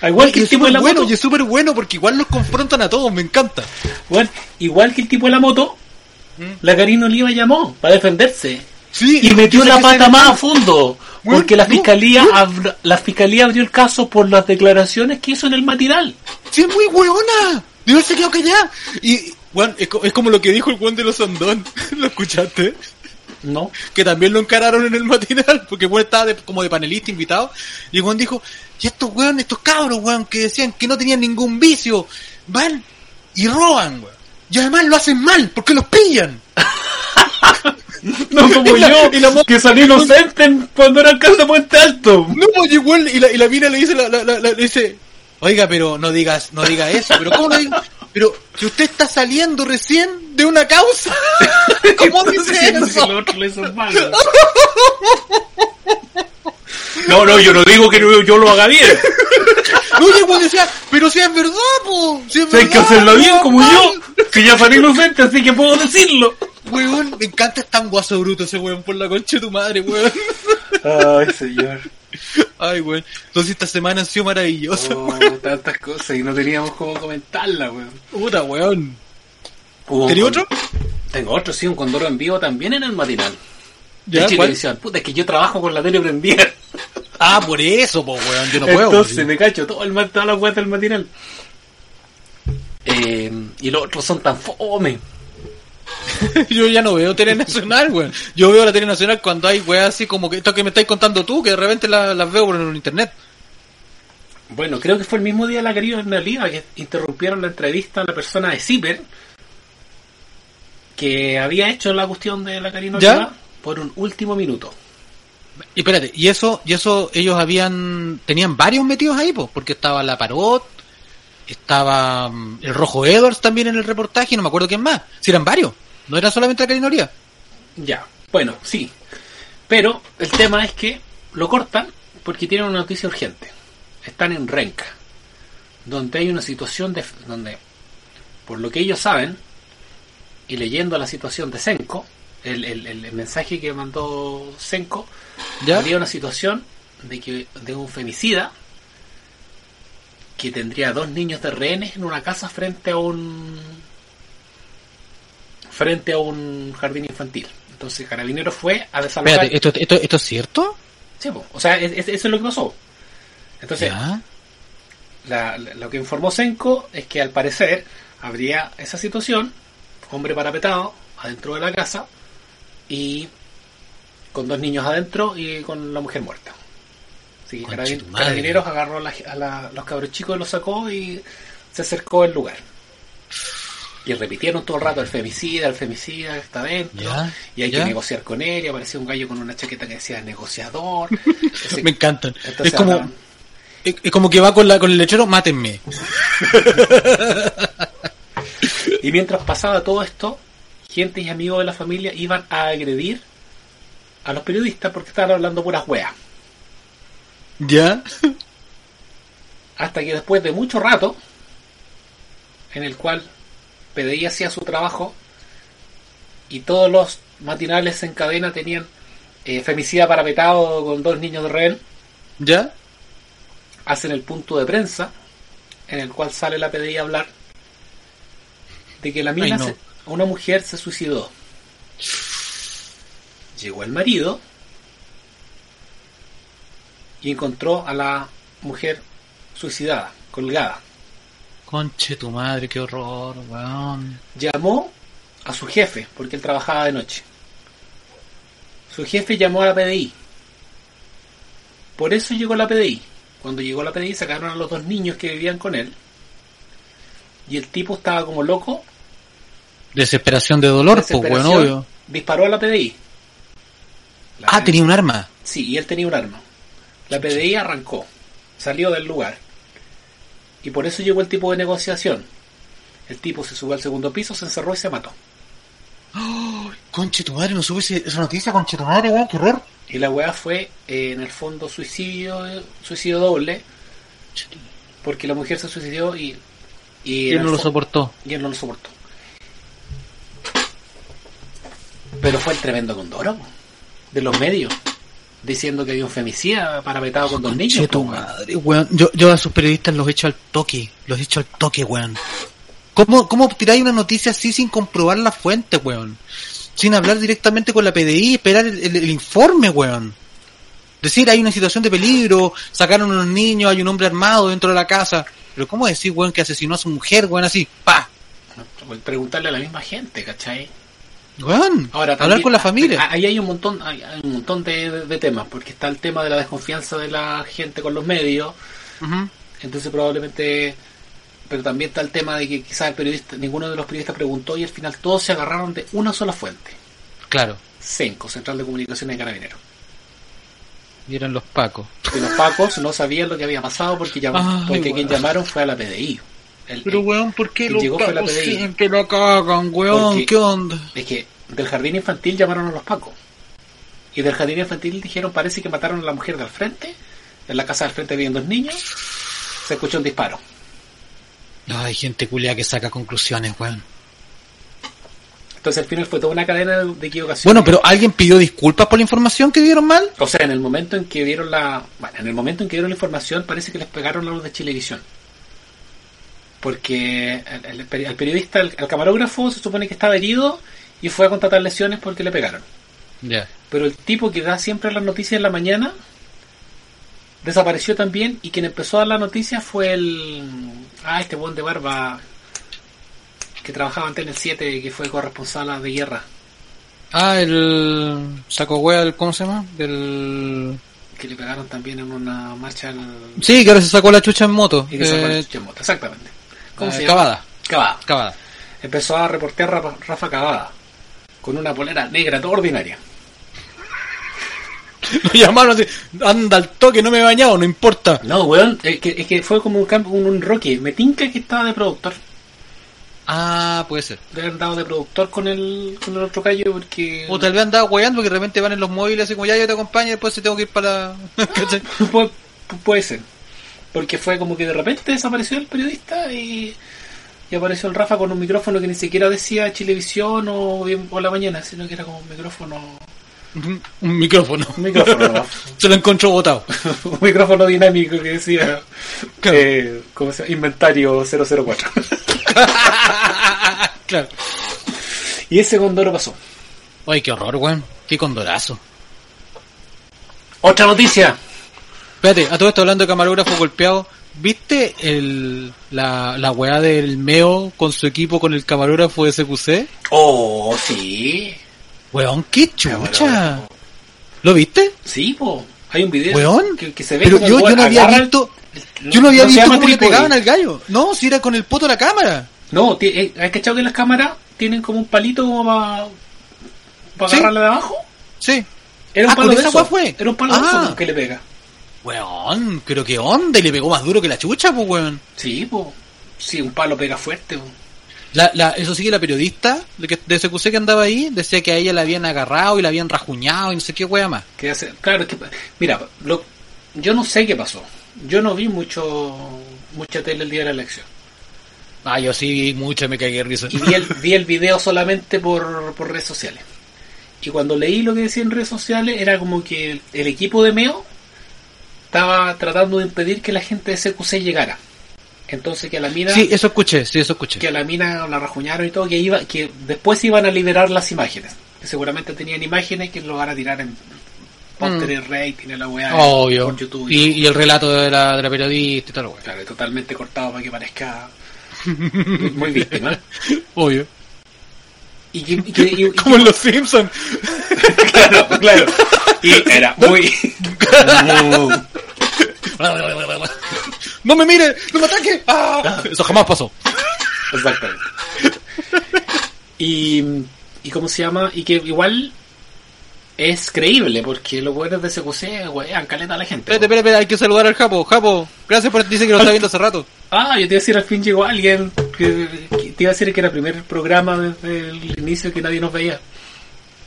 Al igual que el tipo de la bueno, moto, y es súper bueno porque igual los confrontan a todos, me encanta. Bueno, igual que el tipo de la moto, la Karina Oliva llamó para defenderse. Sí, Y metió la pata se- más a fondo. Bueno, Porque la no, fiscalía abr- la fiscalía abrió el caso por las declaraciones que hizo en el matinal. Sí, es muy hueona. De haberse quedado callada. Y, Juan, es, co- es como lo que dijo el Juan de los Andón. ¿Lo escuchaste? No. Que también lo encararon en el matinal. Porque Juan estaba de- como de panelista invitado. Y Juan dijo, y estos weón, estos cabros, weón, que decían que no tenían ningún vicio, van y roban, weón. Y además lo hacen mal, porque los pillan. No como Y la- yo, y la que salí inocente en- cuando era alcalde de Puente Alto. No, igual, y la, y la mina le dice, la, la, la- la- le dice, oiga, pero no digas, no diga eso, pero ¿cómo no diga? Pero si usted está saliendo recién de una causa, ¿cómo dice que eso? otro mal. No, no, yo no digo que yo lo haga bien. No, oye, igual decía, pero si es verdad, po, si es Hay que verdad, hacerlo bien como mal". yo. Que ya salí inocente, así que puedo decirlo. Weón, me encanta, tan guaso bruto ese weón por la concha de tu madre, weón. Ay, señor. Ay, weón. Entonces esta semana han sido maravillosas, Oh, weón. tantas cosas y no teníamos cómo comentarla, weón. Puta, weón. ¿Tenía otro? Tengo otro, sí, un condoro en vivo también en el matinal. ¿Ya? de ¿Cuál? Chilevisión. Puta, es que yo trabajo con la tele prendida. Ah, por eso, po, weón. Yo no puedo. Entonces me cacho todo el, todas las weas del matinal. Eh, y los otros son tan fome. Yo ya no veo tele nacional, weón. Yo veo la tele nacional cuando hay weas así como que esto que me estáis contando tú, que de repente la- las veo por el internet. Bueno, creo que fue el mismo día de la querida Oliva que interrumpieron la entrevista a la persona de Zipper que había hecho la cuestión de la Karina ¿Ya? Por un último minuto. Y espérate, y eso, y eso ellos habían, tenían varios metidos ahí, pues, porque estaba la Parot, estaba mm, el Rojo Edwards también en el reportaje, y no me acuerdo quién más. Si eran varios, no era solamente la Karina Oliva. Ya, bueno, sí. Pero el tema es que lo cortan porque tienen una noticia urgente. Están en Renca, donde hay una situación de, donde, por lo que ellos saben, y leyendo la situación de Senko, el, el- mensaje que mandó Senko, ¿Ya? habría una situación de que de un femicida que tendría dos niños de rehenes en una casa frente a un frente a un jardín infantil. Entonces Carabineros fue a desalojar. Espérate, ¿esto, esto, esto es cierto? Sí, po. o sea, es- es- eso es lo que pasó. Entonces, la- lo que informó Senko es que al parecer habría esa situación, hombre parapetado adentro de la casa y con dos niños adentro y con la mujer muerta. Carabin- madre. Carabineros agarró a, la- a la- los cabros chicos y los sacó y se acercó al lugar. Y repitieron todo el rato el femicida, el femicida está adentro, Ya, y hay ya. que negociar con él, y apareció un gallo con una chaqueta que decía negociador. Me encantan. es como, es como que va con la, con el lechero, mátenme. Y mientras pasaba todo esto, gente y amigos de la familia iban a agredir a los periodistas porque estaban hablando puras weas. ¿Ya? Hasta que después de mucho rato, en el cual PDI hacía su trabajo y todos los matinales en cadena tenían eh, femicida parapetado con dos niños de rehén, ¿Ya? hacen el punto de prensa en el cual sale la PDI a hablar de que la mina, Ay, no. se- una mujer se suicidó. Llegó el marido y encontró a la mujer suicidada, colgada. Conche tu madre, qué horror, weón. Llamó a su jefe, porque él trabajaba de noche. Su jefe llamó a la PDI. Por eso llegó la PDI. Cuando llegó la PDI sacaron a los dos niños que vivían con él. Y el tipo estaba como loco. Desesperación de dolor, pues, weón, desesperación, obvio. Disparó a la PDI. La Ah, PDI tenía un arma. Sí, y él tenía un arma. La PDI arrancó, salió del lugar. Y por eso llegó el tipo de negociación. El tipo se subió al segundo piso, se encerró y se mató. Conche tu madre, no supe esa noticia, conche tu madre, weón, qué horror. Y la weá fue, eh, en el fondo, suicidio suicidio doble. Porque la mujer se suicidó y... Y, él no lo soportó. y él no lo soportó. Pero fue el tremendo condoro de los medios, diciendo que había un femicida parametado con dos niños. Tu madre, weón. Yo, yo a sus periodistas los echo al toque, los echo al toque, weón. ¿Cómo, cómo tiráis una noticia así sin comprobar la fuente, weón? Sin hablar directamente con la PDI, esperar el, el- el informe, weón. Decir, hay una situación de peligro, sacaron unos niños, hay un hombre armado dentro de la casa. Pero ¿cómo decir, weón, que asesinó a su mujer, weón, así? ¡Pa! Preguntarle a la misma gente, ¿cachai? Weón, Ahora, hablar con la familia. Ahí hay un montón, hay, hay un montón de, de- de temas, porque está el tema de la desconfianza de la gente con los medios, entonces probablemente, pero también está el tema de que quizás el periodista, ninguno de los periodistas preguntó y al final todos se agarraron de una sola fuente, Claro, CENCO, Central de Comunicaciones de Carabineros. y eran los pacos. Y los pacos no sabían lo que había pasado porque, llam- porque quien llamaron fue a la PDI. El- Pero weón, ¿por qué los pacos siempre la cagan, weón? Porque- ¿Qué onda? Es que del jardín infantil llamaron a los pacos. Y del jardín infantil dijeron, parece que mataron a la mujer del frente. En la casa del frente habían dos niños. Se escuchó un disparo. No, hay gente culia que saca conclusiones, weón. Entonces al final fue toda una cadena de, equivocaciones. Bueno, pero ¿alguien pidió disculpas por la información que dieron mal? O sea, en el momento en que vieron la... Bueno, en el momento en que dieron la información parece que les pegaron a los de Chilevisión. Porque el, el el periodista, el, el camarógrafo, se supone que estaba herido y fue a contratar lesiones porque le pegaron. Ya. Pero el tipo que da siempre las noticias en la mañana desapareció también y quien empezó a dar la noticia fue el... Ah, este buen de barba que trabajaba antes en el 7 que fue corresponsal de guerra. Ah, el saco el- ¿cómo se llama? Del... Que le pegaron también en una marcha al... Sí, que ahora se sacó la chucha en moto. Y que sacó la Eh, chucha en moto, Exactamente. ¿Cómo eh, se? Cavada. Cavada. Cavada. Empezó a reportear Rafa, Rafa Cavada con una polera negra toda ordinaria. Lo llamaron así, anda al toque, no me he bañado, no importa. No, weón, es que, es que fue como un, campo, un, un Rocky. Me tinca que estaba de productor. Ah, puede ser. De haber dado de productor con el, con el otro callo porque... O tal vez andaba weando porque de repente van en los móviles así como ya yo te acompaño y después se tengo que ir para la... Puede ser. Porque fue como que de repente desapareció el periodista y, y apareció el Rafa con un micrófono que ni siquiera decía Chilevisión o, bien- o la mañana, sino que era como un micrófono. Un un micrófono. Un micrófono, ¿no? Se lo encontró botado. un micrófono dinámico que decía Claro. eh, ¿cómo se llama? Inventario 004. claro. y ese condoro pasó. Ay, qué horror, weón. Qué condorazo. Otra noticia. Espérate, a todo esto hablando de camarógrafo golpeado, ¿viste el, la, la weá del Meo con su equipo con el camarógrafo de SQC? Oh, sí. Weón, qué chucha. ¿Lo viste? Sí, po. Hay un video Weón. que, que se ve Pero yo, yo no había el- visto, yo no había visto cómo le pegaban al gallo. No, si era con el poto de la cámara. No, eh, ¿has cachado que las cámaras tienen como un palito como para Sí. agarrarla de abajo? Sí. Era un Ah, palo ¿con de esa eso. fue? Era un palo de Ah. eso que le pega. Weón, pero qué onda, y le pegó más duro que la chucha, pues weón. Sí, pues. Sí, un palo pega fuerte. po. La, la, eso sí que la periodista de, que, de SQC que andaba ahí decía que a ella la habían agarrado y la habían rajuñado y no sé qué wea más. Que hace, claro, es que, mira, lo, yo no sé qué pasó. Yo no vi mucho mucha tele el día de la elección. Ah, yo sí vi mucho me cagué risa. Y vi el, vi el video solamente por, por redes sociales. Y cuando leí lo que decía en redes sociales, era como que el, el equipo de Meo estaba tratando de impedir que la gente de CQC llegara. Entonces que a la mina, Sí, eso escuché, sí, eso escuché. que a la mina la rajuñaron y todo, que iba, que después iban a liberar las imágenes. Que seguramente tenían imágenes que lo van a tirar en pósteres, rating, en la weá, Mm. Obvio. por YouTube. Y, y el relato de la, de la periodista y tal, wea. Claro, totalmente cortado para que parezca muy, muy víctima. Obvio. Y que, y que- y- y- Como en los Simpsons. claro, claro. Y era muy. ¡No me mire! ¡No me ataque! ¡Ah! Eso jamás pasó. Exactamente. Y, y cómo se llama, y que igual es creíble, porque los buenos de SQC, weón, caleta a la gente. Espérate, espérate, espérate, hay que saludar al Japo. Japo, gracias por dice que lo está viendo hace rato. Ah, yo te iba a decir al fin llegó alguien que, que te iba a decir que era el primer programa desde el inicio que nadie nos veía.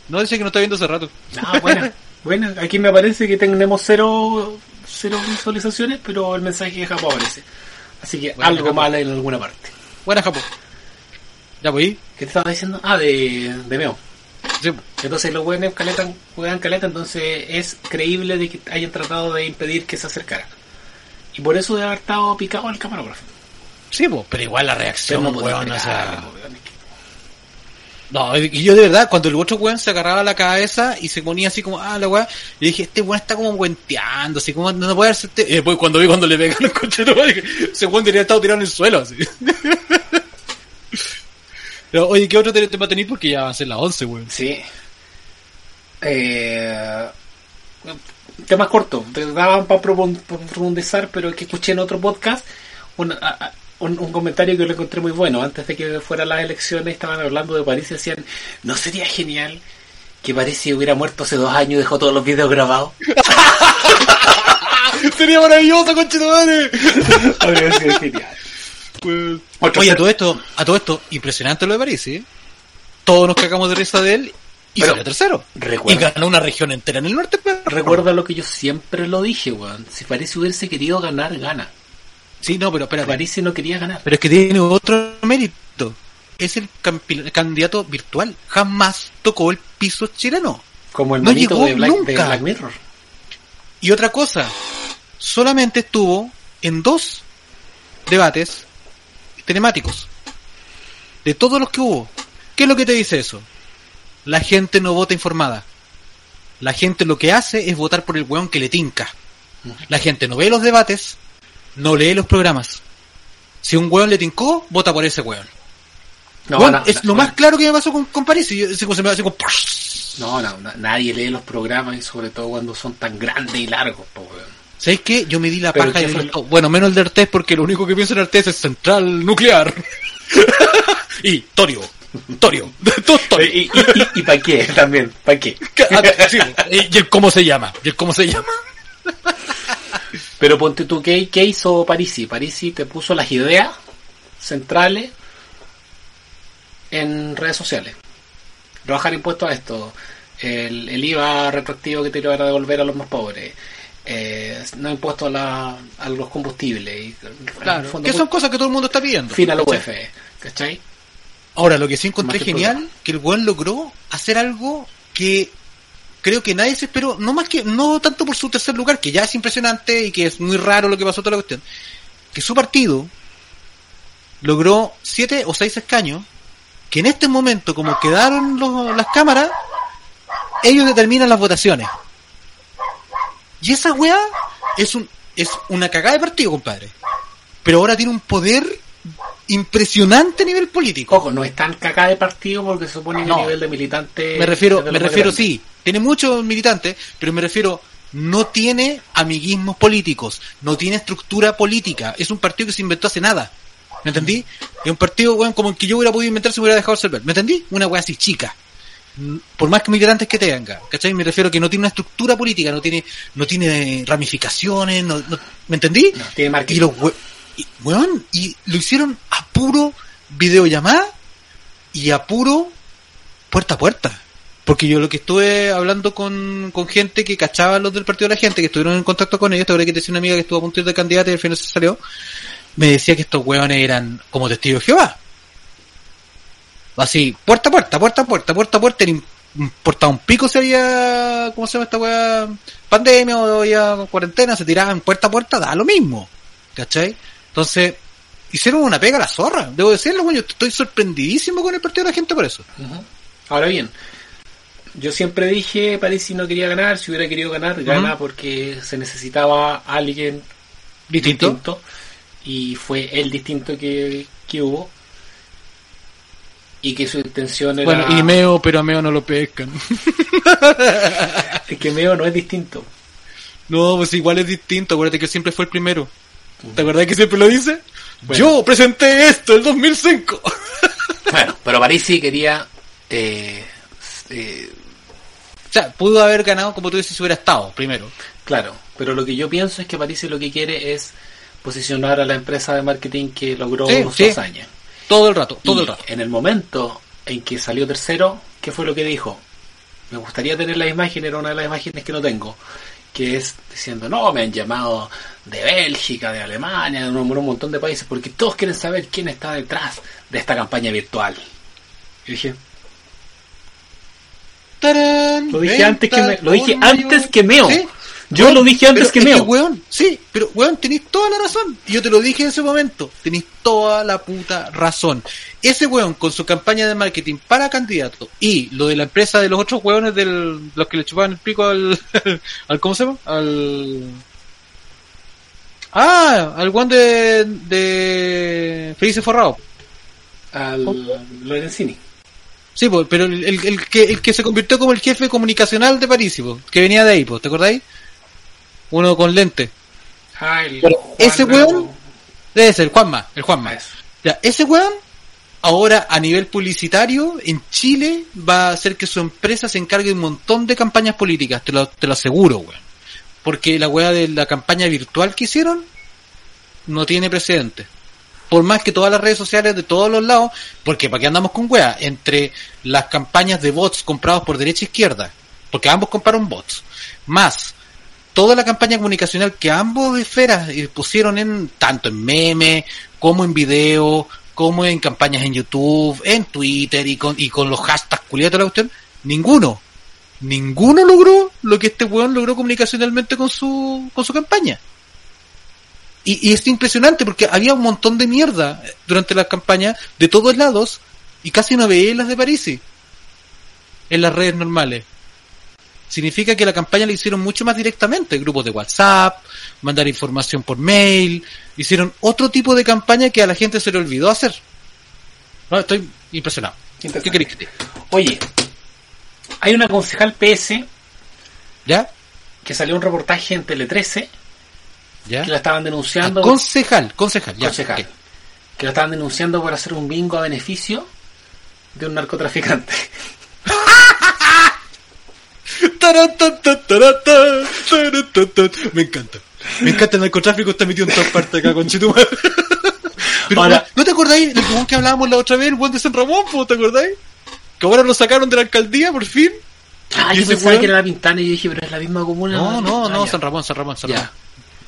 No dice que no está viendo hace rato. Ah, bueno. bueno, aquí me aparece que tenemos cero, cero visualizaciones, pero el mensaje de Japón aparece. Así que algo mal en alguna parte. Buena, Japo. Ya voy. ¿Qué te estaba diciendo? Ah, de, de Meo. Sí. Entonces los weones caletan, juegan caleta, entonces es creíble de que hayan tratado de impedir que se acercara. Y por eso debe haber estado picado el camarógrafo. Sí, pero igual la reacción, no weón, o sea... No, y yo de verdad, cuando el otro weón se agarraba la cabeza y se ponía así como, ah, la weá, yo dije, este weón está como guenteando, así como, no puede darse este... Y después cuando vi cuando le pegaron el coche, ese weón debería estar tirado en el suelo, así. Pero, oye, ¿qué otro te- tema tenéis? Porque ya van a ser las 11, weón. Sí. Eh, tema corto, te daban para profundizar, pero es que escuché en otro podcast un, a- a- un, un comentario que lo encontré muy bueno. Antes de que fueran las elecciones, estaban hablando de París y decían: ¿No sería genial que París si hubiera muerto hace dos años y dejó todos los videos grabados? Sería maravilloso, conche de madre. Habría sido genial. Otro Oye, a todo esto, a todo esto, impresionante lo de París, ¿sí? Todos nos cagamos de risa de él y Pero, salió tercero. recuerda- Y ganó una región entera en el norte. Recuerda lo que yo siempre lo dije, weón. Si París hubiese querido ganar, gana. Sí, no, pero espérate. París no quería ganar. Pero es que tiene otro mérito. Es el candidato virtual. Jamás tocó el piso chileno. Como el No llegó de Black, de nunca. Black Mirror. Y otra cosa, solamente estuvo en dos debates telemáticos. De todos los que hubo. ¿Qué es lo que te dice eso? La gente no vota informada. La gente lo que hace es votar por el weón que le tinca. La gente no ve los debates, no lee los programas. Si un weón le tincó, vota por ese weón. No, Weón, no, es no, lo más claro que me pasó con, con París. Y se me hace como... No, no, nadie lee los programas y sobre todo cuando son tan grandes y largos, po, weón. ¿Sabes qué? Yo me di la paja ¿qué de. Bueno, menos el de Artés porque lo único que pienso en Artés es central nuclear. y Torio. Torio. Todo Torio. ¿Y, y, y, para qué también? ¿Para qué? Sí, y el cómo se llama. ¿Y el cómo se llama? Pero ponte tú, ¿qué, qué hizo Parisi? Parisi te puso las ideas centrales en redes sociales. Rebajar impuestos a esto, el, el IVA retroactivo que te iban a devolver a los más pobres, eh, no impuestos a, la- a los combustibles. Y, Claro. fondo, Que son cosas que todo el mundo está pidiendo. fin a la ¿Cachai? UEF, ¿cachai? Ahora, lo que sí encontré genial, que el weón logró hacer algo que creo que nadie se esperó, no más que, no tanto por su tercer lugar, que ya es impresionante y que es muy raro lo que pasó toda la cuestión, que su partido logró siete o seis escaños, que en este momento, como quedaron los- las cámaras, ellos determinan las votaciones. Y esa weá es un, es una cagada de partido, compadre. Pero ahora tiene un poder impresionante a nivel político. Ojo, no es tan caca de partido porque se supone que No. el nivel de militante. me refiero, me refiero sí, tiene muchos militantes, pero me refiero no tiene amiguismos políticos, no tiene estructura política, es un partido que se inventó hace nada. ¿Me entendí? Es un partido, weón, como el que yo hubiera podido inventar si me hubiera dejado ser ¿Me entendí? Una weá así chica. Mm, Por más que militantes que tenga, ¿cachai? Me refiero que no tiene una estructura política, no tiene, no tiene ramificaciones, no, no- ¿me entendí? No, tiene marketing. Y los we- y, weón, y lo hicieron a puro videollamada y a puro puerta a puerta. Porque yo lo que estuve hablando con, con gente que cachaba los del partido de la gente, que estuvieron en contacto con ellos, te habré que decía una amiga que estuvo a punto de candidata y al final se salió, me decía que estos weones eran como testigos de Jehová. Así, puerta a puerta, puerta a puerta, puerta a puerta, ni importaba un pico había, ¿cómo se llama esta weá? Pandemia o había cuarentena, se tiraban puerta a puerta, da lo mismo. ¿Cachai? Entonces, hicieron una pega a la zorra, debo decirlo, estoy sorprendidísimo con el partido de la gente por eso. Ahora bien, yo siempre dije, Parisi no quería ganar, si hubiera querido ganar, gana porque se necesitaba alguien Distinto. distinto y fue el distinto que, que hubo y que su intención era Bueno, y Meo, pero a Meo no lo pescan. es que Meo no es distinto No, pues igual es distinto, acuérdate que siempre fue el primero. ¿Te acuerdas que siempre lo dice? Bueno. Yo presenté esto el 2005. bueno, pero Parisi quería eh, eh, sea, pudo haber ganado como tú dices si hubiera estado primero. claro, pero lo que yo pienso es que Parisi lo que quiere es posicionar a la empresa de marketing que logró Sí, su sí. hazaña Todo el rato, todo Y el rato. En el momento en que salió tercero, ¿qué fue lo que dijo? Me gustaría tener la imagen, era una de las imágenes que no tengo, que es diciendo, no, me han llamado de Bélgica, de Alemania, de un, un montón de países, porque todos quieren saber quién está detrás de esta campaña virtual. Y dije, tarán, Lo dije antes que me, lo dije antes que meo. Sí. Yo Weón, lo dije antes que meo. weón, sí, pero weón, tenéis toda la razón. Y yo te lo dije en ese momento. Tenéis toda la puta razón. Ese weón con su campaña de marketing para candidato y lo de la empresa de los otros weones del, los que le chupaban el pico al, al ¿cómo se llama? Al, ah, al weón de, de Felices Forrado. Al Lorenzini. Sí, pues, pero el, el- el que, el que se convirtió como el jefe comunicacional de París, que venía de ahí, ¿te acordáis? Uno con lente. Ah, el Pero Juan ese weón- Debe ser, el Juanma, el Juanma. Ya, ese weón, ahora a nivel publicitario, en Chile, va a hacer que su empresa se encargue de un montón de campañas políticas, te lo, te lo aseguro, weón. Porque la weá de la campaña virtual que hicieron, no tiene precedente. Por más que todas las redes sociales de todos los lados, porque para qué andamos con weá, entre las campañas de bots comprados por derecha e izquierda, porque ambos compraron bots, más toda la campaña comunicacional que ambos esferas eh, pusieron en tanto en meme como en video como en campañas en YouTube en Twitter y con y con los hashtags culiados de la cuestión ninguno ninguno logró lo que este weón logró comunicacionalmente con su con su campaña y, y es impresionante porque había un montón de mierda durante la campaña de todos lados y casi no veía las de París en las redes normales significa que la campaña la hicieron mucho más directamente, grupos de WhatsApp, mandar información por mail, hicieron otro tipo de campaña que a la gente se le olvidó hacer. No, estoy impresionado. ¿Qué que te? Oye, hay una concejal PS ¿Ya? que salió un reportaje en Tele 13 ¿Ya? que la estaban Ah, denunciando. concejal, concejal, ya. concejal, que la estaban denunciando por hacer un bingo a beneficio de un narcotraficante. Me encanta. Me encanta el narcotráfico, está metido en todas partes acá, con. Pero, Ahora- ¿no te acordáis del que hablábamos la otra vez, el weón de San Ramón, ¿te acordáis? Que ahora lo sacaron de la alcaldía, por fin. Ah, ¿Y yo pensaba que era la Pintana y yo dije, pero es la misma comuna. No, no, Ah, no, ya. San Ramón, San Ramón, San Ya.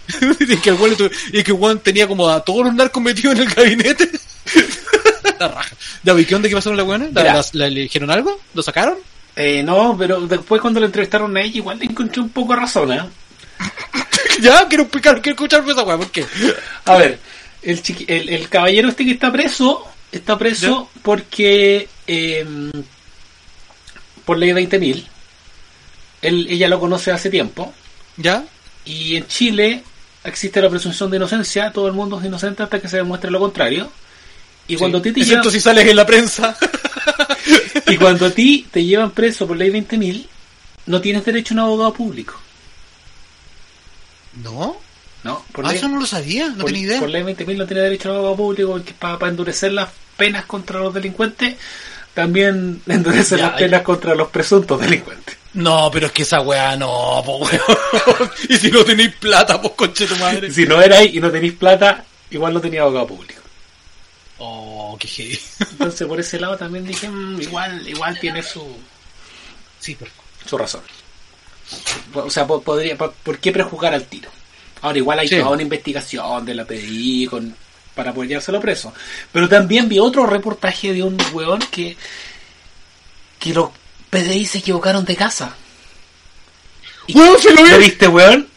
Y que el tu- y que weón tenía como a todos los narcos metidos en el gabinete. la raja. Ya, ¿y qué onda que pasó con la weona? ¿La, la- la- ¿Le dijeron algo? ¿Lo sacaron? Eh, no, pero después cuando la entrevistaron a ella, igual le encontré un poco de razón, ¿eh? ya, quiero explicar, quiero escucharme esa weá, ¿por qué? A ver, el, chiqui- el, el caballero este que está preso, está preso porque eh, por ley 20.000, él, ella lo conoce hace tiempo, ¿Ya? y en Chile existe la presunción de inocencia, todo el mundo es inocente hasta que se demuestre lo contrario. Y cuando, a ti te llevan, si sales en la prensa. y cuando a ti te llevan preso por ley 20.000, no tienes derecho a un abogado público. ¿No? ¿no? Por Ah, ley- eso no lo sabía, no por, tenía idea. por ley 20.000 no tiene derecho a un abogado público porque para, endurecer las penas contra los delincuentes, también endurecer Ya, las penas contra los presuntos delincuentes. No, pero es que esa weá no, po weón. y si no tenéis plata, pues conche tu madre. Si no erais y no tenéis plata, igual no tenía abogado público. Oh, qué heavy. Entonces por ese lado también dije, "Mm, igual, igual tiene su, Sí, pero... su razón. O sea, po- podría, po- ¿por qué prejuzgar al tiro? Ahora igual hay Sí. toda una investigación de la PDI con, para poder llevárselo preso. Pero también vi otro reportaje de un weón que, que los PDI se equivocaron de casa. ¿Y ¡Weón, se lo vi! ¿Lo viste, weón?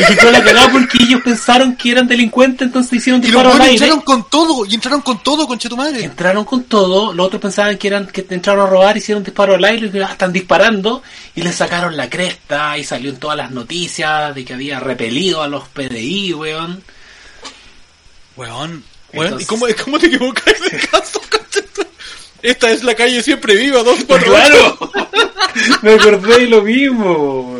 Y se quedó la cagada porque ellos pensaron que eran delincuentes, entonces hicieron Y los disparo al aire. entraron con todo, y entraron con todo, conche tu madre. Entraron con todo, los otros pensaban que eran que entraron a robar, hicieron disparo al aire, y ah, están disparando, y le sacaron la cresta, y salió en todas las noticias de que había repelido a los PDI, weón. Weón, weón, Entonces- ¿y cómo, cómo te equivocas de caso, Esta es la calle siempre viva, dos por ¡Claro! Me acordé de lo mismo.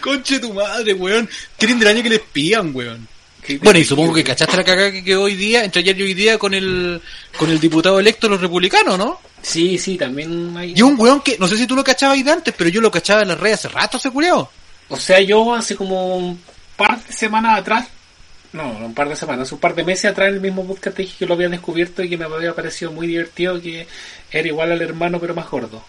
Conche tu madre, weón. Tienen del año que les pillan, weón. Bueno, y supongo que cachaste la cagada que quedó hoy día, entre ayer y hoy día, con el, con el diputado electo de los republicanos, ¿no? Sí, sí, también hay... Y un weón que, no sé si tú lo cachabas ahí de antes, pero yo lo cachaba en las redes hace rato, ese culiao. O sea, yo hace como un par de semanas atrás, no, un par de semanas, un par de meses atrás en el mismo podcast te dije que lo había descubierto y que me había parecido muy divertido, que era igual al hermano pero más gordo.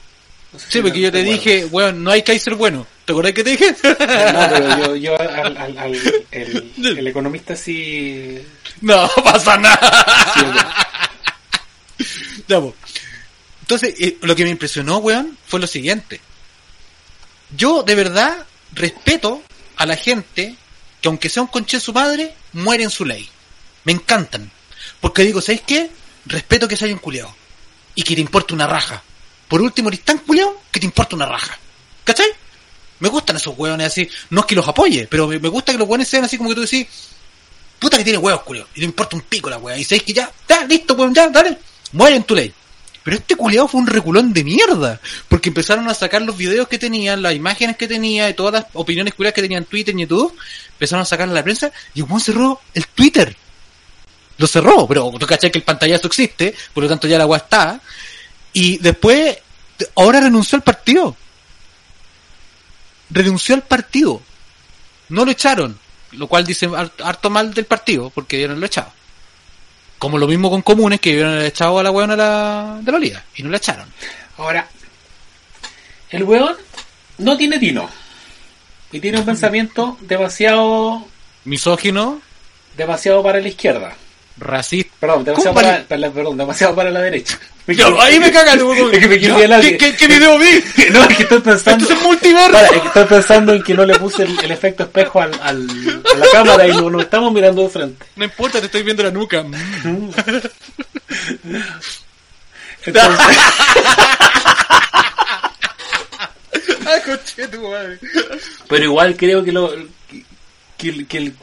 No sé Sí, si porque yo te dije, weón, no hay Kaiser bueno. ¿Te acordás que te dije? No, pero yo, yo al, al- al- el, el economista sí... no pasa nada. sí, bueno. Entonces, eh, lo que me impresionó, weón, fue lo siguiente. yo de verdad respeto a la gente que aunque sea un conche su madre, muere en su ley. Me encantan. Porque digo, ¿sabes qué? Respeto que se haya un culiao. Y que te importe una raja. Por último, eres tan culiao que te importa una raja. ¿Cachai? Me gustan esos hueones así. No es que los apoye, pero me, gusta que los hueones sean así como que tú decís, puta que tiene huevos, culiao. Y no importa un pico la hueá. Y sabes que ya, ya, listo, weón, ya, dale. Muere en tu ley. Pero este culiao fue un reculón de mierda. Porque empezaron a sacar los videos que tenían, las imágenes que tenía, todas las opiniones culiadas que tenían en Twitter y YouTube. Empezaron a sacar a la prensa y weón cerró el Twitter. Lo cerró, pero tú cachai que el pantallazo existe, por lo tanto ya la weá está. Y después, ahora renunció al partido. Renunció al partido. No lo echaron. Lo cual dice har- harto mal del partido, porque dieron lo echado. Como lo mismo con comunes que hubieran echado a la weona de la, de la liga. Y no la echaron. Ahora, el weón no tiene tino. Y tiene un pensamiento demasiado, Misógino, demasiado para la izquierda. racista. Perdón, demasiado ¿Cómo para, perdón, demasiado para la derecha. Me ahí me cagan. Es que me Ya, al ¿Qué, qué, qué video vi? No, es que estoy pensando. Esto es multiverso. Para, es que estoy pensando en que no le puse el, el efecto espejo al, al- a la cámara y no nos estamos mirando de frente. No importa, te estoy viendo la nuca. Entonces, Ay, coche tu madre. pero igual creo que lo. Que, que- que el-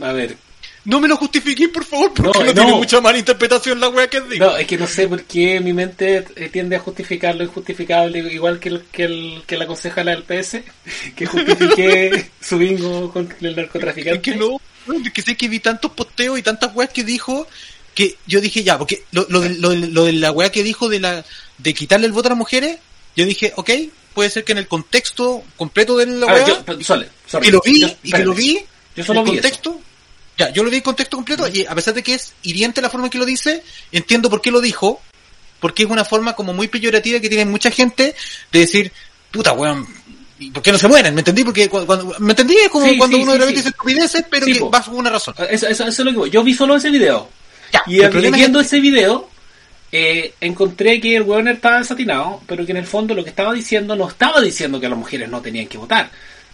a ver, No me lo justifiqué, por favor, porque No, no, tiene mucha mala interpretación la wea que digo. no, es que no sé por qué mi mente eh, tiende a justificar lo injustificable, igual que el, que el que la concejala del PS, que justifiqué su bingo con el Es narcotraficante. que no, es que sé que vi tantos posteos y tantas weas que dijo que yo dije ya, porque lo, lo, de, lo, lo de la wea que dijo de la de quitarle el voto a las mujeres, yo dije, ok, puede ser que en el contexto completo de la A ver, wea, yo, pero, Sole, Sole, que lo vi yo- y que lo vi Yo solo el vi contexto ya yo lo vi en contexto completo y a pesar de que es hiriente la forma en que lo dice entiendo por qué lo dijo porque es una forma como muy peyorativa que tiene mucha gente de decir puta weón ¿y ¿por qué no se mueren? ¿me entendí? porque cu- cuando, me entendí es como Sí, cuando sí, uno de repente dice estupideces pero que po. va por una razón Eso, eso, eso es lo que voy. Yo vi solo ese video. Ya, Y viendo es ese video, eh, encontré que el weón estaba desatinado, pero que en el fondo lo que estaba diciendo no estaba diciendo que las mujeres no tenían que votar,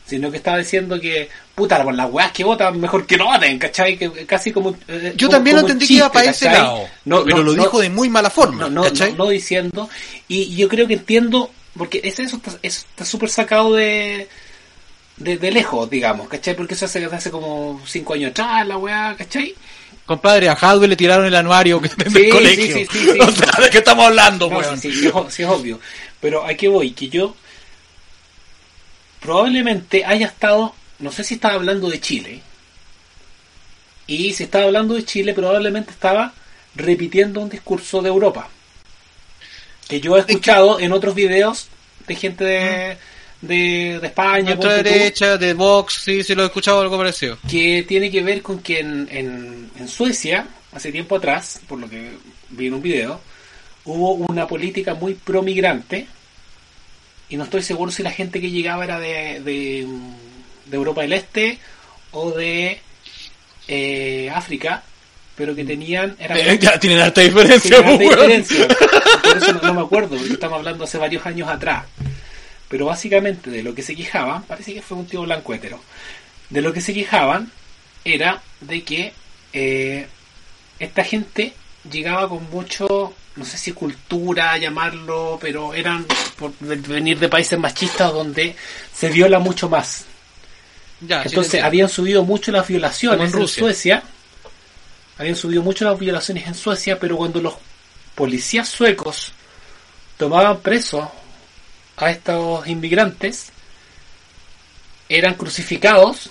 sino que estaba diciendo que, puta, por las weas que votan, mejor que no voten, ¿cachai? Que casi como. eh, yo como- también lo entendí que iba para ese lado No, pero no, lo no, dijo de muy mala forma no, no, ¿cachai? no, no diciendo. Y yo creo que entiendo, porque eso está eso está súper sacado de, de, de lejos, digamos, ¿cachai? Porque eso hace, hace como cinco años atrás, la weá, ¿cachai? compadre a Hadwe le tiraron el anuario que Sí, colegio sí, sí, o sea de qué estamos hablando weón? sí, sí, sí, es, obvio. Pero a qué voy, que yo probablemente haya estado, no sé si estaba hablando de Chile, y si estaba hablando de Chile, probablemente estaba repitiendo un discurso de Europa. Que yo he escuchado en otros videos de gente de, de, de España, tú, derecha, de Vox, sí, sí lo he escuchado algo parecido. que tiene que ver con que en, en, en Suecia, hace tiempo atrás, por lo que vi en un video, hubo una política muy pro-migrante y no estoy seguro si la gente que llegaba era de, de, de Europa del Este o de eh, África, pero que tenían... Eran, Eh, Ya tienen harta diferencia, Tiene harta weón. diferencia. Por eso no, no me acuerdo, porque estamos hablando hace varios años atrás. Pero básicamente de lo que se quejaban, parece que fue un tío blanco hetero, de lo que se quejaban era de que eh, esta gente llegaba con mucho, no sé si cultura llamarlo, pero eran por venir de países machistas donde se viola mucho más. Ya, Entonces habían subido mucho las violaciones en. Suecia. Habían subido mucho las violaciones en Suecia, pero cuando los policías suecos tomaban presos a estos inmigrantes, eran crucificados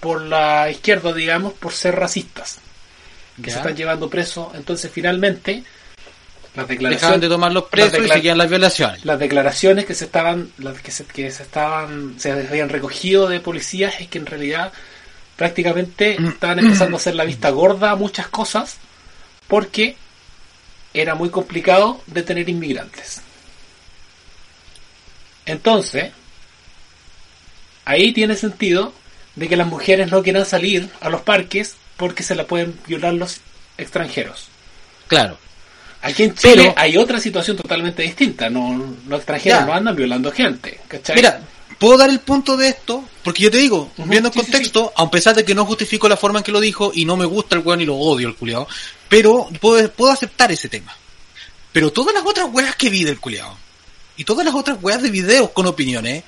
por la izquierda, digamos, por ser racistas. Que Ya. se están llevando presos. Entonces, finalmente, las Dejaban de tomar los presos y seguían las violaciones. las declaraciones que se estaban las que se, que se estaban se habían recogido de policías es que en realidad prácticamente estaban empezando a hacer la vista gorda a muchas cosas porque era muy complicado detener inmigrantes entonces ahí tiene sentido de que las mujeres no quieran salir a los parques porque se la pueden violar los extranjeros Claro. Aquí en Chile Pero- hay otra situación totalmente distinta. No, los extranjeros Ya. no andan violando gente. ¿cachai? Mira, puedo dar el punto de esto, porque yo te digo, viendo el sí, sí, contexto, a pesar de que no justifico la forma en que lo dijo y no me gusta el weón y lo odio el culiado, pero puedo, puedo aceptar ese tema. Pero todas las otras weas que vi del culiado, y todas las otras weas de videos con opiniones,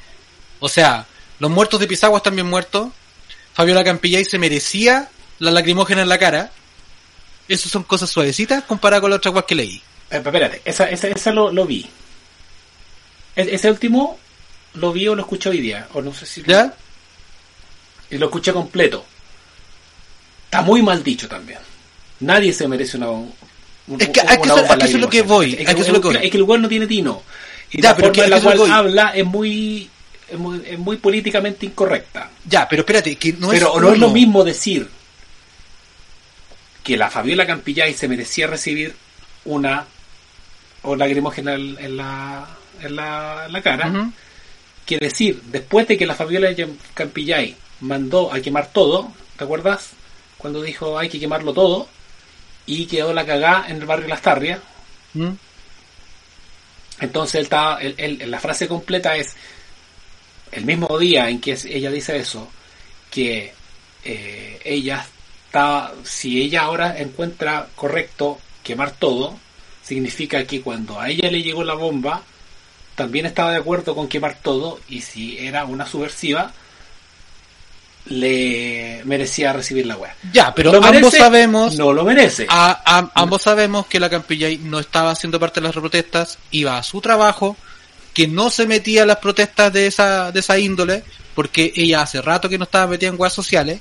o sea, los muertos de Pisagua están bien muertos, Fabiola Campillay se merecía la lacrimógena en la cara, esas son cosas suavecitas comparadas con las otras que leí. Eh, espérate, esa, esa, esa lo, lo vi. E- ese último lo vi o lo escuché hoy día, o no sé si... ¿Ya? Y lo escuché completo. Está muy mal dicho también. Nadie se merece una... un- Es que- una es que eso- es que lo que voy, Es que es lo que es que el weón no tiene tino. Y Ya, la pero forma en la cual lo voy. habla es muy, es muy, es muy políticamente incorrecta. Ya, pero espérate, que no Pero es no es lo mismo decir que la Fabiola Campillay se merecía recibir una o lacrimógena en en la, en la, en la cara Ujú. que decir después de que la Fabiola Campillay mandó a quemar todo, ¿te acuerdas? Cuando dijo hay que quemarlo todo y quedó la cagá en el barrio Las Tarrias. Entonces él estaba, él- él- la frase completa es el mismo día en que ella dice eso, que eh, ella está, si ella ahora encuentra correcto quemar todo, significa que cuando a ella le llegó la bomba, también estaba de acuerdo con quemar todo y si era una subversiva, le merecía recibir la wea. Ya, pero ¿Lo ambos merece? sabemos, No lo merece. a- a- ambos sabemos que la Campillay no estaba haciendo parte de las protestas, iba a su trabajo, que no se metía a las protestas de esa, de esa índole, porque ella hace rato que no estaba metida en weas sociales,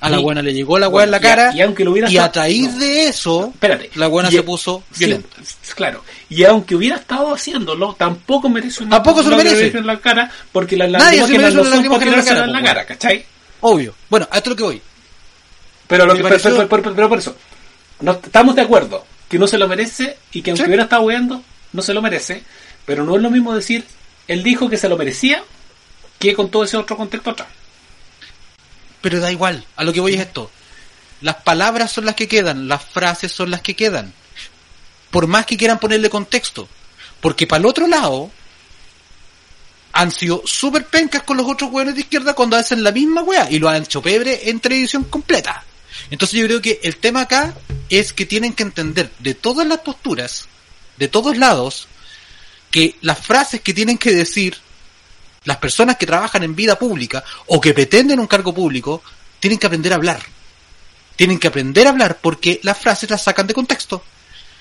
a la buena le llegó la Bueno, en la cara, y aunque lo hubiera y a raíz no. de eso, Espérate. la buena se puso sí, violenta. claro. Y aunque hubiera estado haciéndolo, tampoco merece una Tampoco se lo merece. en la cara, porque las para lacrimógena en la en la po, cara, ¿cachai? Obvio. Bueno, a esto es lo que voy. Pero, lo que, pareció- pero, pero- pero por eso, no, estamos de acuerdo que no se lo merece y que aunque Sí. hubiera estado weando, no se lo merece, pero no es lo mismo decir, él dijo que se lo merecía, que con todo ese otro contexto atrás. Pero da igual, a lo que voy es esto. Las palabras son las que quedan, las frases son las que quedan. Por más que quieran ponerle contexto. Porque para el otro lado, han sido súper pencas con los otros hueones de izquierda cuando hacen la misma wea y lo han hecho pebre en televisión completa. Entonces yo creo que el tema acá es que tienen que entender de todas las posturas, de todos lados, que las frases que tienen que decir las personas que trabajan en vida pública o que pretenden un cargo público tienen que aprender a hablar. Tienen que aprender a hablar porque las frases las sacan de contexto.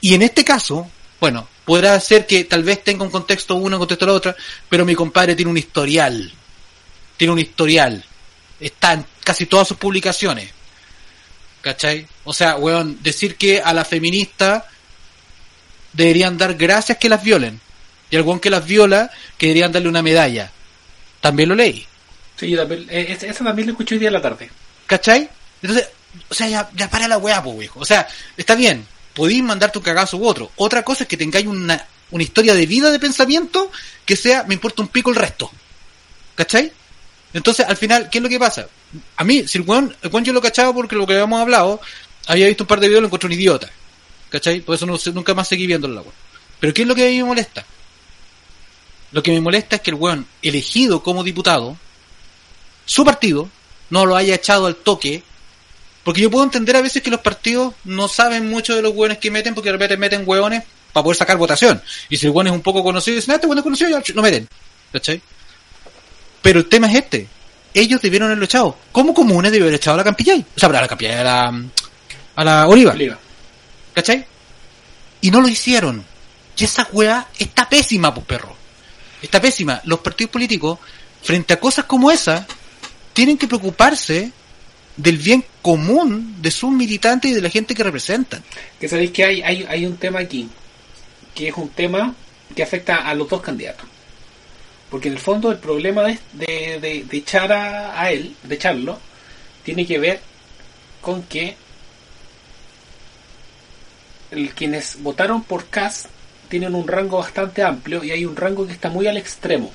Y en este caso, bueno, podrá ser que tal vez tenga un contexto una, un contexto la otra, pero mi compadre tiene un historial. Tiene un historial. Está en casi todas sus publicaciones. ¿Cachai? O sea, weón, decir que a la feminista deberían dar gracias que las violen. Y al weón que las viola, que deberían darle una medalla. También lo leí. Sí, yo también, eh, esa esa también lo escuché hoy día en la tarde. ¿Cachai? Entonces, o sea, ya, ya para la weá, pues, viejo. O sea, está bien, podéis mandarte un cagazo u otro. Otra cosa es que tengáis una, una historia de vida, de pensamiento, que sea, me importa un pico el resto. ¿Cachai? Entonces, al final, ¿qué es lo que pasa? A mí, si el weón, el weón yo lo cachaba porque lo que habíamos hablado, había visto un par de videos y lo encontré un idiota. ¿Cachai? Por eso no, nunca más seguí viéndolo la weón. Pero ¿qué es lo que a mí me molesta? Lo que me molesta es que el weón elegido como diputado, su partido, no lo haya echado al toque. Porque yo puedo entender a veces que los partidos no saben mucho de los hueones que meten, porque de repente meten hueones para poder sacar votación. Y si el hueón es un poco conocido, dicen, ah, este hueón es conocido, ya lo meten. ¿Cachai? Pero el tema es este. Ellos debieron haberlo echado. Como comunes debieron haber echado a la Campillay. O sea, a la Campillay, a la, a la Oliva. Liga. ¿Cachai? Y no lo hicieron. Y esa weá está pésima, pues perro. Está pésima. Los partidos políticos, frente a cosas como esa, tienen que preocuparse del bien común de sus militantes y de la gente que representan. Que sabéis que hay, hay, hay un tema aquí, que es un tema que afecta a los dos candidatos. Porque en el fondo el problema de, de, de- echar a, a él, de echarlo, tiene que ver con que quienes votaron por Cas tienen un rango bastante amplio y hay un rango que está muy al extremo.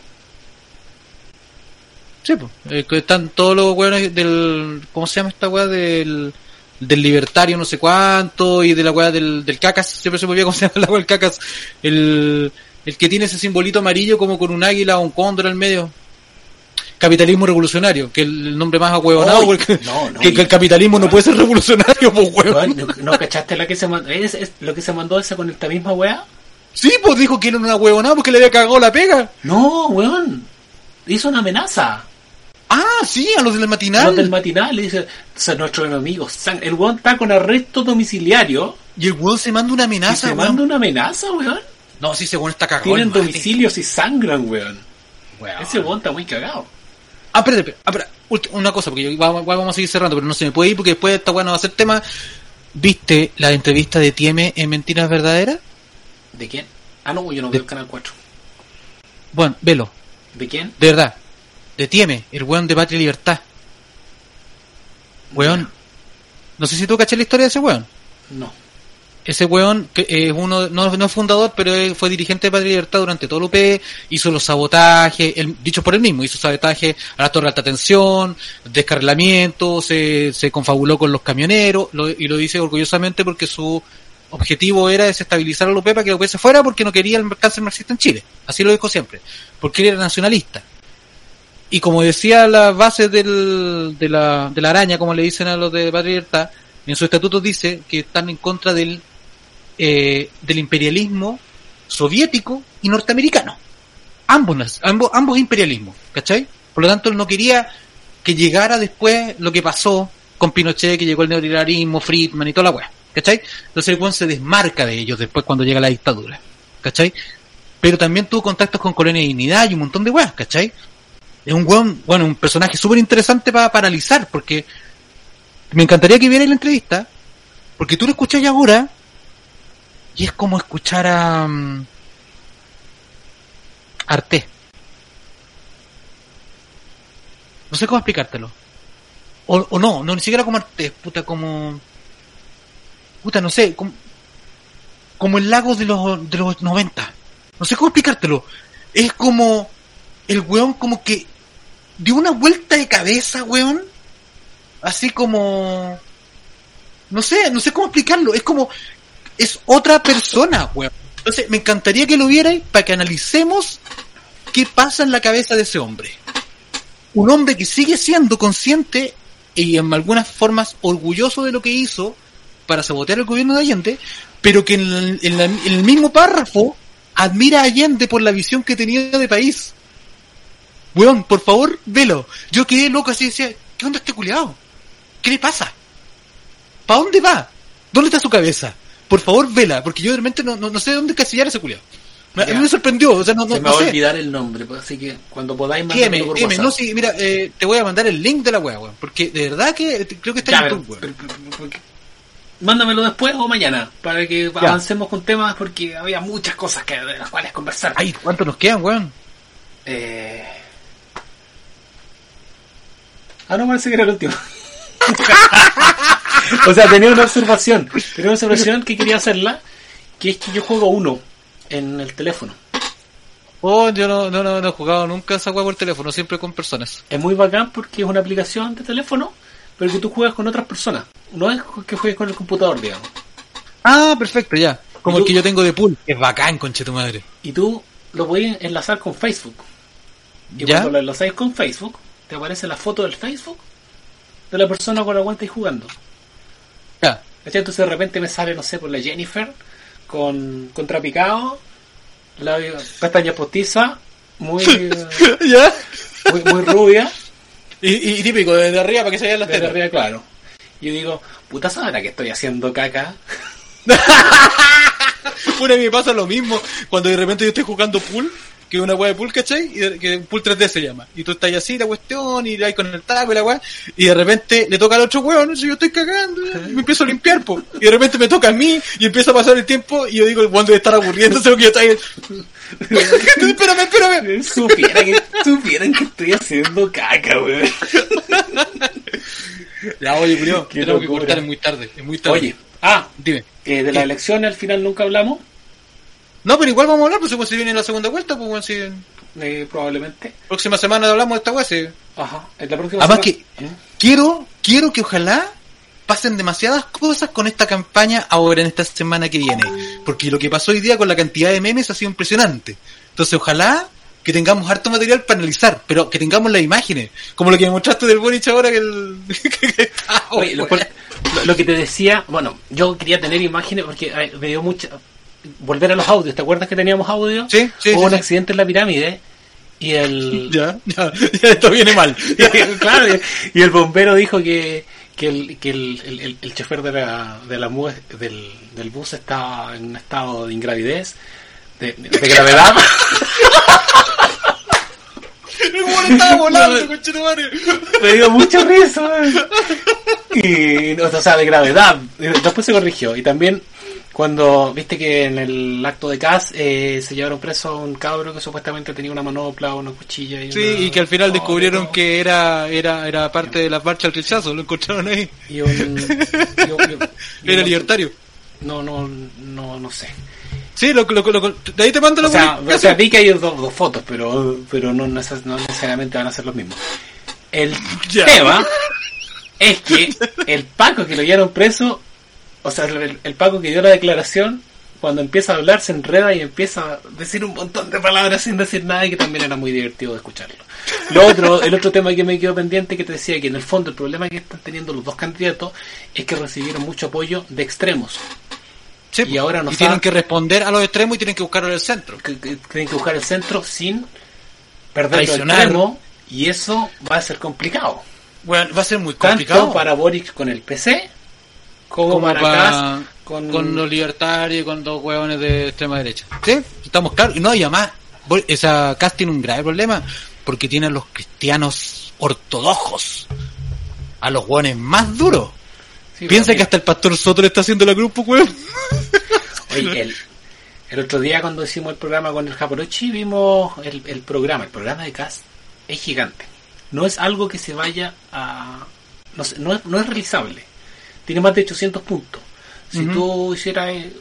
Sí, pues. eh, que están todos los weones del. ¿Cómo se llama esta weá? Del. Del libertario no sé cuánto y de la weá del, del cacas. Siempre se me olvida cómo se llama la weá del cacas. El, el que tiene ese simbolito amarillo como con un águila o un cóndor al medio. capitalismo revolucionario, que el, el nombre más ahueonado, Oye, porque no, no, que, que el capitalismo no puede ser revolucionario, pues weón. Weón, ¿No, no cachaste la que se mandó? ¿Es, es lo que se mandó esa con esta misma weá? Sí, pues dijo que era una huevonada porque le había cagado la pega. No, weón. Hizo una amenaza. Ah, sí, a los del matinal. Los del matinal le dice, son nuestros enemigos. El weón está con arresto domiciliario Y el weón se manda una y amenaza, se weón. manda una amenaza, weón. No, sí, ese weón está cagado. Tienen domicilios y sangran, weón. Weón. Ese weón está muy cagado. Ah, espérate, espérate, ah, una cosa, porque yo- vamos, vamos a seguir cerrando, pero no se me puede ir porque después esta weá no va a ser tema. ¿Viste la entrevista de Tieme en Mentiras Verdaderas? ¿De quién? Ah, no, yo no veo el Canal 4. Bueno, velo, ¿De quién? de verdad. De Tieme, el weón de Patria y Libertad. Weón. No sé si tú caché la historia de ese weón. No. Ese weón, que es uno, no, no es fundador, pero fue dirigente de Patria y Libertad durante todo el UP, hizo los sabotajes, él- dicho por él mismo, hizo sabotaje a la torre de alta tensión, descarrilamiento, se, se confabuló con los camioneros, lo- y lo dice orgullosamente porque su objetivo era desestabilizar al UP para que el UP se fuera porque no quería el cáncer marxista en Chile. Así lo dijo siempre, porque él era nacionalista. Y como decía las bases del, de, la, de la araña, como le dicen a los de Patria y Libertad, en su estatuto dice que están en contra del eh, del imperialismo soviético y norteamericano. Ambos, ambos, ambos imperialismos, ¿cachai? Por lo tanto, él no quería que llegara después lo que pasó con Pinochet, que llegó el neoliberalismo, Friedman y toda la weá, ¿cachai? Entonces el weón se desmarca de ellos después cuando llega la dictadura, ¿cachai? Pero también tuvo contactos con Colonia de Dignidad y un montón de weas, ¿cachai? Es un weón, bueno, un personaje súper interesante para analizar, porque me encantaría que vierais la entrevista, porque tú lo escuchas ahora y es como escuchar a mm, Arte. No sé cómo explicártelo. O, o no, no, ni siquiera como Arte, puta, como... Puta, no sé, como, el lago de los, de los 90. No sé cómo explicártelo. Es como el weón como que dio una vuelta de cabeza, weón. Así como... No sé, no sé cómo explicarlo. Es como... Es otra persona, weón. Entonces, me encantaría que lo vierais para que analicemos qué pasa en la cabeza de ese hombre. Un hombre que sigue siendo consciente y en algunas formas orgulloso de lo que hizo para sabotear el gobierno de Allende, pero que en, el- en la- en el mismo párrafo admira a Allende por la visión que tenía de país. Weón, por favor, velo. Yo quedé loco así decía, ¿qué onda este culiado? ¿Qué le pasa? ¿Para dónde va? ¿Dónde está su cabeza? Por favor, vela, porque yo realmente no, no, no sé dónde casillar a ese culiado. Me, a mí me sorprendió, o sea, no, no, Se me no va a olvidar el nombre, pues, así que cuando podáis Dime, mandármelo por WhatsApp. no, sí, mira, eh, te voy a mandar el link de la wea, weón, porque de verdad que eh, creo que está Ya, en YouTube, weón. Mándamelo después o mañana, para que avancemos con temas, porque había muchas cosas que, de las cuales conversar. Ay, ¿cuántos nos quedan, weón? Eh... Ah, no, parece que era el último. o sea, tenía una observación. Tenía una observación que quería hacerla, que es que yo juego uno en el teléfono. Oh, yo no, no, no, no he jugado nunca esa wea por teléfono, siempre con personas. Es muy bacán porque es una aplicación de teléfono, pero que tú juegas con otras personas. No es que juegues con el computador, digamos. Ah, perfecto, ya. Como ¿Y el que yo tengo de pool. Es bacán, conche tu madre. Y tú lo puedes enlazar con Facebook. Y ¿Ya? cuando lo enlazáis con Facebook, te aparece la foto del Facebook de la persona con la cual estáis jugando. Ya. Entonces de repente me sale, no sé, por la Jennifer con, con trapicado, la pestaña postiza, muy, ¿Ya? muy, muy rubia, Y, y típico, desde arriba para que se vean las desde tetas. arriba, claro. Y yo digo, puta sabrá que estoy haciendo caca. Pura, me pasa lo mismo cuando de repente yo estoy jugando pool, que es una weá de pool, ¿cachai? Y que pool 3D se llama. Y tú estás ahí así, la cuestión, y ahí con el taco y la weá, y de repente le toca al otro weón, no sé, yo estoy cagando, y me empiezo a limpiar, po. Y de repente me toca a mí, y empieza a pasar el tiempo, y yo digo, el weón debe estar aburriéndose porque yo estoy ahí. espérame, espérame. Supiera que, supieran que estoy haciendo caca, weón. Ya, oye, Julio, tenemos que cortar, es muy tarde, es muy tarde. Oye, ah, dime. eh, de las elecciones al final nunca hablamos, No, pero igual vamos a hablar, pues pues, si viene la segunda vuelta, pues bueno, si eh, probablemente. próxima semana hablamos de esta weá, sí. Ajá, en la próxima Además semana- que quiero, quiero que ojalá pasen demasiadas cosas con esta campaña ahora en esta semana que viene. Porque lo que pasó hoy día con la cantidad de memes ha sido impresionante. Entonces ojalá que tengamos harto material para analizar, pero que tengamos las imágenes, como lo que me mostraste del Boric ahora que el... que está, Oye, lo, que te decía, bueno, yo quería tener imágenes porque me dio mucha. Volver a los audios, ¿te acuerdas que teníamos audio? Sí, sí, Hubo sí, un sí. accidente en la pirámide y el. Ya, ya, ya, esto viene mal. claro, y- el bombero dijo que, que, el, que el, el, el- el chofer de la, de la mu- del, del bus estaba en un estado de ingravidez, de, de gravedad. El estaba volando, conchetumare. Me dio mucha risa. Y, o sea, de gravedad. Después se corrigió. Y también cuando, viste que en el acto de CAS eh, se llevaron preso a un cabro que supuestamente tenía una manopla, una cuchilla. Y Sí, una- y que al final Oh, descubrieron no. que era, era, era parte de la marcha al rechazo, lo encontraron ahí. Y un, Era un- libertario. No, no, no, no sé. Sí, lo, lo, lo- de ahí te mando la O sea, o sea, vi que hay dos, dos fotos, pero, pero no, no necesariamente van a ser los mismos. El Ya. tema es que el Paco que lo llevaron preso, o sea, el, el Paco que dio la declaración, cuando empieza a hablar se enreda y empieza a decir un montón de palabras sin decir nada y que también era muy divertido de escucharlo. Lo otro, el otro tema que me quedó pendiente que te decía que en el fondo el problema que están teniendo los dos candidatos es que recibieron mucho apoyo de extremos. Sí, y ahora no y tienen que responder a los extremos y tienen que buscarlo en el centro. que, que tienen que buscar el centro sin perder el extremo y eso va a ser complicado Bueno, va a ser muy tanto complicado. para Boric con el PC como, como pa- Kast con, con los libertarios y con los hueones de extrema derecha. Sí, estamos claros. Y no, y además, esa Cast tiene un grave problema porque tiene a los cristianos ortodoxos, a los hueones más duros. Sí, Piensa que hasta el pastor Soto le está haciendo la cruz, pues, oye, el, el otro día cuando hicimos el programa con el Japorochi vimos el, el programa el programa de Cast es gigante no es algo que se vaya a no, sé, no, es, no es realizable tiene más de 800 puntos si Ujú. tú hicieras eh,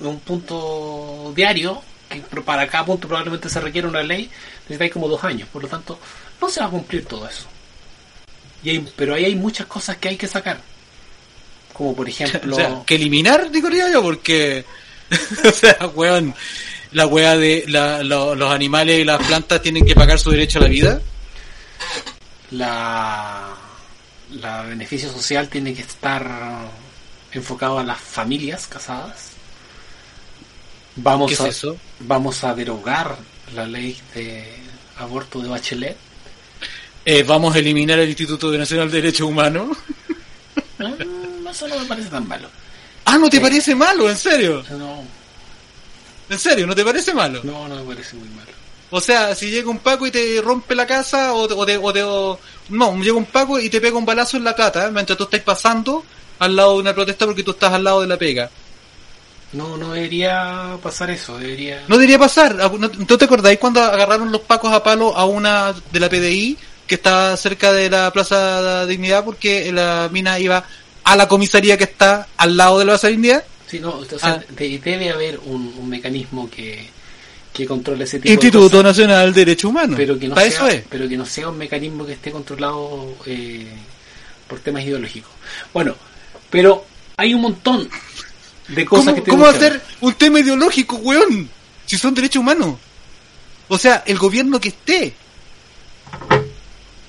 un punto diario, que para cada punto probablemente se requiere una ley, necesitáis como dos años. Por lo tanto, no se va a cumplir todo eso. Y hay- pero ahí hay muchas cosas que hay que sacar. Como por ejemplo, O sea, que eliminar, digo yo, porque, o sea, weón, la wea de la- lo- los animales y las plantas tienen que pagar su derecho a la vida. la, la beneficio social tiene que estar enfocado a las familias casadas. Vamos ¿Qué es a, eso? vamos a derogar la ley de aborto de Bachelet. Eh, vamos a eliminar el Instituto Nacional de Derechos Humanos. Ah, eso no me parece tan malo. Ah, ¿no te Sí. parece malo? ¿En serio? No, ¿En serio? ¿No te parece malo? no, no me parece muy malo. O sea, si llega un Paco y te rompe la casa, o te, o te- o te- o- no, llega un Paco y te pega un balazo en la cata, mientras tú estás pasando al lado de una protesta porque tú estás al lado de la pega. No, no debería pasar eso, debería... No debería pasar. Ah, ¿No, ¿no te acordáis cuando agarraron los Pacos a palo a una de la PDI que está cerca de la Plaza Dignidad porque la mina iba a la comisaría que está al lado de la Plaza Dignidad? Sí, no, o sea, Ah. de- debe haber un, un mecanismo que, que controle ese tipo de Instituto cosas. Nacional de Derechos Humanos. pero que no Para sea, eso es. pero que no sea un mecanismo que esté controlado eh, por temas ideológicos. Bueno, pero hay un montón de cosas ¿Cómo, que cómo tenemos que hacer un tema ideológico, weón? Si son derechos humanos. O sea, el gobierno que esté.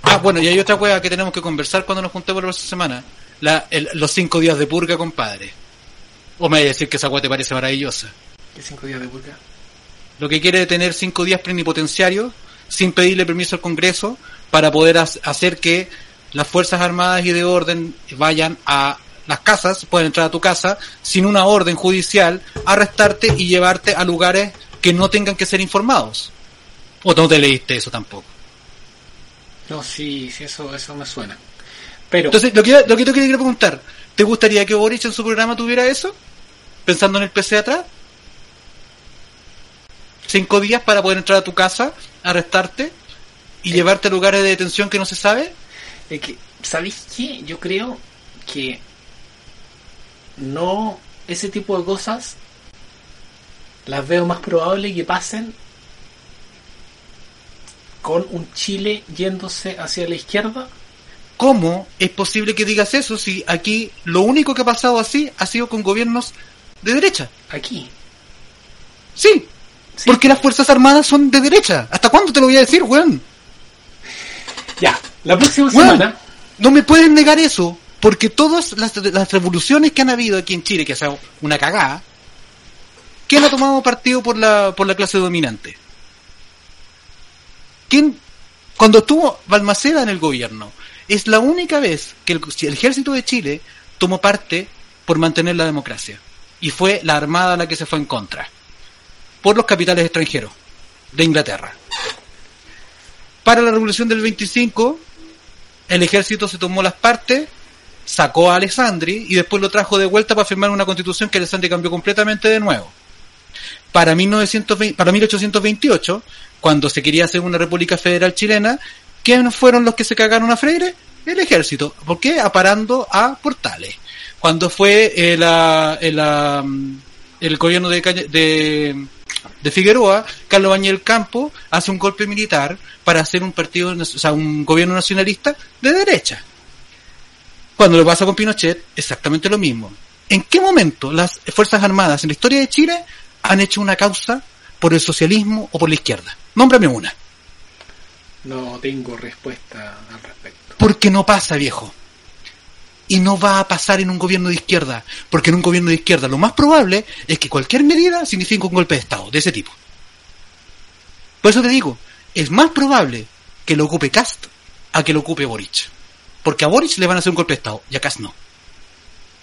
Ah, bueno, y hay otra wea que tenemos que conversar cuando nos juntemos la próxima semana. La, el- los cinco días de purga, compadre. O me vaya a decir que esa wea te parece maravillosa. ¿Qué cinco días de purga? Lo que quiere es tener cinco días plenipotenciarios sin pedirle permiso al Congreso para poder ha- hacer que las Fuerzas Armadas y de orden vayan a las casas, pueden entrar a tu casa sin una orden judicial, arrestarte y llevarte a lugares que no tengan que ser informados. O no te leíste eso tampoco. No, sí, sí, eso, eso me suena. Pero, Entonces, lo que, lo que te quería preguntar, ¿te gustaría que Boric en su programa tuviera eso? Pensando en el PC atrás. Cinco días para poder entrar a tu casa, arrestarte y Eh. llevarte a lugares de detención que no se sabe. es que, ¿sabéis qué? Yo creo que no, ese tipo de cosas las veo más probable que pasen con un Chile yéndose hacia la izquierda ¿Cómo es posible que digas eso si aquí lo único que ha pasado así ha sido con gobiernos de derecha? aquí. Sí, Porque las Fuerzas Armadas son de derecha. ¿Hasta cuándo te lo voy a decir, weón? Ya, la próxima Weón, semana. no me pueden negar eso, porque todas las, las revoluciones que han habido aquí en Chile, que sea una cagada, ¿quién ha tomado partido por la, por la clase dominante? ¿Quién, cuando estuvo Balmaceda en el gobierno, es la única vez que el, el ejército de Chile tomó parte por mantener la democracia. Y fue la Armada la que se fue en contra. Por los capitales extranjeros de Inglaterra. Para la revolución del 25, el ejército se tomó las partes, sacó a Alessandri y después lo trajo de vuelta para firmar una constitución que Alessandri cambió completamente de nuevo. Para, 1920, para 1828, cuando se quería hacer una república federal chilena, ¿quiénes fueron los que se cagaron a Freire? El ejército. ¿Por qué? Aparando a Portales. Cuando fue el, ah, el, ah, el gobierno de, de, de Figueroa, Carlos Bañel Campo hace un golpe militar para hacer un partido, o sea, un gobierno nacionalista de derecha. Cuando lo pasa con Pinochet, exactamente lo mismo. ¿En qué momento las Fuerzas Armadas en la historia de Chile han hecho una causa por el socialismo o por la izquierda? Nómbrame una. No tengo respuesta al respecto. Porque no pasa, viejo. Y no va a pasar en un gobierno de izquierda. Porque en un gobierno de izquierda lo más probable es que cualquier medida signifique un golpe de Estado de ese tipo. Por eso te digo, es más probable que lo ocupe Cast a que lo ocupe Boric. Porque a Boric le van a hacer un golpe de Estado y a Cast no.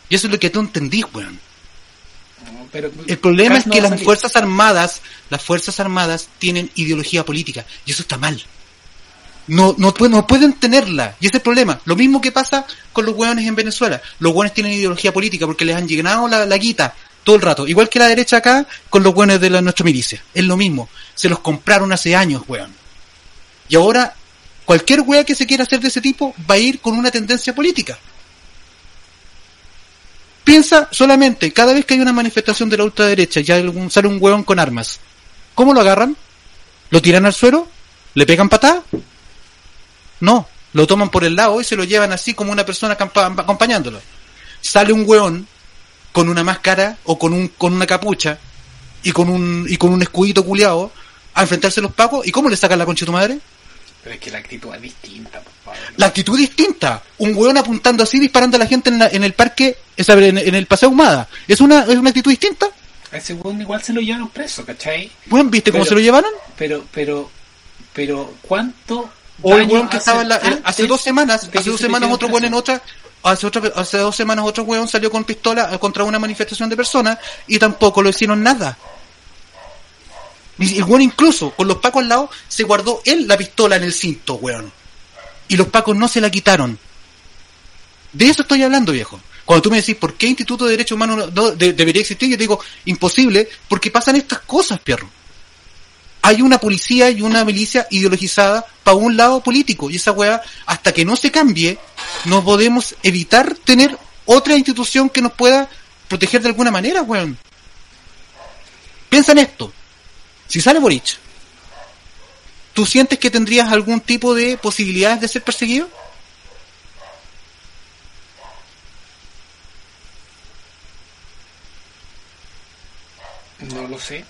Y eso es lo que tú entendís, weón. No, pero El problema es que las fuerzas armadas, las fuerzas armadas tienen ideología política y eso está mal. No, no, no pueden tenerla y ese es el problema. Lo mismo que pasa con los hueones en Venezuela. Los hueones tienen ideología política porque les han llenado la, la guita todo el rato. Igual que la derecha acá con los hueones de la, nuestra milicia. Es lo mismo. Se los compraron hace años, hueón. Y ahora cualquier hueá que se quiera hacer de ese tipo va a ir con una tendencia política. Piensa solamente, cada vez que hay una manifestación de la ultraderecha y sale un hueón con armas, ¿cómo lo agarran? ¿Lo tiran al suelo? ¿Le pegan patada? No, lo toman por el lado y se lo llevan así como una persona acompañándolo. Sale un hueón con una máscara o con un con una capucha y con un y con un escudito culeado a enfrentarse a los pacos y cómo le sacan la concha a tu madre? Pero es que la actitud es distinta, por favor. La actitud es distinta. Un hueón apuntando así, disparando a la gente en, la- en el parque, en, en el paseo Humada. ¿Es una, ¿Es una actitud distinta? A ese weón igual se lo llevaron preso, ¿cachai? Weón, ¿viste cómo Pero- se lo llevaron? Pero, pero, pero, ¿cuánto O el daño weón que hace estaba en la- en- hace antes dos semanas, hace dos se semanas otro weón en otra, hace otra, hace dos semanas otro weón salió con pistola eh, contra una manifestación de personas y tampoco lo hicieron nada. El weón incluso, con los pacos al lado, se guardó él la pistola en el cinto, weón. Y los pacos no se la quitaron. De eso estoy hablando, viejo. Cuando tú me decís, ¿por qué Instituto de Derechos Humanos no- no de- debería existir? Yo te digo, imposible, porque pasan estas cosas, perro. Hay una policía y una milicia ideologizada para un lado político. Y esa weá, hasta que no se cambie, no podemos evitar tener otra institución que nos pueda proteger de alguna manera, weón. Piensa en esto. Si sale Boric, ¿tú sientes que tendrías algún tipo de posibilidades de ser perseguido? No lo sé.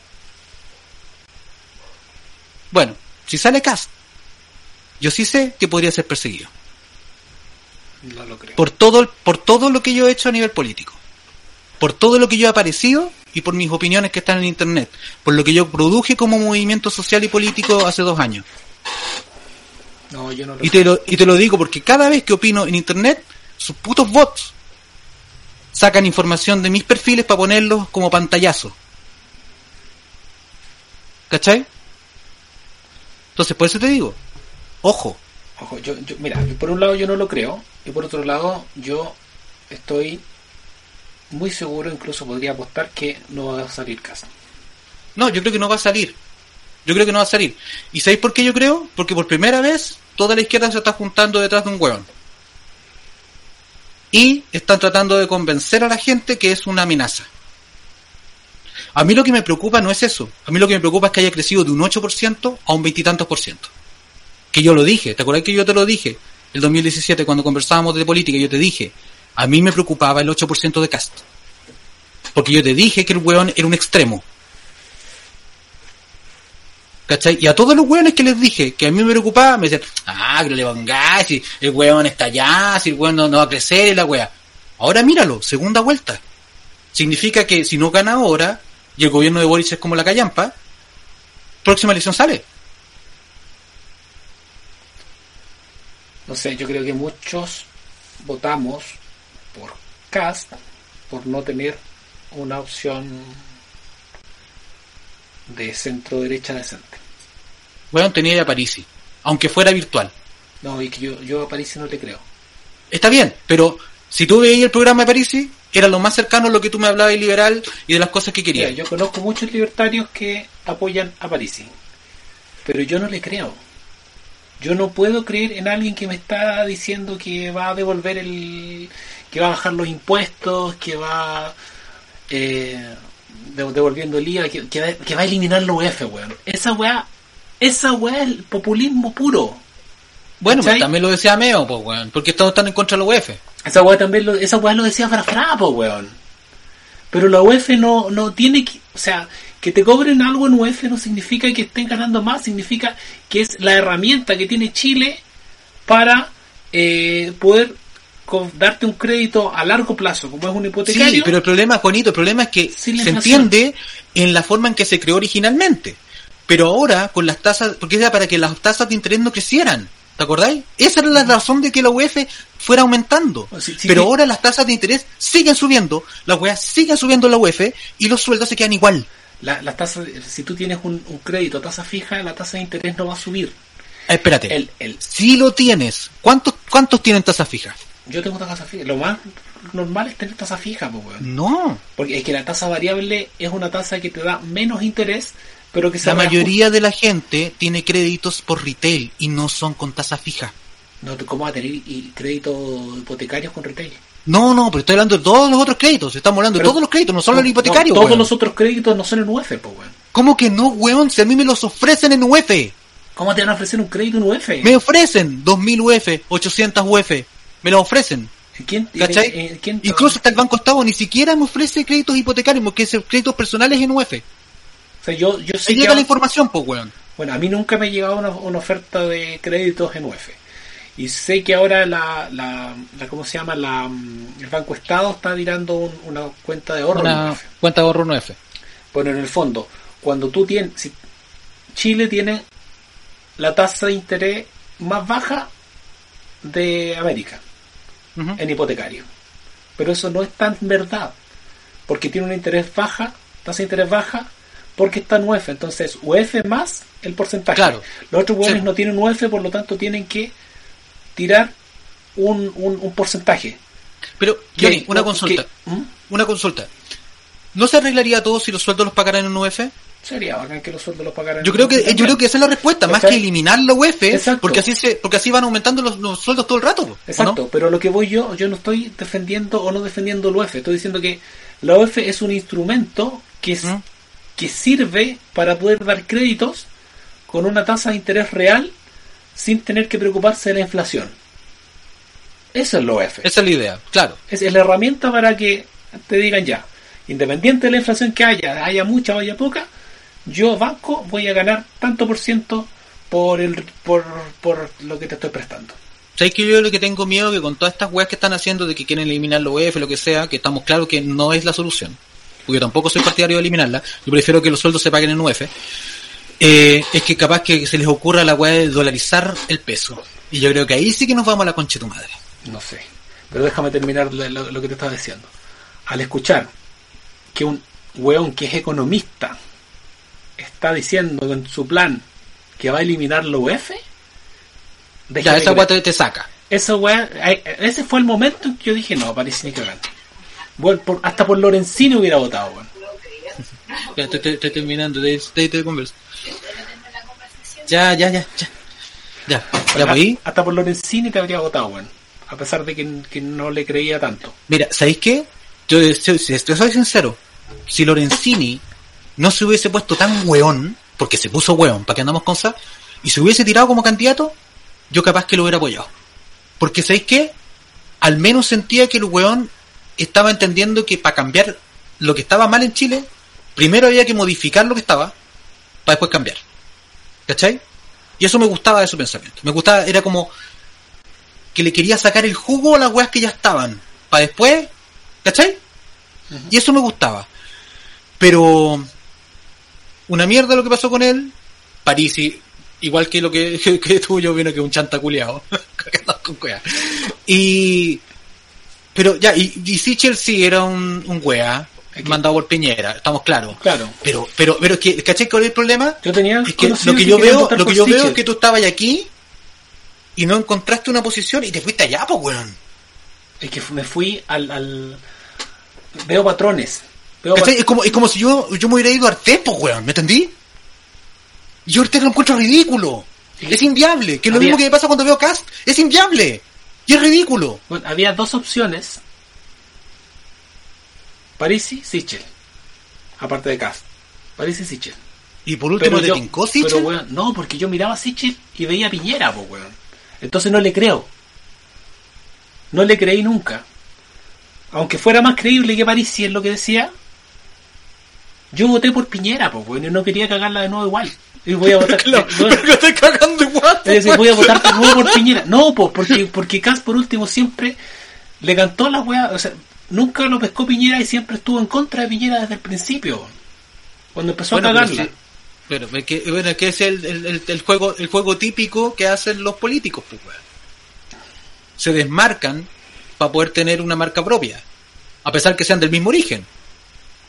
Bueno, si sale Cast, yo sí sé que podría ser perseguido. No lo creo. Por todo, por todo lo que yo he hecho a nivel político. Por todo lo que yo he aparecido y por mis opiniones que están en internet. Por lo que yo produje como movimiento social y político hace dos años. No, yo no lo Y te lo, y te lo digo porque cada vez que opino en internet, sus putos bots sacan información de mis perfiles para ponerlos como pantallazo. ¿Cachai? Entonces, por eso te digo, ojo, Ojo, yo, yo, mira, por un lado yo no lo creo y por otro lado yo estoy muy seguro, incluso podría apostar que no va a salir casa. No, yo creo que no va a salir. Yo creo que no va a salir. ¿Y sabéis por qué yo creo? Porque por primera vez toda la izquierda se está juntando detrás de un hueón. Y están tratando de convencer a la gente que es una amenaza. A mí lo que me preocupa no es eso. A mí lo que me preocupa es que haya crecido de un 8% a un veintitantos por ciento. Que yo lo dije. ¿Te acuerdas que yo te lo dije? El 2017 cuando conversábamos de política yo te dije. A mí me preocupaba el 8% de cast. Porque yo te dije que el hueón era un extremo. ¿Cachai? Y a todos los weones que les dije que a mí me preocupaba, me decían, ah, que le pongáis, si el weón está allá, si el weón no, no va a crecer y la wea. Ahora míralo, segunda vuelta. Significa que si no gana ahora, y el gobierno de Boris es como la callampa, próxima elección sale. No sé, yo creo que muchos votamos por Cast por no tener una opción de centro derecha decente. Weón tenía a Parisi, aunque fuera virtual. No, y que yo, yo a París no te creo. Está bien, pero si tú veías el programa de Parisi, era lo más cercano a lo que tú me hablabas de liberal y de las cosas que Mira, querías. yo conozco muchos libertarios que apoyan a Parisi, pero yo no le creo. Yo no puedo creer en alguien que me está diciendo que va a devolver el. que va a bajar los impuestos, que va. Eh, de- devolviendo el IVA, que, que va, que va a eliminar la UEF, weón. Esa weá. Esa weá es el populismo puro. Bueno, pues ¿Cachai? también lo decía Meo, pues, weón, porque todos están en contra de la UEF. Esa weá también lo, esa weá lo decía Frafra, po, weón. Pero la UEF no, no tiene que, o sea, que te cobren algo en UEF no significa que estén ganando más, significa que es la herramienta que tiene Chile para eh, poder darte un crédito a largo plazo, como es un hipotecario. Sí, pero el problema, Juanito, el problema es que se entiende en la forma en que se creó originalmente. Pero ahora, con las tasas, porque era para que las tasas de interés no crecieran. ¿Te acordáis? Esa era la razón de que la UEF fuera aumentando. Sí, sí, pero sí. ahora las tasas de interés siguen subiendo, las weas siguen subiendo en la UEF y los sueldos se quedan igual. La, las tasas, si tú tienes un, un crédito a tasa fija, la tasa de interés no va a subir. Eh, espérate. El, el, Si lo tienes, ¿cuántos, cuántos tienen tasa fija? yo tengo tasa fija. Lo más normal es tener tasa fija, pues, weón. No. Porque es que la tasa variable es una tasa que te da menos interés, pero que se La mayoría de la gente tiene créditos por retail y no son con tasa fija. No, ¿tú ¿cómo vas a tener y créditos hipotecarios con retail? No, no, pero estoy hablando de todos los otros créditos. Estamos hablando Pero- de todos los créditos, no solo el hipotecario. no, todos weón. los otros créditos no son en UEF, pues, weón. ¿Cómo que no, weón? Si a mí me los ofrecen en UF. ¿Cómo te van a ofrecer un crédito en UEF? Me ofrecen 2000 UF, 800 UF. Me los ofrecen. ¿Quién, ¿Cachai? quién- Incluso hasta el Banco Estado ni siquiera me ofrece créditos hipotecarios, porque es créditos personales en UF. O sea, yo, yo sé que llega la información, pues, weón. Bueno, a mí nunca me ha llegado una, una oferta de créditos en UEF. Y sé que ahora la, la, la ¿cómo se llama? La, mm, el Banco Estado está tirando un- una cuenta de ahorro en Una UEF. cuenta de ahorro en UF. Bueno, en el fondo, cuando tú tienes, si Chile tiene la tasa de interés más baja de América en hipotecario. Pero eso no es tan verdad, porque tiene un interés baja, tasa de interés baja, porque está en UEF. Entonces, UEF más el porcentaje. Claro. Los otros hueones Sí. no tienen UEF, por lo tanto tienen que tirar un, un, un porcentaje. Pero, Johnny, una que- consulta. ¿Mm? Una consulta. ¿No se arreglaría todo si los sueldos los pagaran en UF? Sería bacán que los sueldos los pagaran. Yo creo que yo creo que esa es la respuesta, más que eliminar la UF, Exacto. porque así se porque así van aumentando los, los sueldos todo el rato. Exacto, pero lo que voy yo, yo no estoy defendiendo o no defendiendo el UEF, estoy diciendo que la UEF es un instrumento que, es, ¿Mm? Que sirve para poder dar créditos con una tasa de interés real sin tener que preocuparse de la inflación. Eso es la UEF. Esa es la idea, claro. Es, es la herramienta para que te digan ya, independiente de la inflación que haya, haya mucha o haya poca, yo banco voy a ganar tanto por ciento por, el, por, por lo que te estoy prestando. ¿Sabes que yo lo que tengo miedo que con todas estas weas que están haciendo de que quieren eliminar la UEF, lo que sea, que estamos claros que no es la solución, porque tampoco soy partidario de eliminarla, yo prefiero que los sueldos se paguen en UEF, eh, es que capaz que se les ocurra la wea de dolarizar el peso. Y yo creo que ahí sí que nos vamos a la concha de tu madre. No sé. Pero déjame terminar lo, que te estaba diciendo. Al escuchar que un weón que es economista está diciendo en su plan que va a eliminar la UEF, deja Ya, esa wea te, te saca. Esa weá, ese fue el momento en que yo dije, no, parece ni cagando. Bueno, por- hasta por Lorenzini hubiera votado, weón. Ya, estoy terminando de, de, de conversa. Ya, ya, ya, ya. Ya, ya, ahí. Hasta por Lorenzini te habría votado, weón. A pesar de que, que no le creía tanto. Mira, ¿sabéis qué? Yo, si, si estoy- soy sincero, si Lorenzini no se hubiese puesto tan weón, porque se puso weón, para que andamos con sa, y se hubiese tirado como candidato, yo capaz que lo hubiera apoyado. Porque ¿sabéis qué? Al menos sentía que el weón estaba entendiendo que para cambiar lo que estaba mal en Chile, primero había que modificar lo que estaba, para después cambiar. ¿Cachai? Y eso me gustaba de su pensamiento. Me gustaba, era como que le quería sacar el jugo a las weas que ya estaban. Para después, ¿cachai? Y eso me gustaba. Pero una mierda lo que pasó con él. Parisi, igual que lo que, que, que tuyo, vino que un chanta culiao. Con wea. y pero ya, y, y Sichel sí era un, un wea mandado por Piñera, estamos claros. Claro. Pero, pero, pero es que, ¿cachai cuál es el problema? Yo tenía Es que lo que yo veo, lo que yo veo es que tú estabas aquí y no encontraste una posición y te fuiste allá, pues weón. Es que me fui al, al... Veo patrones. Veo Es como, es como si yo, yo me hubiera ido a Artés, pues weón, ¿me entendí? Yo Artés lo encuentro ridículo. Sí. Es inviable, que es lo Había- mismo que me pasa cuando veo Cast. Es inviable. Y es ridículo. Bueno, había dos opciones. Parisi, Sichel. Aparte de Cast. Parisi, Sichel. Y por último, ¿te yo- tincó pero, Sichel? no, porque yo miraba a Sichel y veía a Piñera, pues, weón. Entonces no le creo. No le creí nunca. Aunque fuera más creíble que Parisi en lo que decía, yo voté por Piñera, pues, weón, y no quería cagarla de nuevo igual. Y voy a votar. Claro, weón, pero estoy cagando igual. Voy a votar de nuevo por Piñera. No, pues, porque, porque Cas por último siempre le cantó la weá, o sea, nunca lo pescó Piñera y siempre estuvo en contra de Piñera desde el principio. Cuando empezó Bueno, a cagarla. Pero es que, bueno, es que es el, el, el- juego el juego típico que hacen los políticos, pues, weón. Se desmarcan para poder tener una marca propia, a pesar que sean del mismo origen.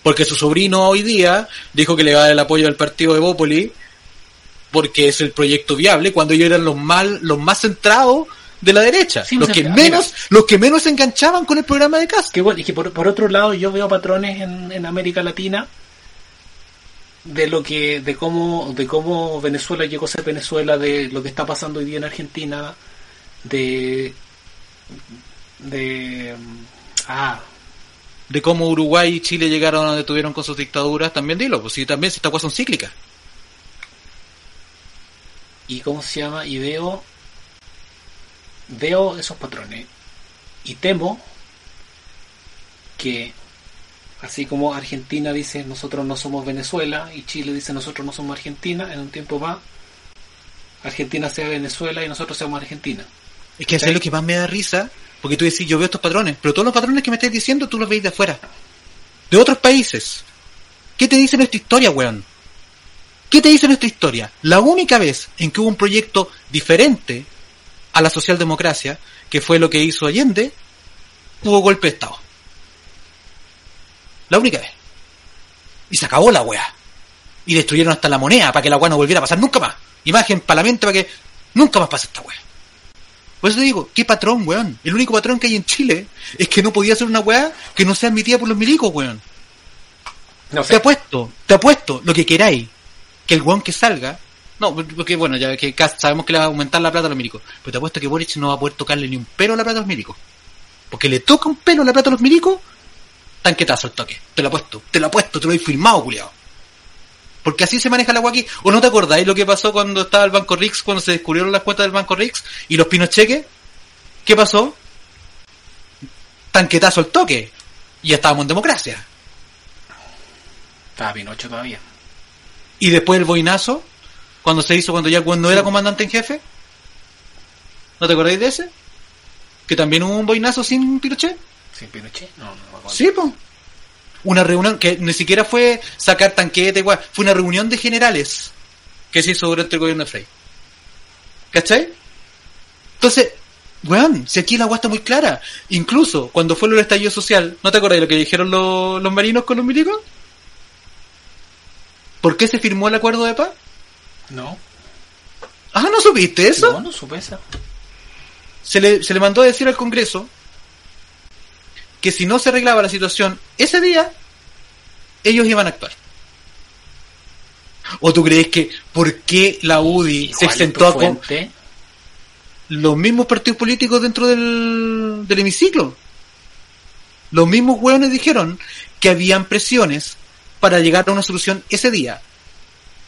Porque su sobrino hoy día dijo que le va a dar el apoyo al partido de Bópoli porque es el proyecto viable cuando ellos eran los mal, los más centrados de la derecha, Sí, los que mira, menos, los que menos se enganchaban con el programa de Cast. Que bueno, y que por, por otro lado yo veo patrones en, en América Latina de lo que de cómo de cómo Venezuela llegó a ser Venezuela de lo que está pasando hoy día en Argentina de de ah De cómo Uruguay y Chile llegaron a donde tuvieron con sus dictaduras, también dilo, pues si también si estas cosas son cíclicas. Y cómo se llama y veo veo esos patrones y temo que así como Argentina dice nosotros no somos Venezuela y Chile dice nosotros no somos Argentina en un tiempo más Argentina sea Venezuela y nosotros seamos Argentina Es que eso es lo que más me da risa, porque tú decís, yo veo estos patrones, pero todos los patrones que me estás diciendo tú los veis de afuera, de otros países. ¿Qué te dice nuestra historia, weón? ¿Qué te dice nuestra historia? La única vez en que hubo un proyecto diferente a la socialdemocracia, que fue lo que hizo Allende, hubo golpe de Estado. La única vez. Y se acabó la weá. Y destruyeron hasta la moneda para que la weá no volviera a pasar nunca más. Imagen para la mente para que nunca más pase esta weá. Por eso te digo, ¿qué patrón, weón? El único patrón que hay en Chile es que no podía ser una weá que no sea admitida por los milicos, weón. no Te apuesto, te apuesto, lo que queráis, que el weón que salga, no, porque bueno, ya que sabemos que le va a aumentar la plata a los milicos, pero te apuesto que Boric no va a poder tocarle ni un pelo a la plata a los milicos. Porque le toca un pelo a la plata a los milicos, tanquetazo el toque. Te lo apuesto, te lo apuesto, te lo he firmado, culiao. Porque así se maneja la agua aquí. ¿O no te acordáis lo que pasó cuando estaba el Banco Rix, cuando se descubrieron las cuentas del Banco Rix y los pinos cheques? ¿Qué pasó? Tanquetazo el toque. Y estábamos en democracia. estaba Pinocho todavía Y después el boinazo, cuando se hizo cuando ya cuando era comandante en jefe. ¿No te acordáis de ese? Que también hubo un boinazo sin Pinochet. sin Pinochet no no me acuerdo. Sí, po. Una reunión que ni siquiera fue sacar tanquete, igual. Fue una reunión de generales que se hizo durante el gobierno de Frey. ¿Cachai? Entonces, weón, si aquí la agua está muy clara. Incluso cuando fue el estallido social, ¿no te acuerdas de lo que dijeron los, los marinos con los milicos? ¿Por qué se firmó el acuerdo de paz? no Ah, ¿no supiste eso? no no supe esa se le, se le mandó a decir al Congreso que si no se arreglaba la situación ese día, ellos iban a actuar. ¿O tú crees que por qué la UDI se exentó a con los mismos partidos políticos dentro del, del hemiciclo? Los mismos hueones dijeron que habían presiones para llegar a una solución ese día.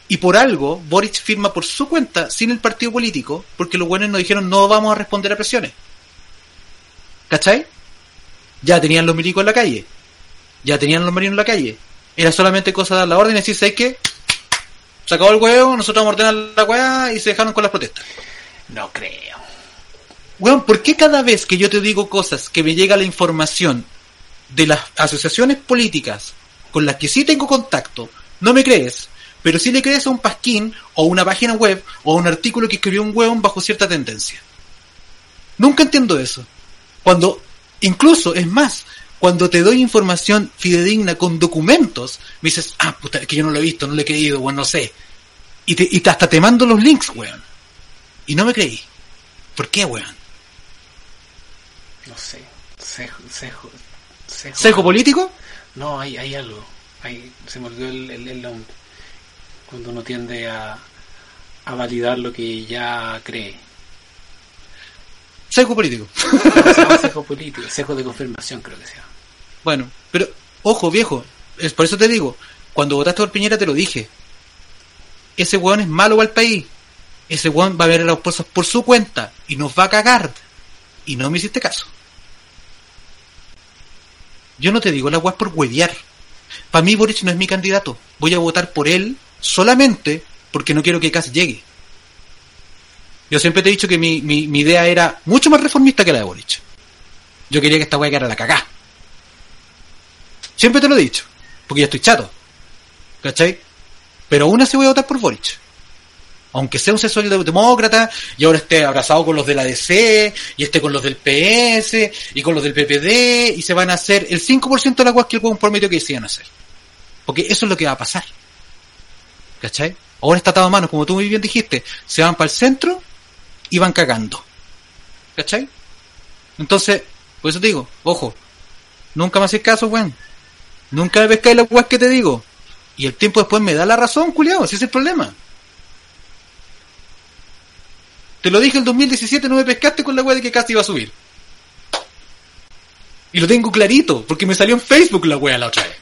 Y por algo, Boric firma por su cuenta sin el partido político, porque los buenos nos dijeron no vamos a responder a presiones. ¿Cachai? Ya tenían los milicos en la calle. Ya tenían los marinos en la calle. Era solamente cosa de dar la orden y decir, ¿sabes qué? se acabó el huevo, nosotros vamos a ordenar la weá y se dejaron con las protestas. No creo. Weón, ¿por qué cada vez que yo te digo cosas que me llega la información de las asociaciones políticas con las que sí tengo contacto, no me crees? Pero sí le crees a un pasquín o una página web o un artículo que escribió un hueón bajo cierta tendencia. Nunca entiendo eso. Cuando, incluso, es más, cuando te doy información fidedigna con documentos, me dices, ah, puta, es que yo no lo he visto, no lo he creído, bueno, no sé. Y, te, y hasta te mando los links, weón. Y no me creí. ¿Por qué, weón? No sé. Cejo, cejo, cejo. ¿Sesgo político? No, hay, hay algo. Hay, se me olvidó el, el- el nombre. Cuando uno tiende a, a validar lo que ya cree. Sesgo político. Se llama cejo político, cejo de confirmación creo que se llama. Bueno, pero, ojo, viejo, es por eso te digo, cuando votaste por Piñera te lo dije. Ese weón es malo para el país. Ese weón va a ver las cosas por su cuenta y nos va a cagar. Y no me hiciste caso. Yo no te digo la weas por huevear. Para mí Boric no es mi candidato. Voy a votar por él solamente porque no quiero que Kass llegue. Yo siempre te he dicho que mi, mi, idea era mucho más reformista que la de Boric. Yo quería que esta wea quedara la cagá. Siempre te lo he dicho, porque ya estoy chato. ¿Cachai? Pero aún así voy a votar por Boric. Aunque sea un demócrata y ahora esté abrazado con los de la DC y esté con los del PS y con los del PPD y se van a hacer el 5% de la cual que el huevón prometió que a hacer. Porque eso es lo que va a pasar. ¿Cachai? Ahora está atado a manos, como tú muy bien dijiste, se van para el centro y van cagando. ¿Cachai? Entonces, por eso digo, ojo, nunca me haces caso, weón. Nunca me pescáis la weas que te digo. Y el tiempo después me da la razón, culiado, ese es el problema. Te lo dije el 2017, no me pescaste con la wea de que casi iba a subir. Y lo tengo clarito, porque me salió en Facebook la wea la otra vez.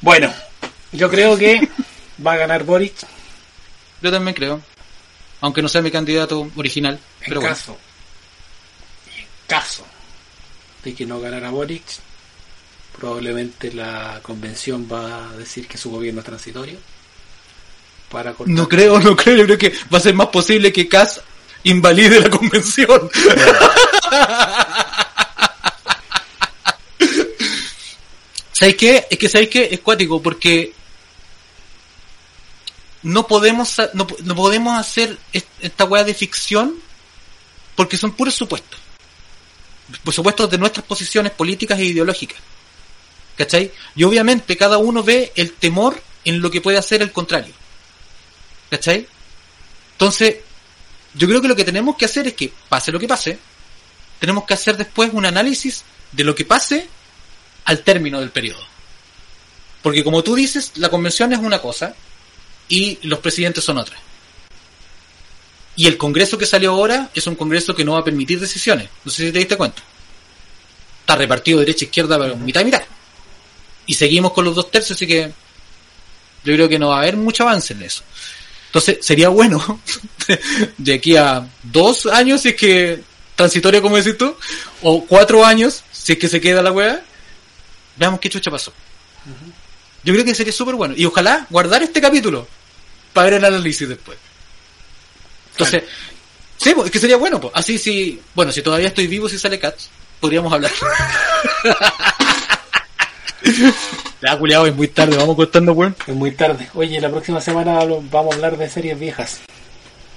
Bueno, yo creo que va a ganar Boric Yo también creo. Aunque no sea mi candidato original. en Pero bueno. caso. En caso de que no ganara Boric, probablemente la convención va a decir que su gobierno es transitorio. Para cortar- No creo, no creo. Yo creo que va a ser más posible que Cass invalide la convención. ¿Sabéis qué? Es que ¿sabéis qué? Es cuático porque no podemos no, no podemos hacer est- esta weá de ficción porque son puros supuestos. Por supuesto de nuestras posiciones políticas e ideológicas. ¿Cachai? Y obviamente cada uno ve el temor en lo que puede hacer el contrario. ¿Cachai? Entonces, yo creo que lo que tenemos que hacer es que, pase lo que pase, tenemos que hacer después un análisis de lo que pase al término del periodo. Porque como tú dices, la convención es una cosa y los presidentes son otra. Y el Congreso que salió ahora es un Congreso que no va a permitir decisiones. No sé si te diste cuenta. Está repartido derecha e mitad y mitad. Y seguimos con los dos tercios, así que yo creo que no va a haber mucho avance en eso. Entonces, sería bueno de aquí a dos años, si es que transitorio, como decís tú, o cuatro años, si es que se queda la weá, veamos qué chucha pasó. Yo creo que sería súper bueno. Y ojalá guardar este capítulo para ver el análisis después. Entonces, sí, pues, es que sería bueno, pues. Así si, bueno, si todavía estoy vivo, si sale Cats, podríamos hablar. ya, culiado, es muy tarde, vamos cortando, weón. Es muy tarde. Oye, la próxima semana vamos a hablar de series viejas.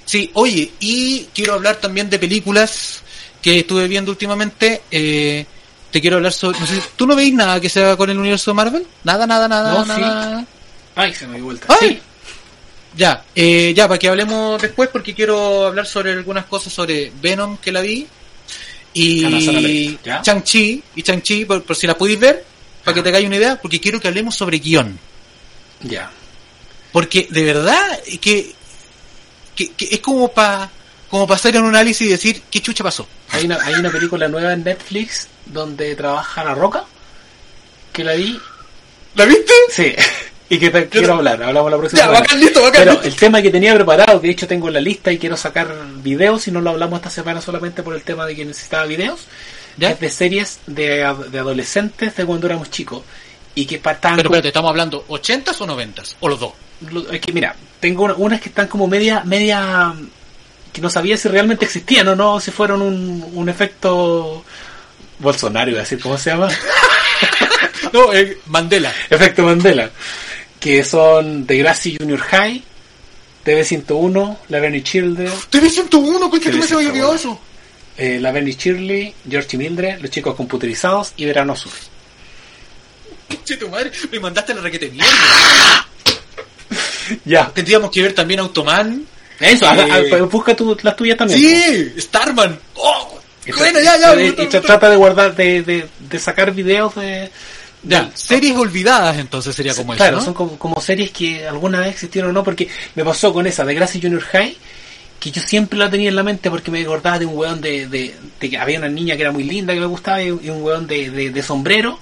Sí, oye, y quiero hablar también de películas que estuve viendo últimamente. Eh, te quiero hablar sobre. No sé, ¿Tú no veis nada que sea con el universo de Marvel? Nada, nada, nada. No, nada. sí. Ay, se me dio vuelta. ¡Ay! Sí. Ya, eh, ya, para que hablemos después, porque quiero hablar sobre algunas cosas sobre Venom que la vi. Amazon Y. Chang-Chi, y Chang-Chi, por, por si la podéis ver, para que te hagáis una idea, porque quiero que hablemos sobre guion. Ya. Porque de verdad que, que, que es como para como para hacer un análisis y decir qué chucha pasó. Hay una, hay una película nueva en Netflix donde trabaja La Roca. Que la vi. ¿La viste? Sí. Y que te quiero hablar. Hablamos la próxima Ya, bacán, listo, bacán, Pero listo. el tema que tenía preparado, de hecho tengo en la lista y quiero sacar videos, y no lo hablamos esta semana solamente por el tema de que necesitaba videos, ¿Ya? es de series de, de adolescentes de cuando éramos chicos. Y que partan Pero espérate, ¿estamos hablando 80s o 90s? ¿O los dos? Es que mira, tengo una- unas que están como media, media, que no sabía si realmente existían o no, si fueron un, un efecto Bolsonaro, iba a decir, ¿cómo se llama? No, eh, Mandela. efecto Mandela. Que son The Grassy Junior High, TV101, La Bernie Children, TV101, coño, tú me se me olvidado eso. Eh, La Bernie Shirley, George y Mildred, Los Chicos Computerizados y Verano Sur. Che, tu madre, me mandaste la requete mierda. Ya. Tendríamos que ver también Automan. Eso, Eh, busca tu- las tuyas también. Sí, Starman. Oh, Y bueno, ya, ya. y- y gusta. trata de guardar, de, de, de sacar videos de, Ya, series olvidadas entonces sería como claro, eso, son ¿no? como, como series que alguna vez existieron o no, porque me pasó con esa de Gracie Junior High, que yo siempre la tenía en la mente porque me acordaba de un weón de, de, de que había una niña que era muy linda que me gustaba y, y un weón de, de, de sombrero.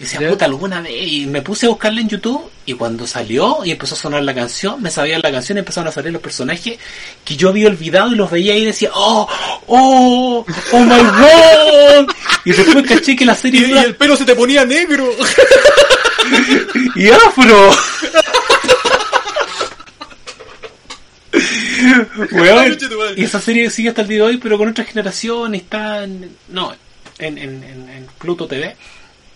Y decía, puta, alguna vez. Y me puse a buscarla en YouTube y cuando salió y empezó a sonar la canción, me sabía la canción y empezaron a salir los personajes que yo había olvidado y los veía ahí y decía, oh, oh, oh my god. Y después caché que la Y, serie y dura- el pelo se te ponía negro. y afro. Weón, y esa serie sigue hasta el día de hoy, pero con otra generación está en, no, en, en, en, Pluto TV,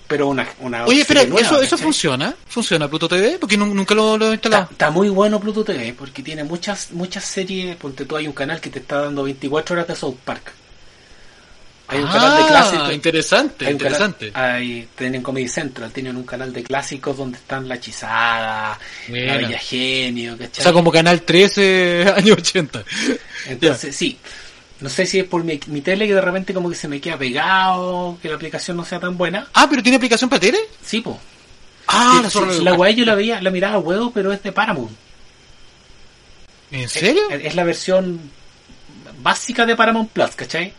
pero una, una Oye, espera, nueva, ¿eso, ¿eso funciona? ¿Funciona Pluto TV? Porque nu- nunca lo, lo he Está, instalado. está muy bueno Pluto TV porque tiene muchas muchas series, ponte tú hay un canal que te está dando 24 horas de South Park. Hay un canal de Ah, clásicos. interesante, Hay canal- interesante. hay, tienen Comedy Central, tienen un canal de clásicos donde están La Hechizada, La. Bella Genio, O ¿cachai? sea, como Canal 13, año 80. Entonces, sí. No sé si es por mi, mi tele que de repente como que se me queda pegado, que la aplicación no sea tan buena. Ah, pero tiene aplicación para tele. Sí, pues. Ah, la Lucas. guay yo la veía, la miraba a huevo, pero es de Paramount. ¿En serio? Es, es la versión básica de Paramount Plus, ¿cachai?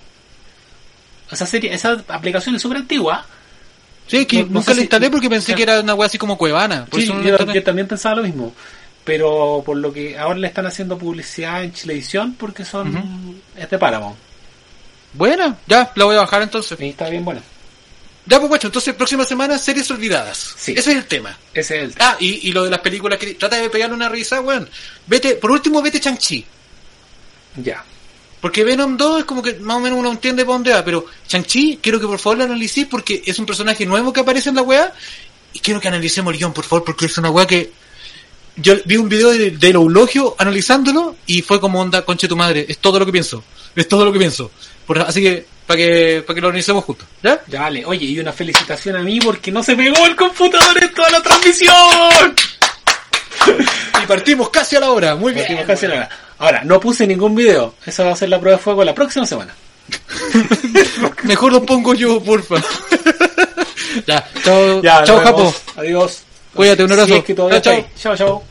Esa serie, esa aplicación es súper antigua. Sí, que no- no nunca sé la si- instalé porque pensé claro. que era una wea así como cuevana. Por Sí, eso no la yo, también pensaba lo mismo. Pero por lo que ahora le están haciendo publicidad en Chilevisión porque son es de Paramount. Buena, ya, la voy a bajar entonces. Y está bien bueno. Ya, pues, guacho, entonces próxima semana series olvidadas. Sí. Ese es el tema. Ese es el Ah, y, y lo de las películas que trata de pegarle una risa, weón. Vete, por último, vete Chang-Chi. ya. Porque Venom 2 es como que más o menos uno entiende para dónde va, pero Shang-Chi quiero que por favor lo analicéis porque es un personaje nuevo que aparece en la weá y quiero que analicemos el guion, por favor, porque es una weá que yo vi un video de, de Eulogio analizándolo y fue como onda, conche tu madre, es todo lo que pienso, es todo lo que pienso. Por- así que, para que, para que lo analicemos juntos, ¿ya? Ya vale. Oye, y una felicitación a mí porque no se pegó el computador en toda la transmisión. Y partimos casi a la hora, muy bien. Partimos casi a la hora. Ahora, no puse ningún video. Esa va a ser la prueba de fuego la próxima semana. Mejor lo pongo yo, porfa. ya, chao, Ya, chao, Japo. Adiós. Cuídate, un abrazo. Si es que. Chao, chao.